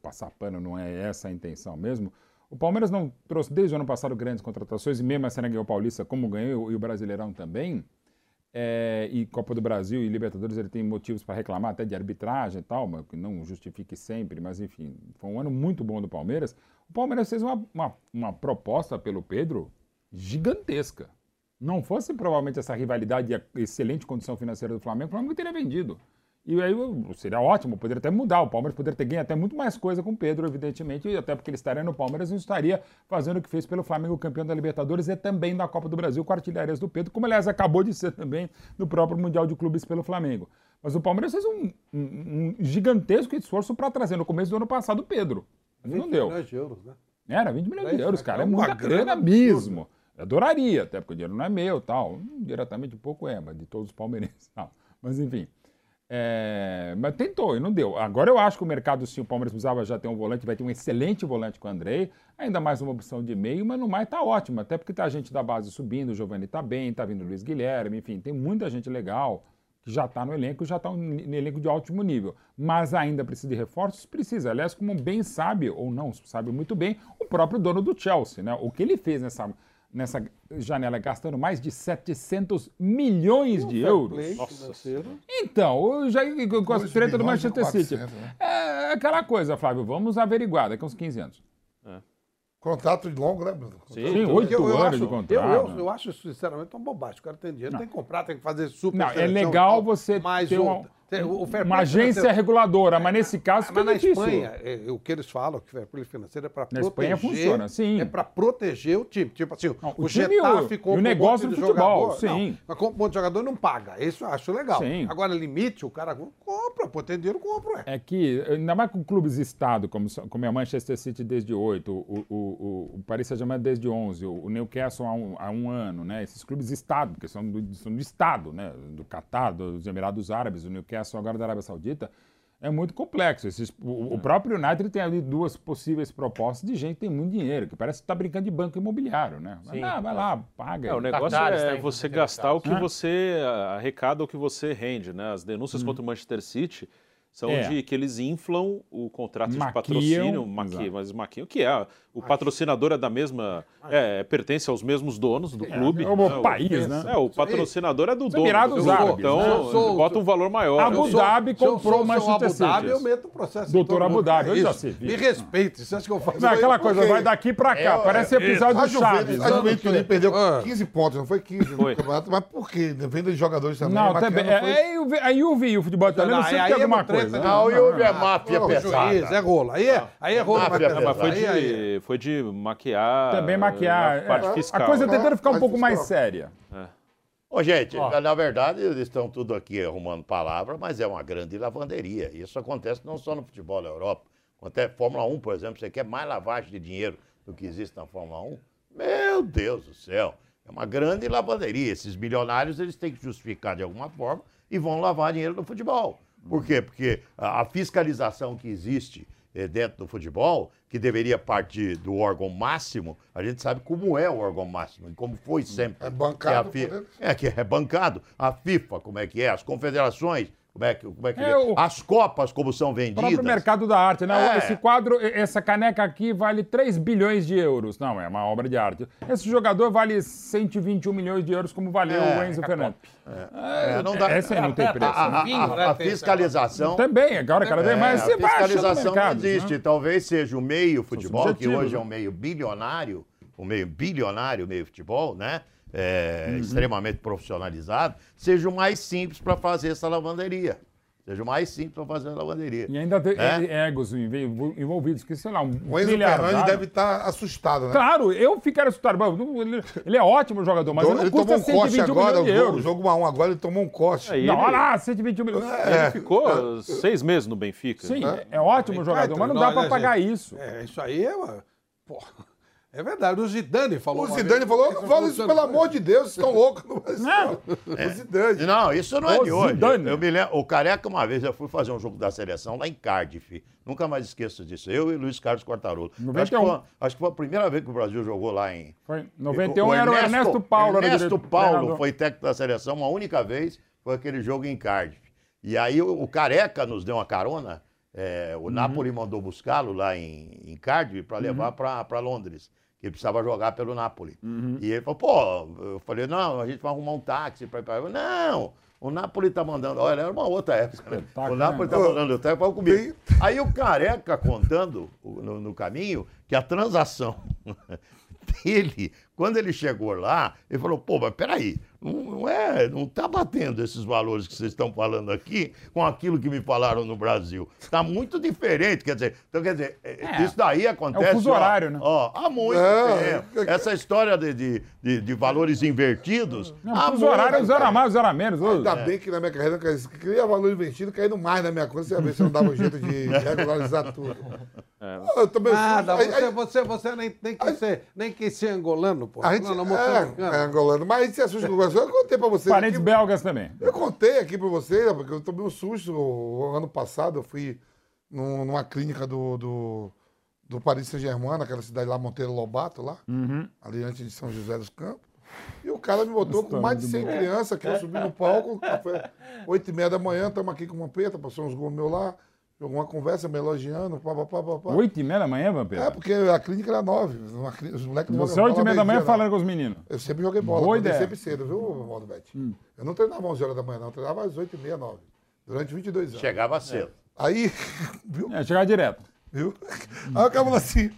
S15: passar pano, não é essa a intenção mesmo. O Palmeiras não trouxe desde o ano passado grandes contratações, e mesmo ganhou o Paulista, como ganhou, e o Brasileirão também. É, e Copa do Brasil e Libertadores ele tem motivos para reclamar até de arbitragem e tal, que não justifique sempre, mas enfim, foi um ano muito bom do Palmeiras. O Palmeiras fez uma, uma, uma proposta pelo Pedro gigantesca. Não fosse provavelmente essa rivalidade e a excelente condição financeira do Flamengo, o Flamengo teria vendido. E aí seria ótimo, poderia até mudar. O Palmeiras poderia ter ganho até muito mais coisa com o Pedro, evidentemente, e até porque ele estaria no Palmeiras e não estaria fazendo o que fez pelo Flamengo, campeão da Libertadores e também da Copa do Brasil, com artilharias do Pedro, como aliás acabou de ser também no próprio Mundial de Clubes pelo Flamengo. Mas o Palmeiras fez um, um- um gigantesco esforço para trazer no começo do ano passado o Pedro. Não
S5: 20
S15: deu.
S5: milhões de euros, né?
S15: Era 20 milhões de
S5: É,
S15: euros,
S5: é
S15: cara. É
S5: uma
S15: muita
S5: grana
S15: grana mesmo. Adoraria, até porque o dinheiro não é meu tal. Hum, Diretamente um pouco é, mas de todos os palmeirenses *laughs* tal. Mas enfim. É, mas tentou e não deu. Agora eu acho que o mercado, sim, o Palmeiras precisava já ter um volante, vai ter um excelente volante com o Andrei, ainda mais uma opção de meio, mas no mais tá ótimo, até porque tá a gente da base subindo, o Giovanni tá bem, tá vindo o Luiz Guilherme, enfim, tem muita gente legal que já está no elenco, já está no elenco de ótimo nível. Mas ainda precisa de reforços? Precisa. Aliás, como bem sabe, ou não sabe muito bem, o próprio dono do Chelsea, né? O que ele fez nessa, nessa janela gastando mais de 700 milhões de euros. Então, já com as treta do
S6: e
S15: Manchester City.
S6: 400, né?
S15: É aquela coisa, Flávio, vamos averiguar daqui uns 15 anos.
S6: Contrato de longo, né, Bruno?
S15: Sim, oito anos
S5: acho-
S15: de contrato.
S5: Eu, eu, eu acho isso, sinceramente, uma bobagem. O cara tem dinheiro, tem que comprar, tem que fazer super
S15: Não, é
S5: seleção
S15: legal você
S5: mas
S15: ter uma,
S5: o
S15: uma agência
S5: financeiro-
S15: reguladora, mas nesse caso
S5: Mas na
S15: difícil.
S5: Espanha, é, o que eles falam, que o fair play financeiro é para
S15: Na
S5: proteger.
S15: Espanha funciona, sim.
S5: É para proteger o time. Tipo assim,
S15: o
S5: o,
S15: time
S5: Getafe
S15: o-
S5: compra
S15: o
S5: um
S15: negócio
S5: monte
S15: do futebol,
S5: jogador.
S15: sim.
S5: Não, mas compra um monte de jogador não paga. Isso eu acho legal.
S15: Sim.
S5: Agora, limite, o cara compra, pô, tem dinheiro, compra, ué.
S15: É que, ainda mais com clubes Estado, como, como é a Manchester City desde 8, o, o, o, o Paris Saint-Germain desde 11, o, o Newcastle há um, há um ano, né? Esses clubes Estado, porque são do, são do Estado, né? Do Catar, dos Emirados Árabes, o Newcastle agora da Arábia Saudita, é muito complexo. Esses, o, o próprio United tem ali duas possíveis propostas de gente que tem muito dinheiro, que parece que está brincando de banco imobiliário, né? Vai
S3: Sim.
S15: lá, vai lá, paga.
S3: É, o negócio
S2: Tatares
S3: é
S2: tá em
S3: você gastar o que
S15: Hã?
S3: você ah, arrecada, o que você rende, né? As denúncias contra o Manchester City são
S15: Hum. É.
S3: de que eles inflam o contrato de
S15: Maquiam,
S3: patrocínio, maqui, mas maquiam, que é o patrocinador é da mesma, é, pertence aos mesmos donos do clube.
S15: é o
S3: né?
S15: país, né?
S3: É, o patrocinador é do dono.
S15: Emirados
S3: do
S15: Árabes,
S3: então
S15: né?
S5: Eu sou-
S3: bota um valor maior.
S15: Abu
S3: Eu
S15: Dhabi
S5: eu
S15: comprou o Manchester
S5: Abu Dhabi, eu meto o processo.
S15: Doutor Abu. Dhabi,
S5: É
S15: eu já sei,
S5: Me respeite, você acha que eu faço
S15: Não, aquela coisa, vai daqui pra cá,
S6: É,
S15: parece
S6: é,
S15: episódio
S6: a
S15: do Chaves. Né?
S6: a Juventude perdeu
S5: Ah.
S6: 15 pontos, não foi 15
S3: Foi.
S6: no campeonato, mas por quê? Venda de jogadores também.
S15: Não, também.
S6: foi-
S15: É, é, o- a e futebol italiano
S5: Não,
S15: sempre
S5: aí
S15: tem
S5: é
S15: alguma coisa. né?
S4: Não, Juve é
S5: Ah,
S4: máfia pesada.
S5: é rolo. Aí é, aí é rolo mais
S3: Não, mas foi.
S5: Aí, aí.
S3: de, foi de maquiar.
S15: Também maquiar.
S3: a parte
S15: é.
S3: fiscal.
S15: a coisa
S3: né?
S15: tentando ficar um pouco mais séria.
S4: Ô, gente,
S2: Ó.
S4: na verdade, eles estão tudo aqui arrumando palavra, mas é uma grande lavanderia. Isso acontece não só no futebol da Europa. Acontece Fórmula 1, por exemplo, você quer mais lavagem de dinheiro do que existe na Fórmula 1? Meu Deus do céu. É uma grande lavanderia. Esses milionários, eles têm que justificar de alguma forma e vão lavar dinheiro no futebol. Por quê? Porque a a fiscalização que existe eh, dentro do futebol, que deveria partir do órgão máximo, a gente sabe como é o órgão máximo e como foi sempre.
S6: É bancado
S4: Que é que é bancado. A FIFA, como é que é? As confederações, como é que, como é que
S15: É, o-
S4: As Copas, como são
S15: O
S4: vendidas.
S15: próprio mercado da arte, né?
S4: É.
S15: Esse quadro, essa caneca aqui vale 3 bilhões de euros. Não, é uma obra de arte. Esse jogador vale 121 milhões de euros, como valeu
S4: É,
S15: o Enzo Fernandes.
S4: É, não dá-
S15: Essa aí não tem preço.
S4: A, a- a-
S5: né,
S4: a
S5: essa-
S4: fiscalização.
S15: Também, agora cada vez
S4: É,
S15: mais. Você
S4: a fiscalização não
S15: mercados,
S4: existe.
S15: né?
S4: Talvez seja o meio futebol, que hoje é
S15: né?
S4: um meio bilionário, um meio bilionário, o meio futebol, né? É, extremamente profissionalizado, seja o mais simples para fazer essa lavanderia. Seja o mais simples para fazer a lavanderia.
S15: E ainda tem
S4: É?
S15: egos envol- envolvidos, que sei lá, um
S6: O Enzo. Fernandes deve estar assustado, né?
S15: Claro, eu ficaria assustado. Não, Ele, ele é ótimo jogador, mas
S6: Então,
S15: ele
S6: ele
S15: não custa
S6: tomou um coche
S15: 121
S6: agora,
S15: de
S6: o jogo,
S15: euros.
S6: o jogo 1x1 agora, ele tomou um coche.
S3: Aí
S15: Não,
S3: ele-
S15: olha lá, 121 milhões.
S3: Ele ficou seis meses no Benfica.
S15: Sim,
S3: né?
S15: é ótimo jogador, mas não dá pra pagar isso.
S5: É, isso aí é uma... Pô, é verdade. O Zidane falou
S6: O Zidane
S5: vez-
S6: falou,
S5: Isso
S6: fala isso, pelo amor de Deus, vocês estão *laughs* loucos. Não ser. O Zidane.
S4: Não, isso não é
S6: Ô,
S4: de hoje.
S6: Zidane.
S4: Eu me lembro, o Careca, uma vez, eu fui fazer um jogo da seleção lá em Cardiff. Nunca mais esqueço disso. Eu e o Luiz Carlos Quartarolo. Acho que,
S15: 91.
S4: foi, acho que foi a primeira vez que o Brasil jogou lá em.
S15: Foi 91 era o Ernesto Paulo. era o
S4: Ernesto
S15: diretor-
S4: Paulo
S15: treinador.
S4: foi técnico da seleção uma única vez, foi aquele jogo em Cardiff. E aí o, o Careca nos deu uma carona. é,
S15: Uhum.
S4: o Napoli mandou buscá-lo lá em, em Cardiff para levar para Londres, que ele precisava jogar pelo Napoli.
S15: Uhum.
S4: E ele falou, pô, eu falei, não, a gente vai arrumar um táxi para ir pra... Não, o Napoli tá mandando. Olha, era uma outra época, né? O Napoli tá mandando o táxi, comigo. Aí o Careca contando no, no caminho que a transação *laughs* dele, quando ele chegou lá, ele falou, pô, mas peraí, não, é, não tá batendo esses valores que vocês estão falando aqui com aquilo que me falaram no Brasil. Tá muito diferente, quer dizer, então quer dizer, é,
S15: É.
S4: isso daí acontece...
S15: fuso
S4: ó,
S15: horário, né?
S4: Ó, há muito
S6: É.
S4: tempo. Essa história de, de, de, de valores invertidos...
S15: Não,
S4: há
S15: fuso horário é zero a mais, zero a menos.
S6: Ainda bem que na minha carreira, queria valor investido, caindo mais na minha conta, você ia ver se eu não dava um jeito de *laughs* regularizar tudo. Eu também
S5: Nada,
S6: aí-
S5: você,
S6: aí-
S5: você, você nem, nem, quis ser, nem quis ser angolano, pô.
S6: A gente,
S5: Não, não,
S6: é, é angolano, mas a gente se assusta com o Brasil. Eu contei pra você.
S15: Parentes
S6: aqui-
S15: belgas também.
S6: Eu contei aqui pra você, porque eu tomei um susto. Ano passado eu fui num- numa clínica do, do, do Paris Saint-Germain, naquela cidade lá, Monteiro Lobato, lá,
S15: Uhum.
S6: ali antes de São José dos Campos. E o cara me botou com
S15: História
S6: mais de
S15: do
S6: 100
S15: bom.
S6: crianças, que eu subi no palco, café, 8 e meia da manhã, estamos aqui com uma peta, passou uns gols meus lá, jogou uma conversa, me elogiando, pá, pá, pá, pá, pá.
S15: Oito e meia da manhã,
S6: É,
S15: Vampeta?
S6: porque a clínica era 9, uma clí- os moleques não
S15: Você
S6: jogam
S15: oito e meia da manhã
S6: meio-dia,
S15: falando com os meninos.
S6: Eu sempre joguei bola,
S15: Boa ideia.
S6: sempre cedo, viu, Valdo Betti? Eu não treinava 11 horas da manhã, não, eu treinava às 8 e meia, 9, durante 22 anos.
S4: Chegava cedo.
S6: Aí, *laughs* viu?
S15: É, chegar direto.
S6: Viu? Aí o cara falou assim,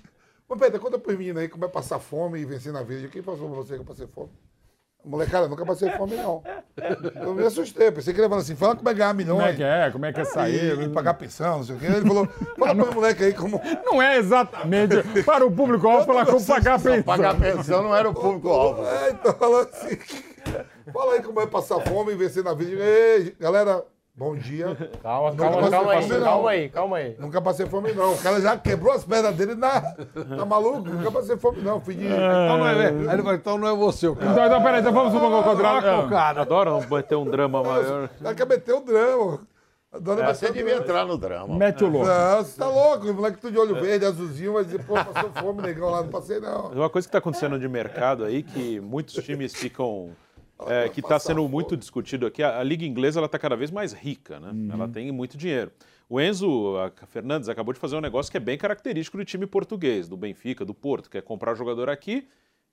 S6: Ô Pedro, conta pros meninos aí como é passar fome e vencer na vida. Quem passou pra você que eu passei fome? Molecada, nunca passei fome, não. Eu me assustei, pensei que ele ia falar assim, fala como é ganhar milhões.
S15: Como é que é? Como é que é sair?
S6: E, e pagar pensão, não sei o quê. Ele falou, fala pro moleque aí como...
S15: Não é exatamente para o público-alvo falar como pagar a pensão.
S4: Pagar pensão não era o público-alvo.
S6: É, então falou assim, fala aí como é passar fome e vencer na vida. Ei, galera, bom dia. *laughs*
S2: Calma,
S6: Nunca
S2: calma, calma aí,
S6: fome,
S2: calma aí, calma aí.
S6: Nunca passei fome, não. O cara já quebrou as pernas dele na... Tá maluco? Nunca passei fome, não. Fui de...
S5: Então não é, aí ele falou, então não é você o cara.
S15: Então, então, peraí, então vamos supor que o contrário.
S5: Troca o cara.
S3: Adoram meter um drama maior.
S6: Cara quer meter o drama. Adora
S4: É, você devia
S6: drama.
S4: entrar no drama.
S15: Mete o louco.
S6: Não, você tá louco. O moleque tudo de olho verde, azulzinho, vai dizer, pô, passou fome, negão lá. Não passei, não.
S3: Uma coisa que está acontecendo de mercado aí, que muitos times ficam. É, que está sendo muito discutido aqui, a, a Liga Inglesa está cada vez mais rica, né? Ela tem muito dinheiro. O Enzo Fernandes acabou de fazer um negócio que é bem característico do time português, do Benfica, do Porto, que é comprar jogador aqui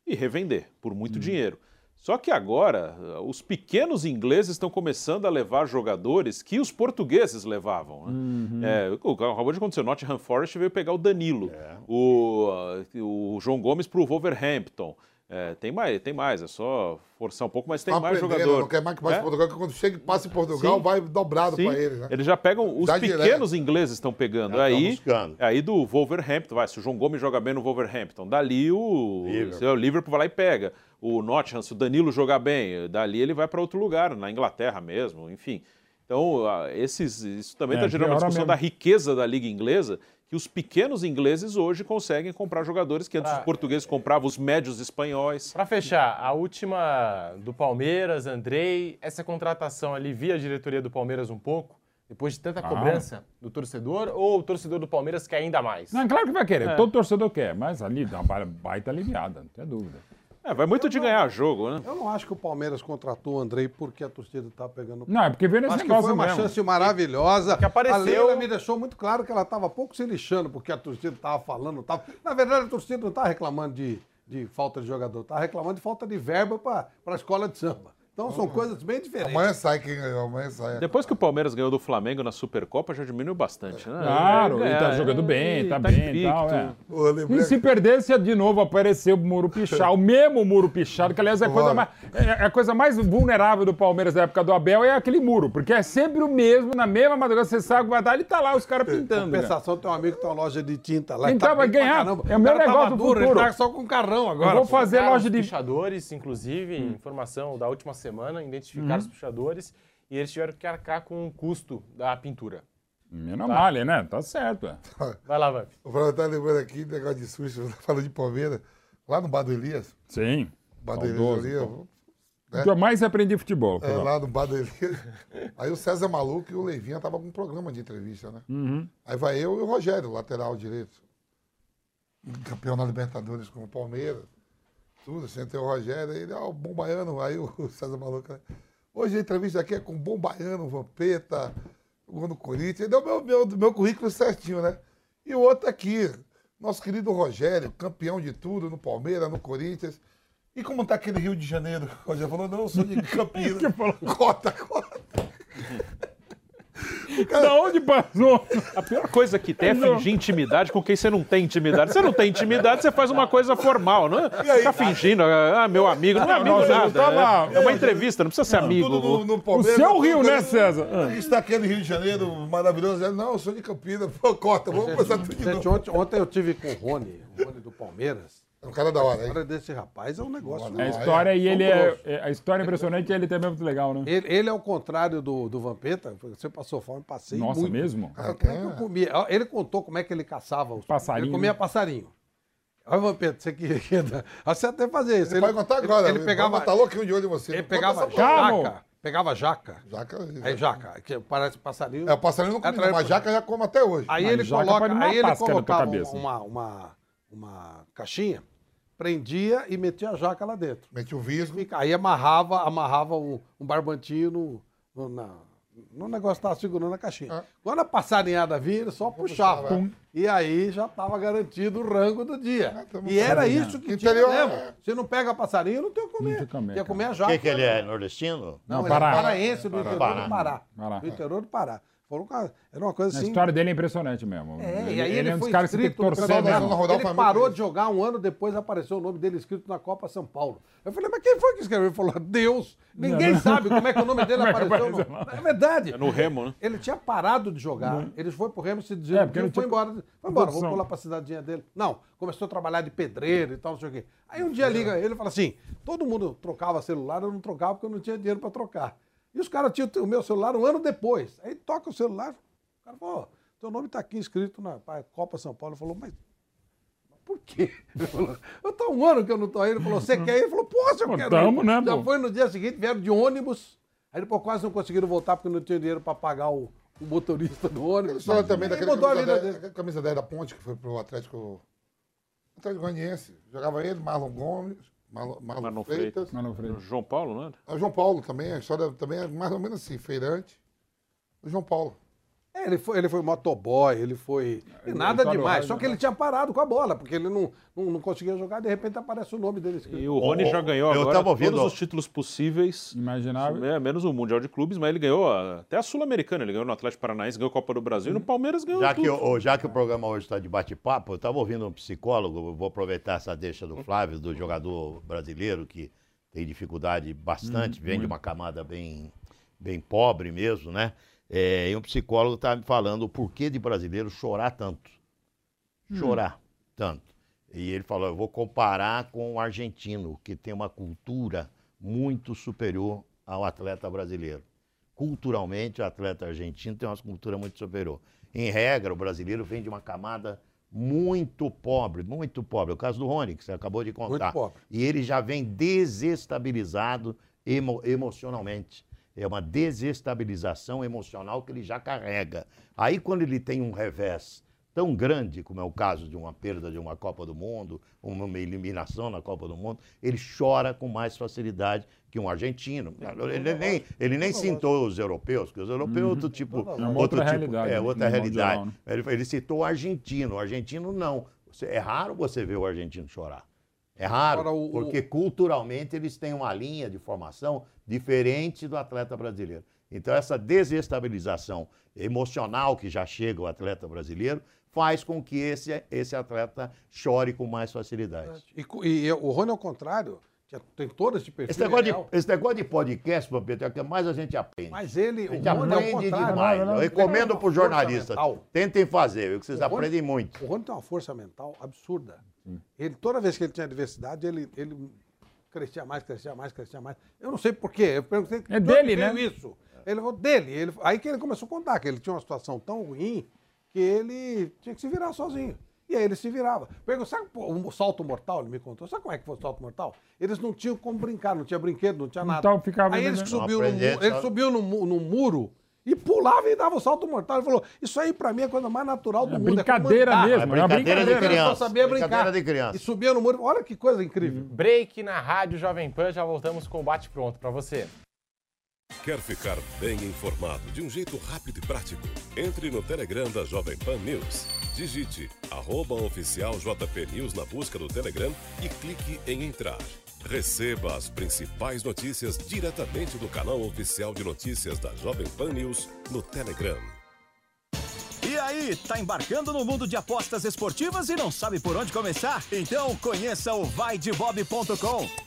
S3: e revender por muito dinheiro. Só que agora, eh, os pequenos ingleses estão começando a levar jogadores que os portugueses levavam. Né? É, o- acabou de acontecer, o Nottingham Forest veio pegar o Danilo, o, ah, o João Gomes para o Wolverhampton. É, tem mais, tem mais, é só forçar um pouco, mas tem
S6: Tá
S3: mais jogador.
S6: Não quer mais que passe
S3: É?
S6: em Portugal, que quando chega e passa em Portugal,
S3: Sim.
S6: vai dobrado pra eles, né?
S3: Eles já pegam, os
S6: Dá
S3: pequenos ingleses estão pegando.
S4: Já
S3: aí,
S4: buscando.
S3: aí do Wolverhampton, vai, se o João Gomes joga bem no Wolverhampton, dali o
S4: Liverpool.
S3: se o Liverpool vai lá e pega. O Nottingham, se o Danilo jogar bem, dali ele vai para outro lugar, na Inglaterra mesmo, enfim. Então, ah, esses, isso também
S15: É,
S3: está gerando uma discussão
S15: mesmo.
S3: da riqueza da Liga Inglesa, que os pequenos ingleses hoje conseguem comprar jogadores que antes
S2: Ah.
S3: os portugueses compravam, os médios espanhóis.
S2: Pra fechar, a última do Palmeiras, Andrei, essa contratação alivia a diretoria do Palmeiras um pouco? Depois de tanta
S15: Ah.
S2: cobrança do torcedor? Ou o torcedor do Palmeiras quer ainda mais?
S15: Não, claro que vai querer.
S3: É.
S15: Todo torcedor quer, mas ali dá uma baita aliviada, não tem dúvida.
S3: É, vai muito de ganhar jogo, né?
S5: Eu não acho que o Palmeiras contratou o Andrei porque a torcida tá pegando.
S15: Não, é porque veio nesse
S5: Acho que
S15: negócio
S5: foi uma
S15: mesmo.
S5: chance maravilhosa.
S2: Que apareceu-
S5: A Leila me deixou muito claro que ela estava pouco se lixando porque a torcida estava falando. Tava... Na verdade, a torcida não está reclamando de, de falta de jogador, está reclamando de falta de verba para a escola de samba. Então são coisas bem diferentes.
S6: Amanhã sai quem ganhou, amanhã sai.
S3: Depois que o Palmeiras ganhou do Flamengo na Supercopa, já diminuiu bastante, né?
S15: Claro, ele tá
S3: É,
S15: jogando bem,
S3: é,
S15: tá,
S3: tá
S15: bem e
S3: invicto.
S15: tal. É. E se perdesse, de novo aparecer o Muro Pichar, o mesmo Muro Pichar, que aliás é a coisa, mais, é a coisa mais vulnerável do Palmeiras da época do Abel, é aquele muro, porque é sempre o mesmo, na mesma madrugada, você sabe que vai dar, ele tá lá, os caras pintando. né?
S5: Compensação, tem um amigo que tem uma loja de tinta lá.
S15: Então,
S5: tá
S15: vai ganhar. É o meu
S5: tava
S15: negócio do futuro.
S5: Ele tá só com carrão agora.
S15: Eu vou fazer loja de...
S2: pichadores, inclusive, informação da última semana, identificaram
S15: Uhum.
S2: os pichadores e eles tiveram que arcar com o custo da pintura.
S15: Menos
S2: Tá.
S15: mal, né? Tá certo. é. *laughs*
S2: Vai lá, Vamp.
S6: O Flávio tá lembrando aqui, negócio de susto, *laughs* falando de Palmeiras, lá no Bar do Elias.
S15: Sim.
S6: Bar do Elias ali,
S15: pô.
S6: né?
S15: Que eu mais aprendi futebol.
S6: É, lá no Bar do Elias. *laughs* Aí o César Maluco e o Leivinha tava com um programa de entrevista, né?
S15: Uhum.
S6: Aí vai eu e o Rogério, lateral direito. Campeão na Libertadores com o Palmeiras. Tudo, sentei o Rogério, ele, ó, o Bom Baiano, aí o *laughs* César Maluco. né? Hoje a entrevista aqui é com o Bom Baiano, Vampeta, jogou no Corinthians. Ele deu meu, meu, meu currículo certinho, né? E o outro aqui, nosso querido Rogério, campeão de tudo no Palmeiras, no Corinthians. E como tá aquele Rio de Janeiro? O Rogério falou, não, eu sou de *laughs* Campinas. Cota, cota.
S15: Da onde passou?
S3: A pior coisa que tem é fingir intimidade com quem você não tem intimidade. Você não tem intimidade, você faz uma coisa formal, não é? Tá fingindo, ah, meu amigo, não é amigo
S15: Não, não
S3: nada.
S15: tá lá.
S3: é, é uma entrevista, não precisa ser amigo.
S6: Tudo no, no
S15: O
S6: Palmeiras.
S15: seu Rio, né, César?
S6: Está aquele Rio de Janeiro maravilhoso. Ele, não, eu sou de Campinas. Pô, corta, vamos começar tudo de
S5: Gente,
S6: novo.
S5: ontem, ontem eu tive com o Rony, o Rony do Palmeiras.
S6: É um cara da hora,
S5: A
S6: hein?
S5: história desse rapaz é um negócio.
S15: A história e ele é, é- A história é impressionante e ele também é muito legal, né?
S5: Ele, ele é o contrário do, do Vampeta. Você passou fome, passei
S15: Nossa,
S5: muito.
S15: mesmo?
S5: Cara, como é que eu comia? Ele contou como é que ele caçava os
S15: Passarinho,
S5: Ele comia
S15: né?
S5: passarinho. Olha, Vampeta, você que... *laughs* Você até fazia isso.
S6: Ele vai contar agora.
S5: Ele, pegava...
S6: Tá louquinho de olho em você.
S5: Ele pegava jaca. Pegava jaca.
S6: Jaca.
S5: Aí jaca, que parece passarinho.
S6: É, o passarinho não não, mas jaca já come até hoje.
S5: Aí
S15: Mas
S5: ele coloca, aí ele colocava uma, uma, uma caixinha, prendia e metia a jaca lá dentro.
S6: Mete o.
S5: Fica- Aí amarrava, amarrava um, um barbantinho no, no, na- no negócio que estava segurando a caixinha.
S6: Ah.
S5: Quando a passarinhada vinha, ele só puxava.
S6: puxava.
S5: E aí já estava garantido o rango do dia.
S6: Ah,
S5: e era isso que
S6: Interior,
S5: tinha
S6: é.
S5: mesmo. Se não pega passarinho, não tem o que comer.
S15: Não tem o que comer, cara.
S5: comer a
S4: O
S5: jaca.
S4: que, que ele é? Nordestino?
S5: Não,
S15: Não,
S5: ele
S15: Pará.
S5: é paraense do interior
S4: Pará.
S5: do Pará.
S15: Pará.
S5: Do interior do Pará. Foram, era uma coisa
S15: A
S5: assim.
S15: história dele é impressionante mesmo.
S5: É, e aí ele,
S15: é um dos
S5: foi
S15: caras que tem que torcer mesmo.
S5: Ele parou de jogar um ano depois, apareceu o nome dele escrito na Copa São Paulo. Eu falei, mas quem foi que escreveu? Ele falou, Deus. Ninguém sabe como é que o nome dele *laughs*
S15: é
S5: apareceu.
S15: apareceu
S5: no- É verdade.
S3: É no Remo, né?
S5: Ele tinha parado de jogar. Ele foi pro Remo se
S15: É,
S5: desiludiu
S15: porque não
S5: e foi
S15: tinha
S5: embora. Foi embora, vou pular pra cidadinha dele. Não, começou a trabalhar de pedreiro e tal, não sei o quê. Aí um dia liga ele e fala assim: todo mundo trocava celular, eu não trocava porque eu não tinha dinheiro pra trocar. E os caras tinham o meu celular um ano depois. Aí toca o celular, o cara falou: "Ó, teu nome tá aqui escrito na Copa São Paulo. Ele falou, mas. Por quê? *laughs* Ele falou, eu tô um ano que eu não tô aí. Ele falou, você quer ir? Ele falou, poxa, eu
S15: Pô,
S5: quero
S15: tamo,
S5: ir.
S15: né,
S5: Já
S15: pô?
S5: foi no dia seguinte, vieram de ônibus. Aí depois quase não conseguiram voltar porque não tinha dinheiro pra pagar o, o motorista do ônibus.
S6: Ele fala também daquele camisa,
S5: vida
S6: 10,
S5: dele.
S6: aquele camisa 10 da Ponte, que foi pro Atlético, Atlético Goianiense. Jogava ele, Marlon Gomes, Marlon, Marlon,
S3: Marlon
S6: Freitas.
S3: Freitas. João Paulo, não?
S6: É O João Paulo também, a história também é mais ou menos assim, feirante. O João Paulo.
S5: É, ele foi, ele foi motoboy, ele foi. e nada demais. Só que
S15: né?
S5: ele tinha parado com a bola, porque ele não, não, não conseguia jogar, de repente aparece o nome dele escrito.
S3: E o Rony já ganhou
S4: eu
S3: agora
S4: tava ouvindo-
S3: todos os títulos possíveis.
S15: Imaginável.
S3: É, menos o Mundial de Clubes, mas ele ganhou a- até a Sul-Americana. Ele ganhou no Atlético Paranaense, ganhou a Copa do Brasil e no Palmeiras ganhou
S4: Já que,
S3: tudo.
S4: o, já que o programa hoje está de bate-papo, eu estava ouvindo um psicólogo, vou aproveitar essa deixa do Flávio, do jogador brasileiro, que tem dificuldade bastante, vem de uma camada bem, bem pobre mesmo, né? É, e um psicólogo estava me falando o porquê de brasileiro chorar tanto. Chorar tanto. E ele falou, eu vou comparar com o argentino, que tem uma cultura muito superior ao atleta brasileiro. Culturalmente, o atleta argentino tem uma cultura muito superior. Em regra, o brasileiro vem de uma camada muito pobre, muito pobre. O caso do Rony, que você acabou de contar.
S5: pobre.
S4: E ele já vem desestabilizado emo- emocionalmente. É uma desestabilização emocional que ele já carrega. Aí, quando ele tem um revés tão grande, como é o caso de uma perda de uma Copa do Mundo, uma eliminação na Copa do Mundo, ele chora com mais facilidade que um argentino. Ele nem, ele nem citou os europeus, porque os europeus é outro tipo.
S15: É
S4: outro tipo-
S15: realidade,
S4: É
S15: né,
S4: outra
S15: no
S4: realidade.
S15: mundial, né?
S4: Ele, ele citou o argentino. O argentino não. É raro você ver o argentino chorar. É raro,
S5: o-
S4: porque culturalmente eles têm uma linha de formação diferente do atleta brasileiro. Então, essa desestabilização emocional que já chega ao atleta brasileiro faz com que esse, esse atleta chore com mais facilidade.
S5: E, co- e o Rony, ao contrário, tinha- tem todo esse perfil.
S4: Esse negócio, de, esse negócio de podcast, Pampeta, é o que mais a gente aprende.
S5: Mas ele,
S4: A
S5: o
S4: gente
S5: Rony,
S4: aprende
S5: contrário,
S4: demais.
S5: não, não,
S4: Eu
S5: não,
S4: recomendo para os jornalistas. Tentem fazer, vocês
S5: O Rony-
S4: aprendem muito.
S5: O Rony tem uma força mental absurda. Ele, toda vez que ele tinha adversidade, ele, ele crescia mais, crescia mais, crescia mais. Eu não sei porquê. Eu perguntei
S15: É dele, né?
S5: isso. Ele falou dele. Ele, aí que ele começou a contar que ele tinha uma situação tão ruim que ele tinha que se virar sozinho. E aí ele se virava. Perguntou, sabe o salto mortal? Ele me contou. Sabe como é que foi o salto mortal? Eles não tinham como brincar, não tinha brinquedo, não tinha nada.
S15: Então ficava
S5: aí
S15: né?
S5: subiu no, ele subiu no, no muro e pulava e dava o salto mortal. Ele falou, isso aí pra mim é a coisa mais natural do
S15: É
S5: mundo.
S15: brincadeira
S5: é como andar.
S15: mesmo, é uma
S4: brincadeira de
S15: brincadeira.
S4: criança.
S5: Eu só sabia brincar.
S4: Brincadeira de criança.
S5: E subia no muro. Olha que coisa incrível.
S2: Break na Rádio Jovem Pan, já voltamos com o Bate Pronto pra você.
S9: Quer ficar bem informado de um jeito rápido e prático? Entre no Telegram da Jovem Pan News. Digite arroba oficial JP News na busca do Telegram e clique em entrar. Receba as principais notícias diretamente do canal oficial de notícias da Jovem Pan News no Telegram.
S8: E aí, tá embarcando no mundo de apostas esportivas e não sabe por onde começar? Então conheça o vaidebob.com.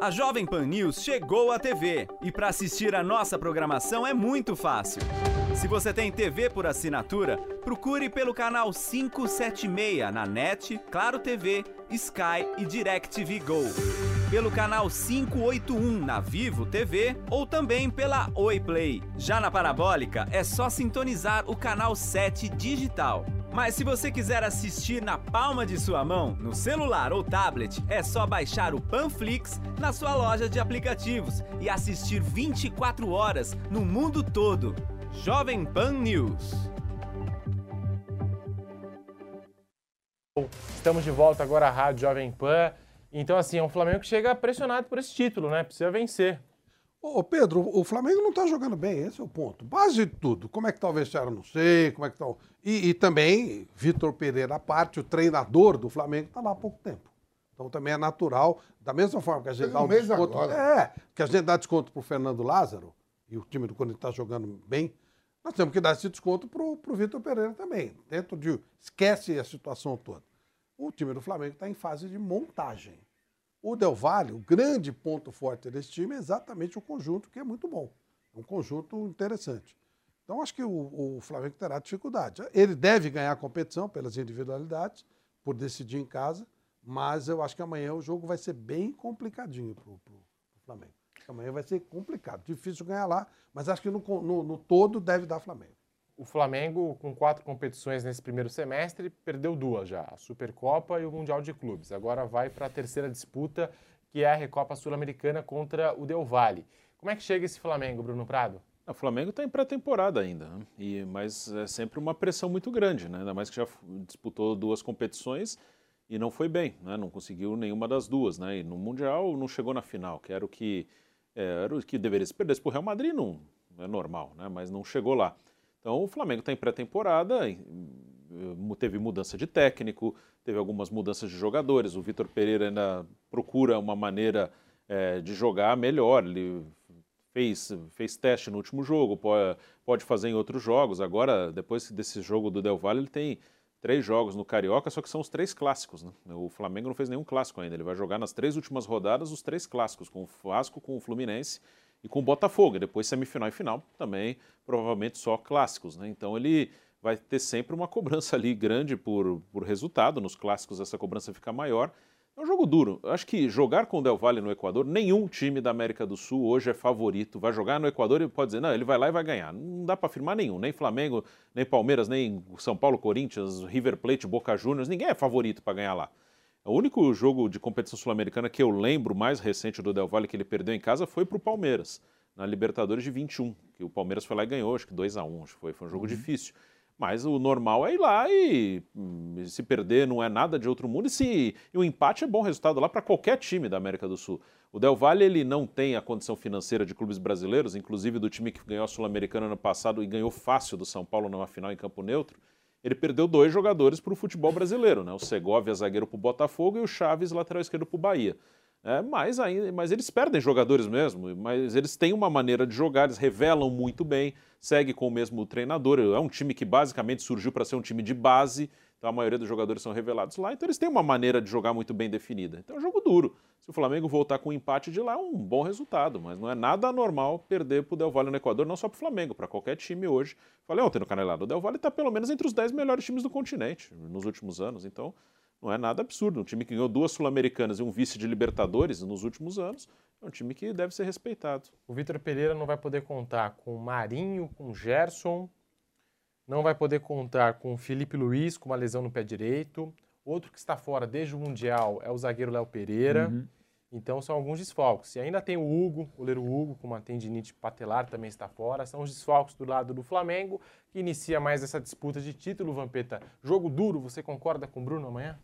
S13: A Jovem Pan News chegou à TV e para assistir a nossa programação é muito fácil. Se você tem TV por assinatura, procure pelo canal 576 na NET, Claro TV, Sky e DirecTV Go. Pelo canal 581 na Vivo TV ou também pela Oi Play. Já na Parabólica é só sintonizar o canal 7 digital. Mas se você quiser assistir na palma de sua mão, no celular ou tablet, é só baixar o Panflix na sua loja de aplicativos e assistir 24 horas no mundo todo. Jovem Pan News.
S2: Estamos de volta agora à Rádio Jovem Pan. Então, assim, é um Flamengo que chega pressionado por esse título, né? Precisa vencer.
S5: Ô, Pedro, o Flamengo não está jogando bem, esse é o ponto. Base de tudo. Como é que tá o vestiário, não sei, como é que tá o... E, e também, Vitor Pereira à parte, o treinador do Flamengo, está lá há pouco tempo. Então também é natural, da mesma forma que a gente
S6: Tem
S5: dá
S6: um
S5: um desconto...
S6: agora.
S5: É, que a gente dá desconto pro Fernando Lázaro, e o time do Corinthians está jogando bem, nós temos que dar esse desconto pro, pro Vitor Pereira também. Dentro de... Esquece a situação toda. O time do Flamengo está em fase de montagem. O Del Valle, o grande ponto forte desse time é exatamente o conjunto, que é muito bom. É um conjunto interessante. Então, acho que o, o Flamengo terá dificuldade. Ele deve ganhar a competição pelas individualidades, por decidir em casa, mas eu acho que amanhã o jogo vai ser bem complicadinho para o Flamengo. Amanhã vai ser complicado. Difícil ganhar lá, mas acho que no, no, no todo deve dar Flamengo.
S2: O Flamengo, com quatro competições nesse primeiro semestre, perdeu duas já: a Supercopa e o Mundial de Clubes. Agora vai para a terceira disputa, que é a Recopa Sul-Americana contra o Del Valle. Como é que chega esse Flamengo, Bruno Prado?
S3: O Flamengo está em pré-temporada ainda, né? e, mas é sempre uma pressão muito grande, né? ainda mais que já disputou duas competições e não foi bem, né? não conseguiu nenhuma das duas. Né? E no Mundial não chegou na final, que era o que, é, era o que deveria se perder. para o Real Madrid, não é normal, né? mas não chegou lá. Então o Flamengo está em pré-temporada, teve mudança de técnico, teve algumas mudanças de jogadores. O Vitor Pereira ainda procura uma maneira é, de jogar melhor. Ele fez, fez teste no último jogo, pode, pode fazer em outros jogos. Agora, depois desse jogo do Del Valle, ele tem três jogos no Carioca, só que são os três clássicos. Né? O Flamengo não fez nenhum clássico ainda. Ele vai jogar nas três últimas rodadas os três clássicos, com o Vasco, com o Fluminense e com o Botafogo. Depois semifinal e final também, provavelmente só clássicos. Né? Então ele vai ter sempre uma cobrança ali grande por, por resultado. Nos clássicos essa cobrança fica maior. É um jogo duro. Eu acho que jogar com o Del Valle no Equador, nenhum time da América do Sul hoje é favorito. Vai jogar no Equador e pode dizer, não, ele vai lá e vai ganhar. Não dá para afirmar nenhum. Nem Flamengo, nem Palmeiras, nem São Paulo, Corinthians, River Plate, Boca Juniors. Ninguém é favorito para ganhar lá. O único jogo de competição sul-americana que eu lembro mais recente do Del Valle que ele perdeu em casa foi para o Palmeiras, na Libertadores de 21, que o Palmeiras foi lá e ganhou, acho que 2 a 1 acho que foi, foi um jogo uhum. difícil. Mas o normal é ir lá e hum, se perder não é nada de outro mundo. E, se, e o empate é bom resultado lá para qualquer time da América do Sul. O Del Valle ele não tem a condição financeira de clubes brasileiros, inclusive do time que ganhou a Sul-Americana ano passado e ganhou fácil do São Paulo numa final em campo neutro. Ele perdeu dois jogadores para o futebol brasileiro, né? o Segovia, zagueiro para o Botafogo, e o Chaves, lateral esquerdo para o Bahia. É, mas, ainda, mas eles perdem jogadores mesmo, mas eles têm uma maneira de jogar, eles revelam muito bem, segue com o mesmo treinador. É um time que basicamente surgiu para ser um time de base, então a maioria dos jogadores são revelados lá, então eles têm uma maneira de jogar muito bem definida. Então é um jogo duro. Se o Flamengo voltar com um empate de lá, é um bom resultado, mas não é nada anormal perder para o Del Valle no Equador, não só para o Flamengo, para qualquer time hoje. Falei ontem no Canelado, o Del Valle está pelo menos entre os 10 melhores times do continente nos últimos anos, então não é nada absurdo. Um time que ganhou duas Sul-Americanas e um vice de Libertadores nos últimos anos é um time que deve ser respeitado.
S2: O Vitor Pereira não vai poder contar com Marinho, com Gerson, não vai poder contar com Felipe Luiz com uma lesão no pé direito. Outro que está fora desde o Mundial é o zagueiro Léo Pereira. Uhum. Então são alguns desfalques. E ainda tem o Hugo, o goleiro Hugo, com uma tendinite patelar, também está fora. São os desfalques do lado do Flamengo, que inicia mais essa disputa de título, Vampeta. Jogo duro, você concorda com o Bruno amanhã?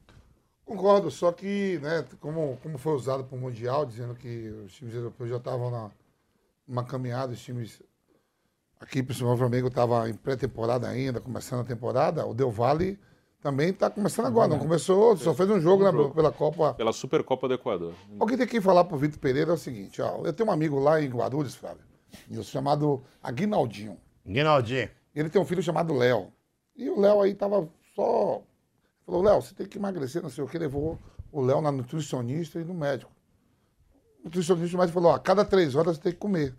S6: Concordo, só que, né, como, como foi usado para o Mundial, dizendo que os times europeus já estavam na, numa caminhada, os times aqui, principalmente o Flamengo, estava em pré-temporada ainda, começando a temporada, o Del Valle também está começando agora, não começou, só fez um jogo, um né, jogo. pela Copa.
S3: Pela Supercopa do Equador.
S6: O que tem que falar para o Vitor Pereira é o seguinte: ó, eu tenho um amigo lá em Guarulhos, Flávio, chamado Aguinaldinho.
S4: Aguinaldinho.
S6: Ele tem um filho chamado Léo. E o Léo aí tava só. Falou, Léo, você tem que emagrecer, não sei o que. Levou o Léo na nutricionista e no médico. O nutricionista o médico falou: ó, a cada três horas você tem que comer.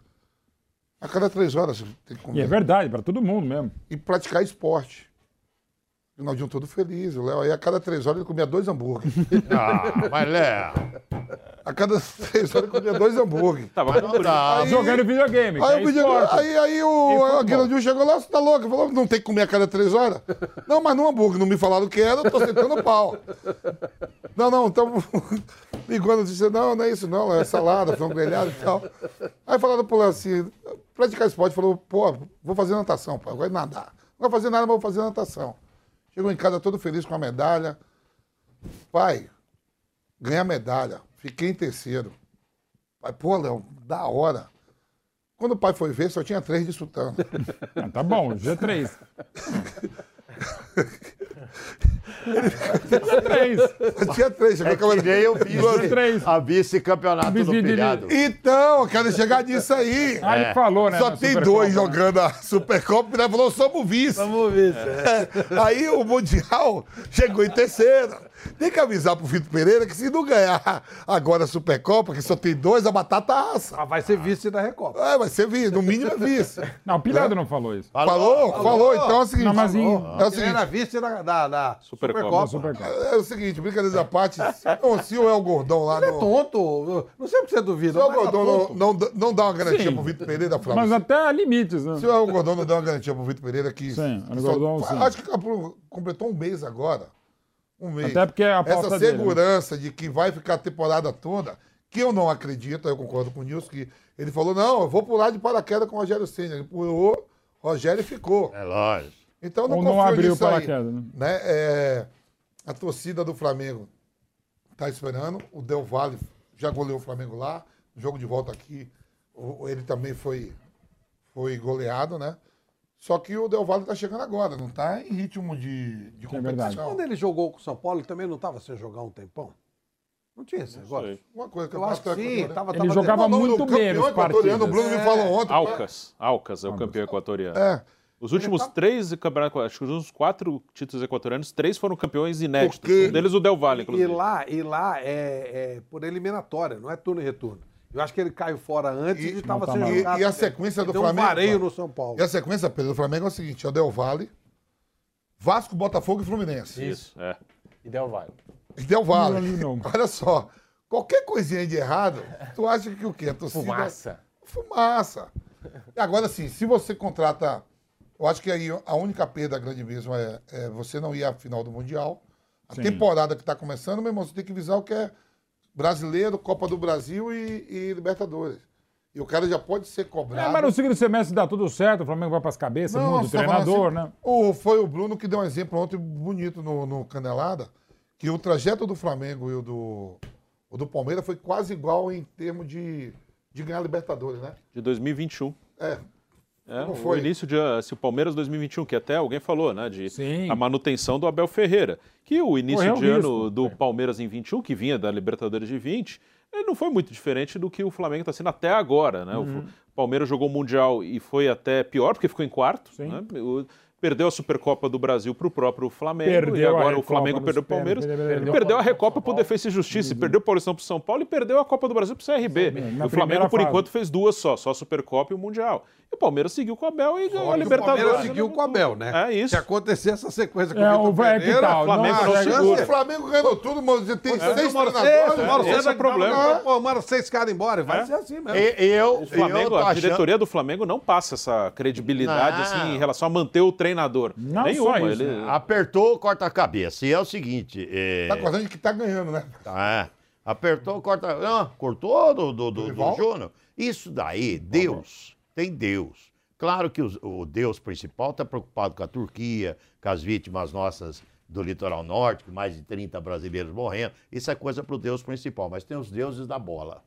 S6: A cada três horas você tem que comer.
S15: E é verdade, para todo mundo mesmo.
S6: E praticar esporte. O Ronaldinho todo feliz. O Léo aí a cada três horas ele comia dois hambúrgueres. *laughs*
S4: Ah, mas Léo.
S6: A cada três horas ele comia dois hambúrgueres.
S15: Tava tá. aí, jogando videogame.
S6: Aí,
S15: é
S6: o videogame, aí, aí o Ronaldinho chegou lá, você tá louco? Falou, não tem que comer a cada três horas? não, mas no hambúrguer, não me falaram o que era, eu tô sentando pau. Não, não, então. E quando disse, não, não é isso, não, é salada, frango grelhado e tal. Aí falaram pro Léo assim, praticar esporte, falou, pô, vou fazer natação, pai, eu vou nadar. Não vou fazer nada, mas vou fazer natação. Chegou em casa todo feliz com a medalha. Pai, ganhei a medalha. Fiquei em terceiro. Pai, pô, Léo, da hora. Quando o pai foi ver, só tinha três disputando. *laughs*
S15: Ah, tá bom, G3. *laughs*
S6: Tinha três. Tinha três.
S4: É que nem eu fiz três. a vice-campeonato do pilhado.
S6: Então, eu quero chegar nisso aí.
S15: Aí é. falou, né?
S6: Só tem dois né? jogando a Supercopa, né? Falou, somos vice.
S4: Somos vice. É.
S6: Aí o Mundial chegou em terceiro. Tem que avisar pro Vitor Pereira que se não ganhar agora a Supercopa, que só tem dois, a batata assa.
S5: Ah, vai ser vice da Recopa.
S6: É, vai ser vice, no mínimo é vice. *laughs*
S15: Não, o Pilhado é. não falou isso.
S6: Falou? Falou, falou. então é o seguinte. Não,
S15: mas em...
S5: é o seguinte. Ele era vice da, da, da
S3: Supercopa.
S15: Supercopa.
S6: É o seguinte, brincadeira à parte, se, não, se o El Gordão lá
S5: Ele é
S6: no...
S5: tonto. Não sei por que você duvida.
S6: Se o El
S5: é
S6: Gordão não, não, dá- não dá uma garantia
S15: Sim.
S6: pro Vitor Pereira, Flávio.
S15: Mas até há limites, né?
S6: Se o El Gordão não dá uma garantia pro Vitor Pereira que...
S15: Sim, o
S6: só-
S15: Gordão, sim.
S6: Acho que completou um mês agora. Um mês.
S15: Até porque é a
S6: Essa
S15: dele, né?
S6: segurança de que vai ficar a temporada toda, que eu não acredito, eu concordo com o Nilson, que ele falou, não, eu vou pular de paraquedas com o Rogério Senna. Ele pulou, Rogério ficou.
S4: É lógico.
S6: Então não
S15: Ou não
S6: confio
S15: abriu o paraquedas, né?
S6: né? É, a torcida do Flamengo tá esperando. O Del Valle já goleou o Flamengo lá. Jogo de volta aqui, ele também foi, foi goleado, né? Só que o Del Valle tá chegando agora, não tá em ritmo de, de
S15: É
S6: competição.
S5: Quando ele jogou com o São Paulo, ele também não estava sem jogar um tempão? Não tinha esse negócio?
S6: Uma coisa que
S5: Eu acho que sim. Tava,
S15: Ele
S5: tava
S15: jogava
S6: Não, não,
S15: muito menos partidas.
S6: O Bruno me falou ontem.
S3: Alcas. Alcas é o campeão equatoriano.
S6: É.
S3: Os últimos três campeonatos, acho que os últimos quatro títulos equatorianos, três foram campeões inéditos.
S5: Porque-
S3: Um deles o Del Valle,
S5: E
S3: inclusive.
S5: lá, e lá é, é por eliminatória, não é turno e retorno. Eu acho que ele caiu fora antes e estava sendo
S6: E,
S5: jogado.
S6: e a sequência do
S5: Deu
S6: Flamengo.
S5: um vareio no São Paulo.
S6: E a sequência, Pedro, do Flamengo é o seguinte: é o Del Valle, Vasco, Botafogo e Fluminense.
S3: Isso, é.
S2: E Del Valle.
S6: E Del Valle.
S15: Não, não. *laughs*
S6: Olha só. Qualquer coisinha de errado, tu acha que o quê? A torcida...
S2: Fumaça.
S6: Fumaça. E agora, assim, se você contrata. Eu acho que aí a única perda grande mesmo é, é você não ir à final do Mundial. A
S15: Sim.
S6: temporada que está começando, meu irmão, você tem que visar o que é brasileiro, Copa do Brasil e, e Libertadores. E o cara já pode ser cobrado.
S15: É, mas no segundo semestre dá tudo certo, o Flamengo vai para as cabeças, muda o treinador,
S6: assim,
S15: né?
S6: O, foi o Bruno que deu um exemplo ontem bonito no, no Canelada, que o trajeto do Flamengo e o do, o do Palmeiras foi quase igual em termos de, de ganhar Libertadores, né?
S3: De 2021.
S6: É.
S3: É,
S6: Como
S3: o
S6: foi?
S3: início de se o Palmeiras 2021, que até alguém falou, né, de
S15: Sim.
S3: a manutenção do Abel Ferreira, que o início
S15: Correu
S3: de ano
S15: risco.
S3: do Palmeiras em 21, que vinha da Libertadores de 20, ele não foi muito diferente do que o Flamengo está sendo até agora, né?
S15: Uhum.
S3: O Palmeiras jogou o Mundial e foi até pior, porque ficou em quarto, né? O- Perdeu a Supercopa do Brasil para o próprio Flamengo
S15: Perdeu
S3: e
S15: a
S3: agora o Flamengo perdeu o Palmeiras,
S15: perdeu-
S3: perdeu,
S15: perdeu
S3: a Recopa para o Defesa e Justiça, perdeu o Paulistão para o São Paulo e perdeu a Copa do Brasil para o CRB.
S15: Na
S3: o Flamengo, por
S15: fase.
S3: enquanto, fez duas só, só a Supercopa e o Mundial. E o Palmeiras seguiu com o Abel e ganhou a
S5: O
S3: Libertadores.
S5: Palmeiras seguiu com o Abel, né?
S3: É isso.
S5: Se acontecer essa sequência com
S15: É,
S5: o
S15: o-
S5: Vitor
S15: é que
S5: Pereira,
S15: tal,
S3: o Flamengo
S5: a
S3: não
S5: chance-
S3: segura.
S6: O Flamengo ganhou tudo, mas tem
S5: É,
S6: seis
S5: Mauro
S6: treinadores.
S5: Seixas, Mauro
S3: é o problema.
S5: não, Pô, manda seis caras embora. Vai ser assim mesmo.
S4: E, e eu,
S3: O Flamengo,
S4: eu
S3: a diretoria do Flamengo não passa essa credibilidade
S4: Não.
S3: assim, em relação a manter o treinador.
S15: Não
S3: Nenhuma.
S15: só isso,
S3: ele-
S4: Apertou, corta a cabeça. E é o seguinte. É...
S6: Tá de que tá ganhando, né?
S4: Tá, é. Apertou, corta. Não, cortou do, do, do, do? Júnior. Isso daí, Deus, tem Deus. Claro que os- o, Deus principal está preocupado com a Turquia, com as vítimas nossas do litoral norte, com mais de 30 brasileiros morrendo. Isso é coisa para o Deus principal, mas tem os deuses da bola.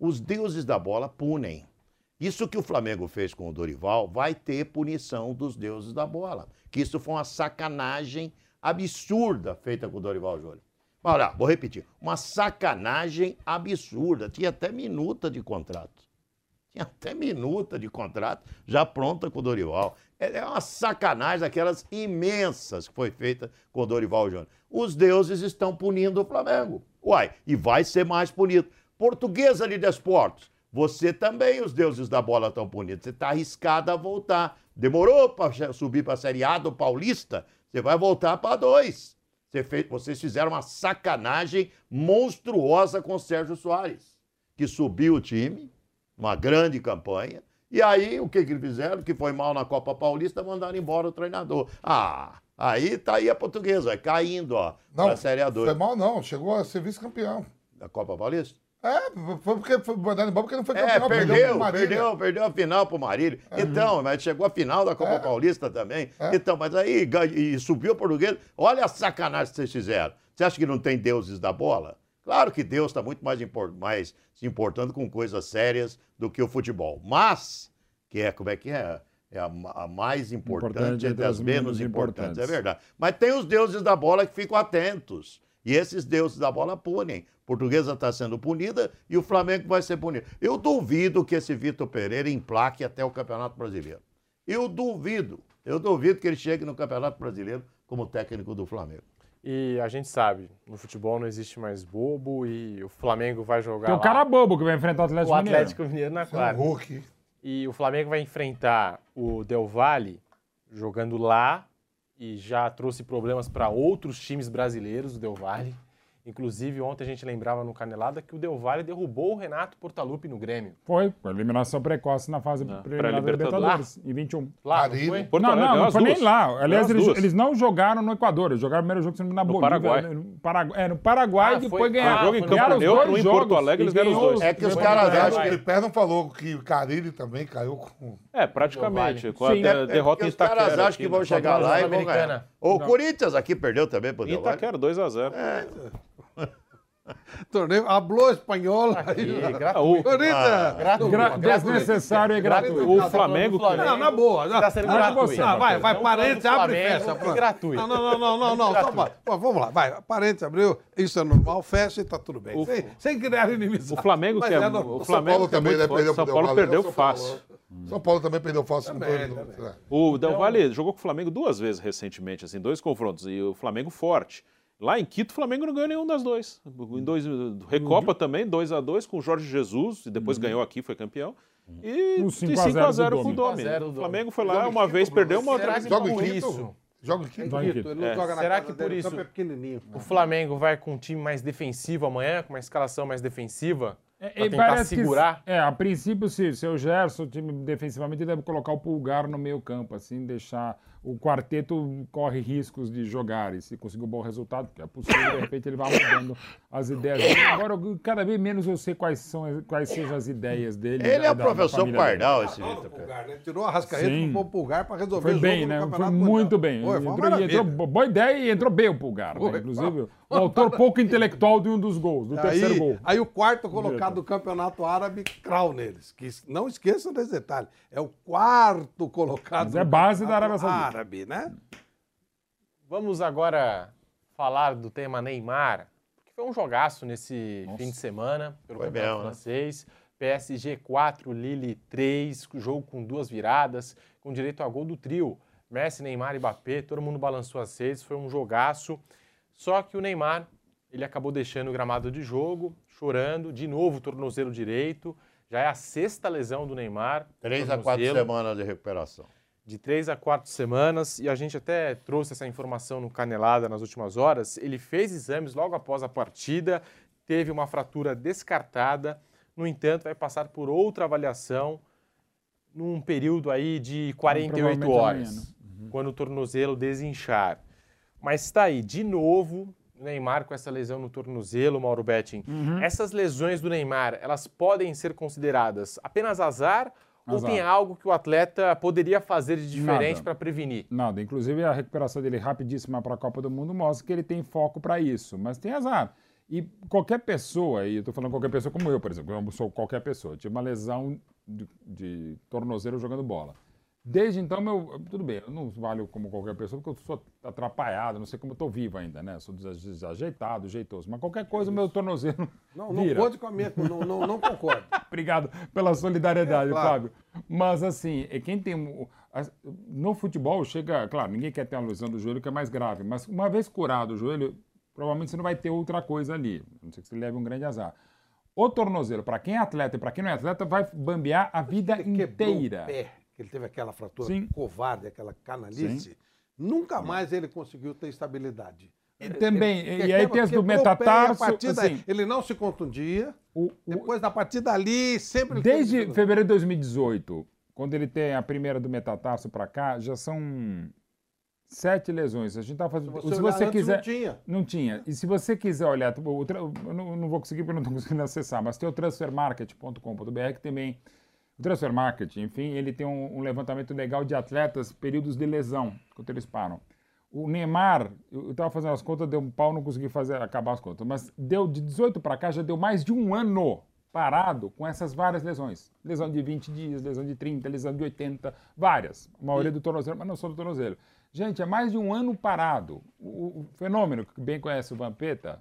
S4: Os deuses da bola punem. Isso que o Flamengo fez com o Dorival vai ter punição dos deuses da bola. Que isso foi uma sacanagem absurda feita com o Dorival Júnior. Olha, vou repetir. Uma sacanagem absurda. Tinha até minuta de contrato. Tinha até minuta de contrato já pronta com o Dorival. É é uma sacanagem daquelas imensas que foi feita com o Dorival Júnior. Os deuses estão punindo o Flamengo. Uai, e vai ser mais punido. Portuguesa de Desportos, você também, os deuses da bola estão punidos. Você está arriscado a voltar. Demorou para subir para a Série A do Paulista? Você vai voltar para dois. Você fez- vocês fizeram uma sacanagem monstruosa com o Sérgio Soares, que subiu o time, uma grande campanha. E aí, o que, que eles fizeram? Que foi mal na Copa Paulista, mandaram embora o treinador. Ah, aí tá aí a portuguesa, vai caindo, ó,
S6: Não,
S4: pra Série A2.
S6: foi mal não. Chegou a ser vice-campeão.
S4: Da Copa Paulista?
S6: É, foi porque foi mandado embora porque não foi
S4: É,
S6: campeão.
S4: perdeu,
S6: pro Marília.
S4: perdeu, perdeu a final pro Marília. Então, mas chegou a final da Copa Paulista também. Então, mas aí e subiu o português. Olha a sacanagem que vocês fizeram. Você acha que não tem deuses da bola? Claro que Deus está muito mais, impor- mais se importando com coisas sérias do que o futebol. Mas, que é, como é que é? É a, a mais importante,
S15: Importante
S4: entre as menos importantes.
S15: importantes.
S4: É verdade. Mas tem os deuses da bola que ficam atentos. E esses deuses da bola punem. Portuguesa está sendo punida e o Flamengo vai ser punido. Eu duvido que esse Vitor Pereira emplaque até o Campeonato Brasileiro. Eu duvido. Eu duvido que ele chegue no Campeonato Brasileiro como técnico do Flamengo.
S2: E a gente sabe, no futebol não existe mais bobo e o Flamengo vai jogar
S15: Tem o
S2: lá
S15: cara bobo que vai enfrentar o Atlético
S2: o
S15: Mineiro.
S2: Atlético Mineiro na
S6: um
S2: quadra.
S6: Hulk.
S2: E o Flamengo vai enfrentar o Del Valle jogando lá e já trouxe problemas para outros times brasileiros, o Del Valle. Inclusive, ontem a gente lembrava no Canelada que o Del Valle derrubou o Renato Portaluppi no Grêmio.
S15: Foi, com eliminação precoce na fase preliminar da Libertadores, em 21.
S2: Lá, não foi?
S15: Não, não, não,
S3: as
S15: foi nem
S3: duas.
S15: lá. Aliás, eles, eles não jogaram no Equador, eles jogaram o primeiro jogo não na
S3: No
S15: Bolívia.
S3: Paraguai.
S15: No Paraguai, é, no Paraguai
S2: Ah,
S15: e depois
S2: foi-
S15: ganharam.
S2: ah, jogo em campo
S3: neutro, em Porto Alegre, eles ganharam os dois.
S6: É que os
S2: Foi
S6: caras acham
S2: Paraguai.
S6: que o Pérez falou que o Carilli também caiu com.
S3: É, praticamente. Com a
S15: Sim.
S3: de-
S15: É- é
S3: derrota em
S4: Os caras
S3: Itaquera.
S4: acham que vão
S3: né?
S4: chegar lá e vão ganhar. O Corinthians aqui perdeu também pro Del Valle.
S3: Itaquera, 2x0. *laughs*
S5: Torneio, hablou espanhol.
S2: Aqui,
S3: Ah,
S2: gratuito.
S3: o-
S5: Corinthians.
S2: Gratuito.
S15: Gra- desnecessário e gratuito.
S3: O Flamengo,
S5: Não, na boa.
S2: Tá sendo
S5: Ah,
S2: gratuito.
S5: ah, vai, vai,
S2: Então, do
S5: abre e fecha.
S2: é gratuito.
S5: Não, não, não, não, não, vamos lá, vai. Parênteses, abriu. Isso é normal, fecha e tá tudo bem.
S3: O-
S5: sem, sem criar inimizade.
S3: O Flamengo, que é, o
S6: São
S3: Flamengo
S6: Paulo
S3: que é
S6: também, né? Perdeu
S3: São Paulo perdeu
S6: São Paulo.
S3: fácil.
S6: São Paulo também perdeu fácil. com
S5: Também,
S6: né?
S3: O Del Valle jogou com o Flamengo duas vezes recentemente, assim, dois confrontos, e o Flamengo forte. Lá em Quito, o Flamengo não ganhou nenhum das dois. Em dois Recopa também, 2x2 com o Jorge Jesus, e depois ganhou aqui, foi campeão. E
S15: Um
S3: e
S15: 5 a 0
S3: 5x0
S15: do
S3: com o
S15: Domi.
S3: Domi.
S2: 5 a 0 do
S3: O. Flamengo foi lá uma
S6: Quito,
S3: vez, perdeu uma outra vez.
S6: Joga em
S2: por
S6: Quito?
S2: isso?
S6: Joga em Quito.
S15: Joga em Quito.
S5: Ele não
S3: É.
S5: joga na
S2: Será que por
S5: dele,
S2: isso-
S5: é.
S2: O Flamengo vai com um time mais defensivo amanhã, com uma escalação mais defensiva,
S15: É,
S2: pra
S15: e
S2: tentar
S15: parece que-
S2: segurar.
S15: é, a princípio, se, se o Gerson, o time defensivamente, deve colocar o pulgar no meio campo, assim, deixar. O quarteto corre riscos de jogar e se conseguir um bom resultado, porque é possível, de repente ele vai mudando as ideias dele. Agora, eu- cada vez menos eu sei quais, são, quais sejam as ideias dele.
S4: Ele é o professor. Pardal, esse Vitor.
S5: Pulgar, né? Tirou a Rascaeta e pôr o Pulgar para resolver
S15: Foi
S5: o jogo
S15: bem, né? Foi muito
S5: Mundial.
S15: bem.
S5: Foi,
S15: entrou, entrou, boa ideia e entrou bem o Pulgar, né?
S5: Foi.
S15: Inclusive, *laughs* o autor pouco intelectual de um dos gols, do terceiro
S5: Aí,
S15: gol.
S5: aí o quarto colocado do campeonato árabe, crau neles. Que não esqueçam desse detalhe. É o quarto colocado.
S15: Mas é
S5: do
S15: base da
S5: campeonato
S15: Arábia Saudita.
S5: árabe, né?
S2: Vamos agora falar do tema Neymar, porque foi um jogaço nesse fim de semana pelo
S4: Foi
S2: Campeonato
S4: mesmo, né?
S2: Francês. PSG 4, Lille 3, jogo com duas viradas, com direito a gol do trio. Messi, Neymar e Mbappé, todo mundo balançou as redes, foi um jogaço. Só que o Neymar, ele acabou deixando o gramado de jogo, chorando, de novo tornozelo direito. Já é a sexta lesão do Neymar.
S4: Três a quatro semanas de recuperação.
S2: de três a quatro semanas, e a gente até trouxe essa informação no Canelada nas últimas horas. Ele fez exames logo após a partida, teve uma fratura descartada, no entanto, vai passar por outra avaliação num período aí de 48
S15: provavelmente
S2: horas,
S15: né?
S2: quando o tornozelo desinchar. Mas está aí, de novo, Neymar com essa lesão no tornozelo, Mauro Betting.
S15: Uhum.
S2: Essas lesões do Neymar, elas podem ser consideradas apenas azar, ou tem algo que o atleta poderia fazer de diferente para prevenir?
S15: Nada. Inclusive, a recuperação dele rapidíssima para a Copa do Mundo mostra que ele tem foco para isso. Mas tem azar. E qualquer pessoa, e eu estou falando qualquer pessoa como eu, por exemplo, eu sou qualquer pessoa, eu tive uma lesão de, de tornozelo jogando bola. Desde então, meu, tudo bem, eu não valho como qualquer pessoa, porque eu sou atrapalhado, não sei como eu estou vivo ainda, né? Sou desajeitado, jeitoso. Mas qualquer coisa, o meu tornozelo.
S5: Não, não
S15: vira.
S5: conte com a minha, não, não, não concordo. *laughs*
S15: Obrigado pela solidariedade,
S5: É, claro.
S15: Fábio. Mas assim, é quem tem. No futebol chega. Claro, ninguém quer ter uma lesão do joelho que é mais grave, mas uma vez curado o joelho, provavelmente você não vai ter outra coisa ali. A Não sei que você leve um grande azar. O tornozelo, para quem é atleta e para quem não é atleta, vai bambear a vida inteira.
S5: o pé, que ele teve aquela fratura
S15: Sim.
S5: covarde, aquela canalice. Nunca mais ele conseguiu ter estabilidade.
S15: E também,
S5: Ele-
S15: e aí tem as do
S5: o
S15: metatarso,
S5: partir daí,
S15: assim,
S5: ele não se contundia.
S15: o-
S5: Depois da partida ali, sempre
S15: Desde fevereiro de 2018, quando ele tem a primeira do metatarso para cá, já são sete lesões. A gente tá fazendo.
S5: Se você
S15: se você quiser,
S5: não tinha.
S15: Não tinha. E se você quiser olhar, o eu não, não vou conseguir porque eu não estou *laughs* conseguindo acessar, mas tem o transfermarket.com.br que também o Transfer Market, enfim, ele tem um, um levantamento legal de atletas, períodos de lesão, quanto eles param. O Neymar, eu estava fazendo as contas, deu um pau, não consegui fazer, acabar as contas, mas deu de 18 para cá, já deu mais de um ano parado com essas várias lesões. Lesão de 20 dias, lesão de 30, lesão de 80, várias. A maioria do tornozelo, mas não só do tornozelo. Gente, é mais de um ano parado. O, o fenômeno que bem conhece o Vampeta,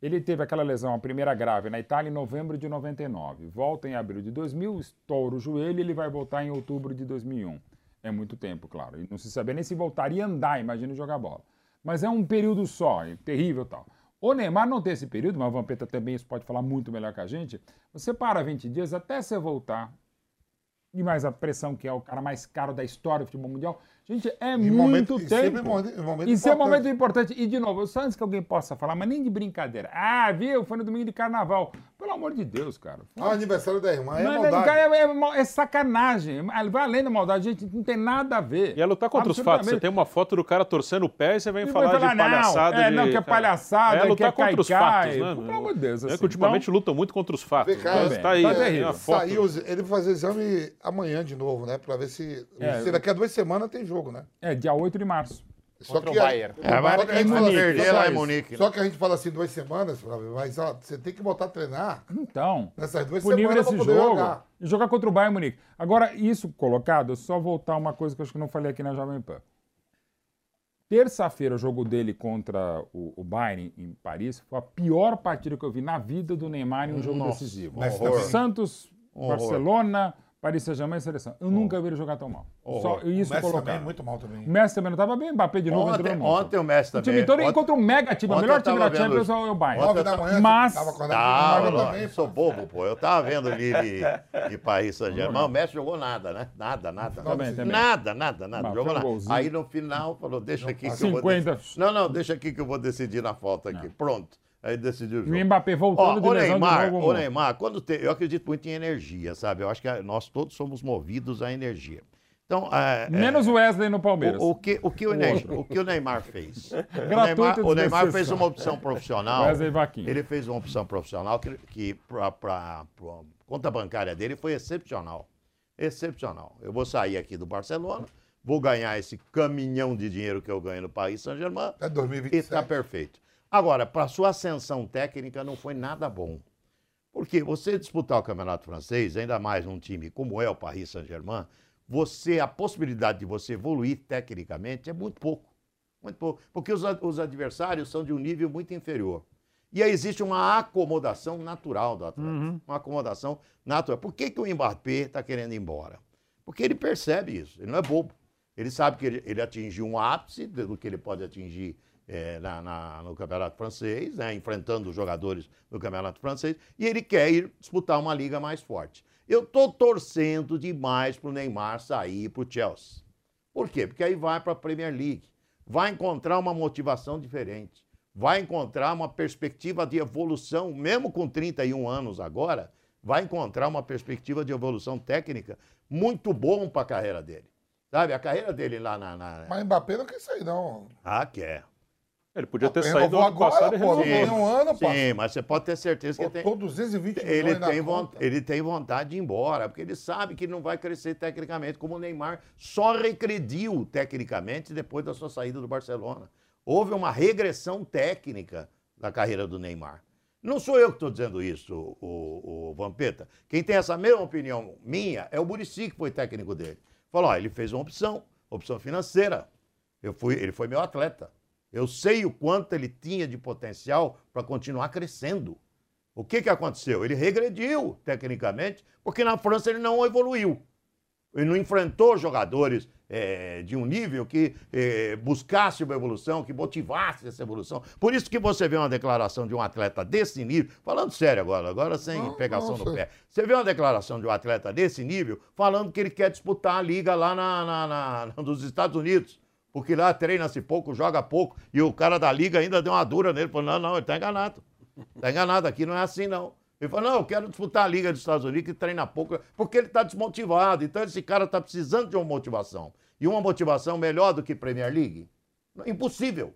S15: ele teve aquela lesão, a primeira grave, na Itália em novembro de 99. Volta em abril de 2000, estoura o joelho e ele vai voltar em outubro de 2001. É muito tempo, claro. E não se sabia nem se voltaria a andar, imagina jogar bola. Mas é um período só, é terrível tal. O Neymar não tem esse período, mas o Vampeta também isso pode falar muito melhor que a gente. Você para 20 dias até você voltar. e mais a pressão que é o cara mais caro da história do futebol mundial. Gente, é
S6: Em
S15: muito
S6: momento- e sempre
S15: tempo.
S6: em momento- momento
S15: Isso é um
S6: importante.
S15: momento importante. E, de novo, só antes que alguém possa falar, mas nem de brincadeira. Ah, viu? Foi no domingo de carnaval. Pelo amor de Deus, cara.
S6: Ah, aniversário da irmã, é
S15: Não,
S6: maldade.
S15: cara, é, é mal- é sacanagem. Vai além da maldade, gente. Não tem nada a ver.
S3: E é lutar contra os fatos. Você tem uma foto do cara torcendo o pé e você vem
S15: E
S3: falar,
S15: falar,
S3: de
S15: não,
S3: palhaçada.
S15: é,
S3: de,
S15: não, que é palhaçada,
S3: É
S15: que
S3: lutar
S15: é
S3: contra os fatos, né?
S15: Pelo amor de Deus,
S3: É
S15: assim,
S3: que ultimamente
S15: então-
S3: lutam muito contra os fatos. Então, tá aí,
S15: tá
S3: é,
S15: terrível.
S6: Saiu, os- ele vai fazer exame amanhã de novo, né? Pra ver se,
S15: É,
S6: se daqui a duas semanas tem jogo, né?
S15: É, dia 8 de março.
S6: Só
S2: Contra
S6: que
S2: o
S6: a-
S2: Bayern.
S6: só
S4: É, vai
S6: que a gente
S4: vai
S6: fala
S4: perder
S6: assim,
S4: lá
S6: só-
S4: em Munique, né?
S6: Só que a gente fala assim, duas semanas, mas ó, você tem que botar a treinar
S15: Então,
S6: nessas duas semanas poder
S15: jogo,
S6: jogar.
S15: e jogar contra o Bayern Munique. Agora, isso colocado, eu só voltar uma coisa que eu acho que não falei aqui na Jovem Pan. Terça-feira, o jogo dele contra o, o Bayern em Paris foi a pior partida que eu vi na vida do Neymar em um jogo
S4: Nossa,
S15: decisivo.
S4: horror.
S15: Santos,
S4: horror.
S15: Barcelona, Paris Saint-Germain e seleção. Eu nunca vi ele jogar tão mal. Só
S4: Horror.
S15: isso
S6: O Messi
S15: colocado.
S6: também, muito mal também.
S15: O Messi também não estava bem, Mbappé de novo
S4: Ontem,
S15: entrou
S4: ontem o Messi
S15: O
S4: também.
S15: time todo
S4: ontem-
S15: encontra um mega time, o melhor time da Champions
S4: vendo-
S15: é o Bayern.
S6: Nove da manhã,
S15: Mas
S6: tava com a
S4: Tá,
S6: eu
S4: eu
S6: também.
S4: sou bobo, pô. Eu tava vendo ali de, de Paris Saint-Germain. O Messi jogou nada, né? Nada, nada.
S15: Também, também.
S4: Nada, nada, nada. Jogou
S15: um
S4: nada. Aí no final falou: deixa aqui que eu vou.
S15: 50.
S4: decidir. Não, não, deixa aqui que eu vou decidir na falta aqui. Pronto. Aí decidiu o
S15: E
S4: jogo.
S15: o Mbappé voltando
S4: Ó,
S15: de
S4: o
S15: lesão de
S4: Neymar,
S15: novo.
S4: o Neymar, quando tem, eu acredito muito em energia, sabe? Eu acho que nós todos somos movidos à energia. Então, é, é,
S15: Menos o Wesley no Palmeiras.
S4: o, o que, o, que o, Neymar, o que o Neymar fez? *laughs* o Neymar, o Neymar fez uma opção profissional.
S15: Wesley Vaquinha.
S4: Ele fez uma opção profissional que, que para a conta bancária dele foi excepcional. Excepcional. Eu vou sair aqui do Barcelona, vou ganhar esse caminhão de dinheiro que eu ganho no Paris Saint-Germain. E
S6: 2027.
S4: está perfeito. Agora, para sua ascensão técnica não foi nada bom. Porque você disputar o Campeonato Francês, ainda mais num time como é o Paris Saint-Germain, você a possibilidade de você evoluir tecnicamente é muito pouco. Muito pouco. Porque os, os adversários são de um nível muito inferior. E aí existe uma acomodação natural do atleta. Uma acomodação natural. Por que, que o Mbappé está querendo ir embora? Porque ele percebe isso. Ele não é bobo. Ele sabe que ele, ele atingiu um ápice do que ele pode atingir eh, na- na- no Campeonato Francês, né, enfrentando os jogadores do Campeonato Francês, e ele quer ir disputar uma liga mais forte. Eu estou torcendo demais para o Neymar sair para o Chelsea. Por quê? Porque aí vai para a Premier League, vai encontrar uma motivação diferente, vai encontrar uma perspectiva de evolução, mesmo com 31 anos agora, vai encontrar uma perspectiva de evolução técnica muito bom para a carreira dele. Sabe, a carreira dele lá na. na...
S6: Mas Mbappé não quer sair, não.
S4: Ah, quer.
S3: Ele podia ter saído ano
S6: agora,
S3: passado e.
S6: Tem um ano, pô.
S4: Sim, mas você pode ter certeza que tem.
S6: Botou 220
S4: Ele tem, ele tem vontade de ir embora, porque ele sabe que não vai crescer tecnicamente, como o Neymar só regrediu tecnicamente depois da sua saída do Barcelona. Houve uma regressão técnica da carreira do Neymar. Não sou eu que estou dizendo isso, o, o Vampeta. Quem tem essa mesma opinião minha é o Murici, que foi técnico dele. Falou, ó, ele fez uma opção, opção financeira. Eu fui, ele foi meu atleta. Eu sei o quanto ele tinha de potencial para continuar crescendo. O que, que aconteceu? Ele regrediu tecnicamente, porque na França ele não evoluiu. Ele não enfrentou jogadores eh, de um nível que eh, buscasse uma evolução, que motivasse essa evolução. Por isso que você vê uma declaração de um atleta desse nível, falando sério agora, agora sem pegação no pé. Você vê uma declaração de um atleta desse nível falando que ele quer disputar a liga lá na, na- na- *laughs* nos Estados Unidos. Porque lá treina-se pouco, joga pouco, e o cara da liga ainda deu uma dura nele, falou, não, não, ele tá enganado. Tá enganado, aqui não é assim, não. Ele falou, não, eu quero disputar a Liga dos Estados Unidos, que treina pouco, porque ele está desmotivado. Então esse cara está precisando de uma motivação. E uma motivação melhor do que Premier League? Impossível.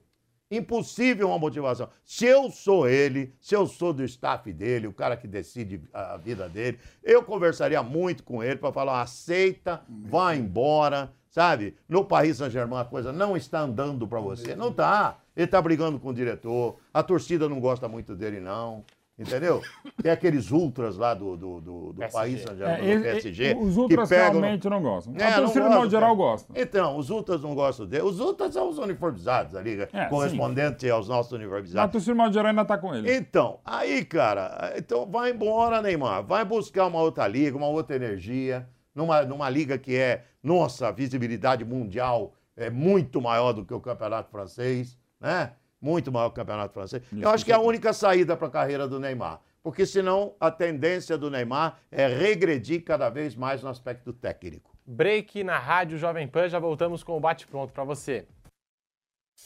S4: Impossível uma motivação. Se eu sou ele, se eu sou do staff dele, o cara que decide a vida dele, eu conversaria muito com ele para falar: aceita, vai embora, sabe? No Paris Saint-Germain a coisa não está andando para você. Não tá. Ele está brigando com o diretor, a torcida não gosta muito dele, não. Entendeu? Tem aqueles ultras lá do, do, do, do Paris Saint-Germain,
S15: É,
S4: do PSG.
S15: e- os
S4: que
S15: ultras
S4: pegam-
S15: realmente não gostam.
S4: É,
S15: A torcida, no geral,
S4: cara.
S15: gosta.
S4: Então, os ultras não gostam dele. Os ultras são os uniformizados ali,
S15: É,
S4: correspondentes aos nossos
S15: Mas a
S4: uniformizados.
S15: torcida, no modo geral, ainda tá com ele.
S4: Então, aí, cara, então vai embora, Neymar. Vai buscar uma outra liga, uma outra energia, numa, numa liga que é, nossa, a visibilidade mundial é muito maior do que o campeonato francês, né? Muito maior que o campeonato francês. Eu acho que é a única saída para a carreira do Neymar. porque senão a tendência do Neymar é regredir cada vez mais no aspecto técnico.
S2: Break na Rádio Jovem Pan, já voltamos com o bate-pronto para você.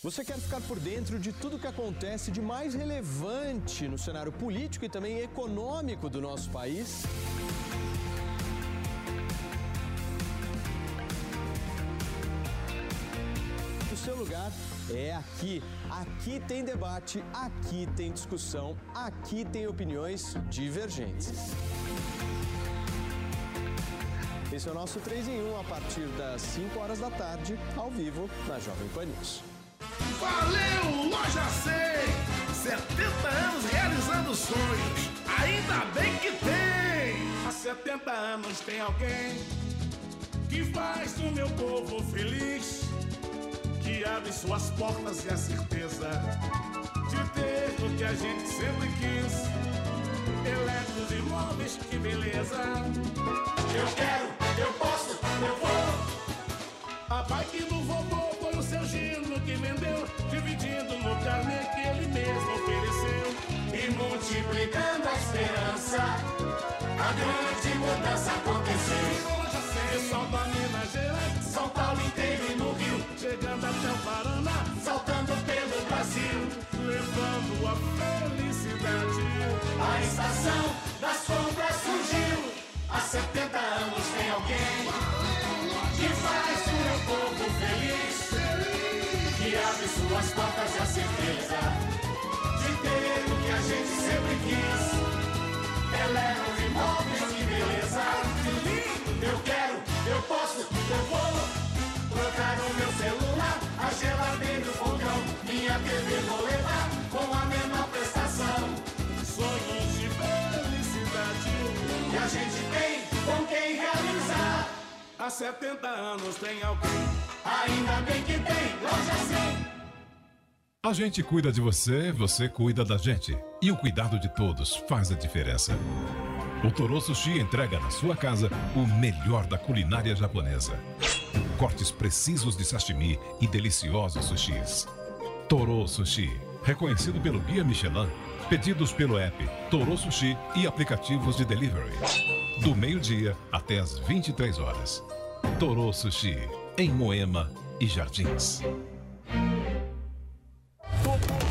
S16: Você quer ficar por dentro de tudo que acontece de mais relevante no cenário político e também econômico do nosso país? É aqui. Aqui tem debate, aqui tem discussão, aqui tem opiniões divergentes. Esse é o nosso 3 em 1 a partir das 5 horas da tarde, ao vivo na Jovem Pan News.
S7: Valeu, Loja 100! 70 anos realizando sonhos. Ainda bem que tem! Há 70 anos tem alguém que faz o meu povo feliz, que abre suas portas e a certeza de ter o que a gente sempre quis. Eletros e móveis, que beleza! Eu quero, eu posso, eu vou! A bike do vovô foi o seu gino que vendeu, dividindo no carnê que ele mesmo ofereceu. E multiplicando a esperança, a grande mudança aconteceu. Pessoal da Minas Gerais, São Paulo chegando até o Paraná, saltando pelo Brasil, levando a felicidade. A estação das compras surgiu. Há 70 anos tem alguém que faz o povo feliz, que abre suas portas e a certeza de ter o que a gente sempre quis. Eletro imóveis, que beleza, que eu quero, eu posso, eu vou prestação. Sonhos de felicidade que a gente tem com quem realizar. Há 70 anos tem alguém, ainda bem que tem, loja 100.
S17: A gente cuida de você, você cuida da gente. E o cuidado de todos faz a diferença. O Toro Sushi entrega na sua casa o melhor da culinária japonesa. Cortes precisos de sashimi e deliciosos sushis. Toro Sushi, reconhecido pelo Guia Michelin, pedidos pelo app Toro Sushi e aplicativos de delivery. Do meio-dia até as 23 horas. Toro Sushi, em Moema e Jardins.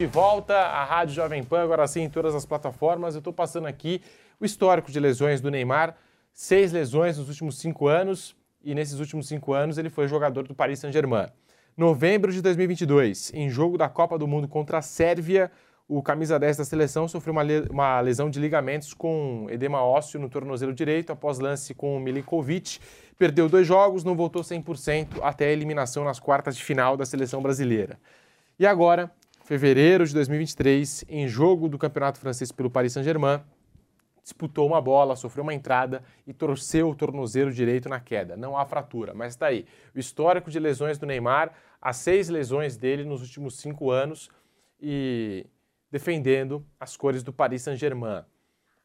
S2: De volta à Rádio Jovem Pan, agora sim em todas as plataformas. Eu estou passando aqui o histórico de lesões do Neymar. Seis lesões nos últimos cinco anos e nesses últimos cinco anos ele foi jogador do Paris Saint-Germain. Novembro de 2022, em jogo da Copa do Mundo contra a Sérvia, o camisa 10 da seleção sofreu uma, le uma lesão de ligamentos com edema ósseo no tornozelo direito após lance com o Milinkovic. Perdeu dois jogos, não voltou 100% até a eliminação nas quartas de final da seleção brasileira. E agora, fevereiro de 2023, em jogo do Campeonato Francês pelo Paris Saint-Germain, disputou uma bola, sofreu uma entrada e torceu o tornozelo direito na queda. Não há fratura, mas está aí. O histórico de lesões do Neymar, as seis lesões dele nos últimos cinco anos e defendendo as cores do Paris Saint-Germain.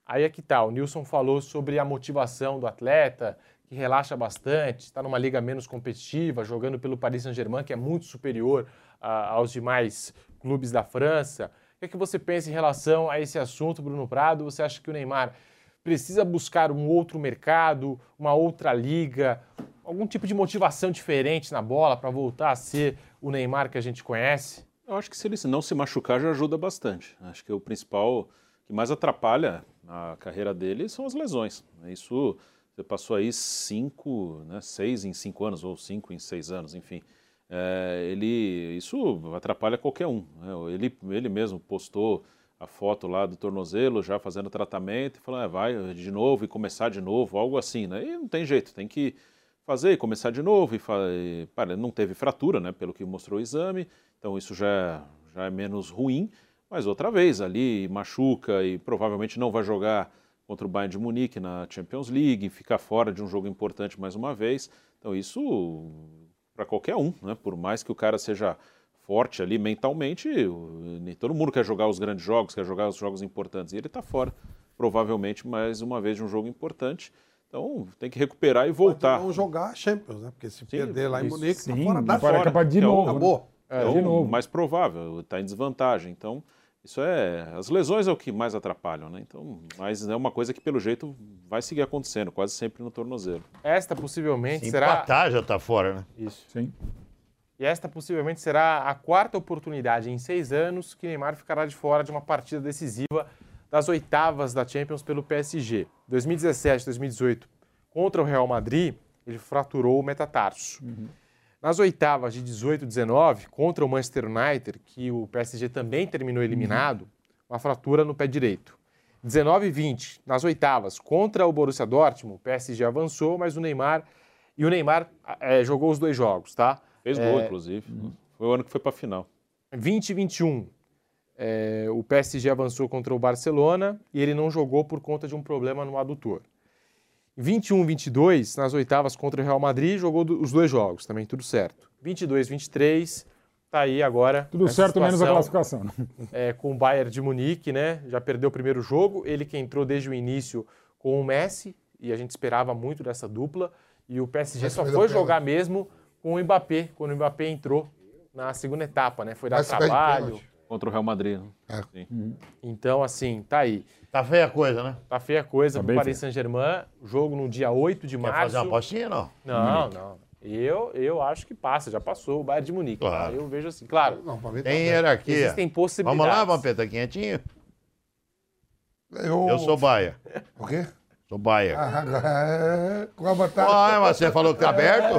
S2: Aí é que tá, o Nilson falou sobre a motivação do atleta, que relaxa bastante, está numa liga menos competitiva, jogando pelo Paris Saint-Germain, que é muito superior a, aos demais clubes da França. O que, é que você pensa em relação a esse assunto, Bruno Prado? Você acha que o Neymar precisa buscar um outro mercado, uma outra liga, algum tipo de motivação diferente na bola para voltar a ser o Neymar que a gente conhece?
S3: Eu acho que se ele não se machucar já ajuda bastante. Acho que o principal que mais atrapalha a carreira dele são as lesões. Isso você passou aí cinco, né, seis em cinco anos ou cinco em seis anos, enfim. É, ele isso atrapalha qualquer um. Né? Ele, ele mesmo postou a foto lá do tornozelo já fazendo tratamento e falando ah, vai de novo e começar de novo, algo assim, né? E não tem jeito, tem que fazer e começar de novo e, e não teve fratura, né? Pelo que mostrou o exame, então isso já já é menos ruim, mas outra vez ali machuca e provavelmente não vai jogar contra o Bayern de Munique na Champions League, fica fora de um jogo importante mais uma vez. Então isso para qualquer um, né? Por mais que o cara seja forte ali mentalmente, nem todo mundo quer jogar os grandes jogos, quer jogar os jogos importantes. E ele está fora, provavelmente mais uma vez de um jogo importante. Então tem que recuperar e voltar.
S5: Não jogar a Champions, né? Porque se
S3: Sim,
S5: perder lá em
S3: isso.
S5: Munique,
S3: Sim,
S5: tá fora da
S3: fora.
S15: Acaba de
S3: É
S15: novo, né?
S5: Acabou.
S3: É,
S15: De
S3: o
S15: novo.
S3: mais provável, está em desvantagem. Então, isso é. As lesões é o que mais atrapalham, né? Então, mas é uma coisa que, pelo jeito, vai seguir acontecendo, quase sempre no tornozelo.
S2: Esta possivelmente
S4: Se
S2: será.
S4: empatar, já tá fora, né?
S2: Isso.
S15: Sim.
S2: E esta possivelmente será a quarta oportunidade em seis anos que Neymar ficará de fora de uma partida decisiva das oitavas da Champions pelo PSG. 2017, 2018, contra o Real Madrid, ele fraturou o metatarso. Nas oitavas de 18 e 19, contra o Manchester United, que o PSG também terminou eliminado, uma fratura no pé direito. 19 e 20, nas oitavas, contra o Borussia Dortmund, o PSG avançou, mas o Neymar... E o Neymar eh, jogou os dois jogos, tá?
S3: Fez
S2: É,
S3: gol, inclusive. Foi o ano que foi para a final.
S2: 20 e 21, é, o PSG avançou contra o Barcelona e ele não jogou por conta de um problema no adutor. 21 e 22, nas oitavas contra o Real Madrid, jogou do- os dois jogos, também tudo certo. 22 e 23, tá aí agora.
S15: Tudo certo, menos a
S2: situação,
S15: classificação. né?
S2: é, com o Bayern de Munique, né? Já perdeu o primeiro jogo, ele que entrou desde o início com o Messi, e a gente esperava muito dessa dupla, e o PSG só foi jogar mesmo com o Mbappé, quando o Mbappé entrou na segunda etapa, né? Foi dar
S6: Messi
S2: trabalho.
S3: Contra o Real Madrid. né?
S6: É.
S2: Então, assim, tá aí.
S4: Tá feia a coisa, né?
S2: Tá feia a coisa
S4: Tá
S2: pro Paris Saint-Germain. Jogo no dia 8 de
S4: Quer
S2: março.
S4: fazer uma apostinha, não?
S2: Não, não. Eu, eu acho que passa, já passou o Bayern de Munique. tá?
S4: Claro.
S2: Eu vejo assim, claro.
S4: Tem hierarquia.
S2: Existem possibilidades.
S4: Vamos lá, Vampeta, quinhentinho?
S6: Eu,
S4: Eu sou Baia.
S6: O quê?
S4: Baia.
S6: Ah, com a vantagem.
S4: Ah, mas você falou que tá aberto?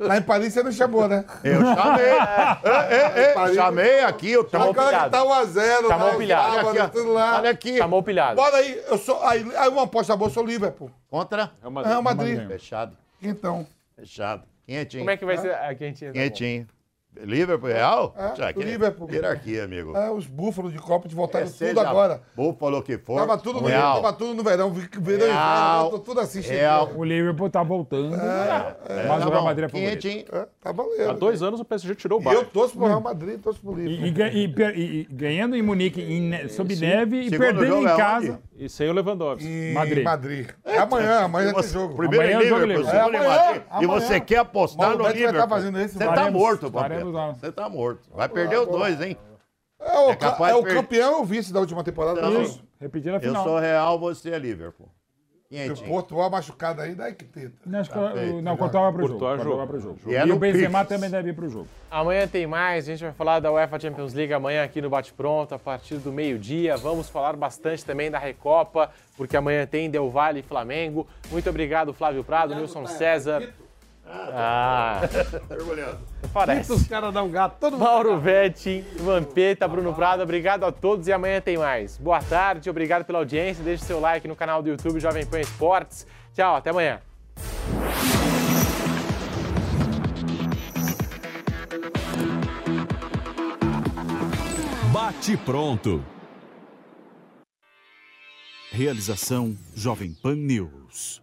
S6: Lá em Paris você não chamou, né?
S4: Eu chamei. É, é, é,
S6: Paris-
S4: chamei aqui, eu tô
S6: Agora que tá 1x0,
S2: Chamou
S6: lá,
S2: pilhado.
S6: sábado,
S4: Olha aqui, ó.
S6: tudo lá.
S4: Olha aqui.
S2: Chamou pilhado.
S6: Bora aí, eu sou. Aí, aí uma aposta boa, eu sou Liverpool.
S4: Contra?
S3: Real Madrid.
S6: Real Madrid.
S4: Fechado.
S6: Então.
S4: Fechado. Quinhentinho.
S2: Como é que vai ser a quentinha?
S4: Quinhentinho. Liverpool Real?
S6: É,
S4: Já que-
S6: Liverpool.
S4: Hierarquia, amigo.
S6: É, os búfalos de Copa de voltaram
S4: É,
S6: tudo agora.
S4: Búfalo que for.
S6: Tava tudo, no,
S4: Real.
S6: tava tudo no verão, verão
S4: Real.
S6: inverno, tudo assim.
S4: Real.
S15: O Liverpool tá voltando.
S6: É,
S15: mas
S4: Tá
S15: o Real Madrid é favorito.
S4: Quinhentinho.
S6: É, tá valendo.
S3: Há dois anos o PSG tirou o Bayern.
S6: eu torço pro Real Madrid, torço pro
S15: E, e
S6: Liverpool.
S15: e e- e ganhando em Munique em sob
S3: Sim.
S15: neve e perdendo em
S4: é
S15: casa.
S4: onde?
S3: E sem o Lewandowski.
S6: E
S15: Madrid.
S6: Madrid. É amanhã, amanhã tem jogo.
S4: Primeiro
S15: Amanhã
S4: em
S15: é jogo
S4: Liverpool, segundo em
S6: É,
S4: Madrid. E você quer apostar no
S6: vai
S4: Liverpool.
S6: tá fazendo isso,
S4: Você tá morto,
S15: faremos Lá.
S4: Você tá morto. Vai perder os dois, hein?
S6: É o,
S4: É
S6: é o campeão e o vice da última temporada.
S4: Não.
S6: Isso.
S15: Repetindo a
S4: Eu
S15: final.
S4: sou Real, você é Liverpool.
S6: Se o. Portugal machucado ainda, aí que tenta.
S15: Não, acho que
S4: Tá
S15: não, o Courtois vai pro jogo.
S3: Courtois
S15: Courtois
S3: jogo.
S15: vai pro jogo.
S4: E é
S15: E o Benzema
S4: Pix.
S15: também deve ir pro jogo.
S2: Amanhã tem mais, a gente vai falar da UEFA Champions League amanhã aqui no Bate Pronto, a partir do meio-dia. Vamos falar bastante também da Recopa, porque amanhã tem Del Valle e Flamengo. Muito obrigado, Flávio Prado, Nilson César. Ah, *laughs*
S4: Orgulhoso.
S2: parece.
S5: Os caras dão gato, todo mundo.
S2: Mauro Vetti, Vampeta, Bruno Prado, obrigado a todos e amanhã tem mais. Boa tarde, obrigado pela audiência, deixe seu like no canal do YouTube Jovem Pan Esportes. Tchau, até amanhã.
S8: Bate pronto.
S14: Realização Jovem Pan News.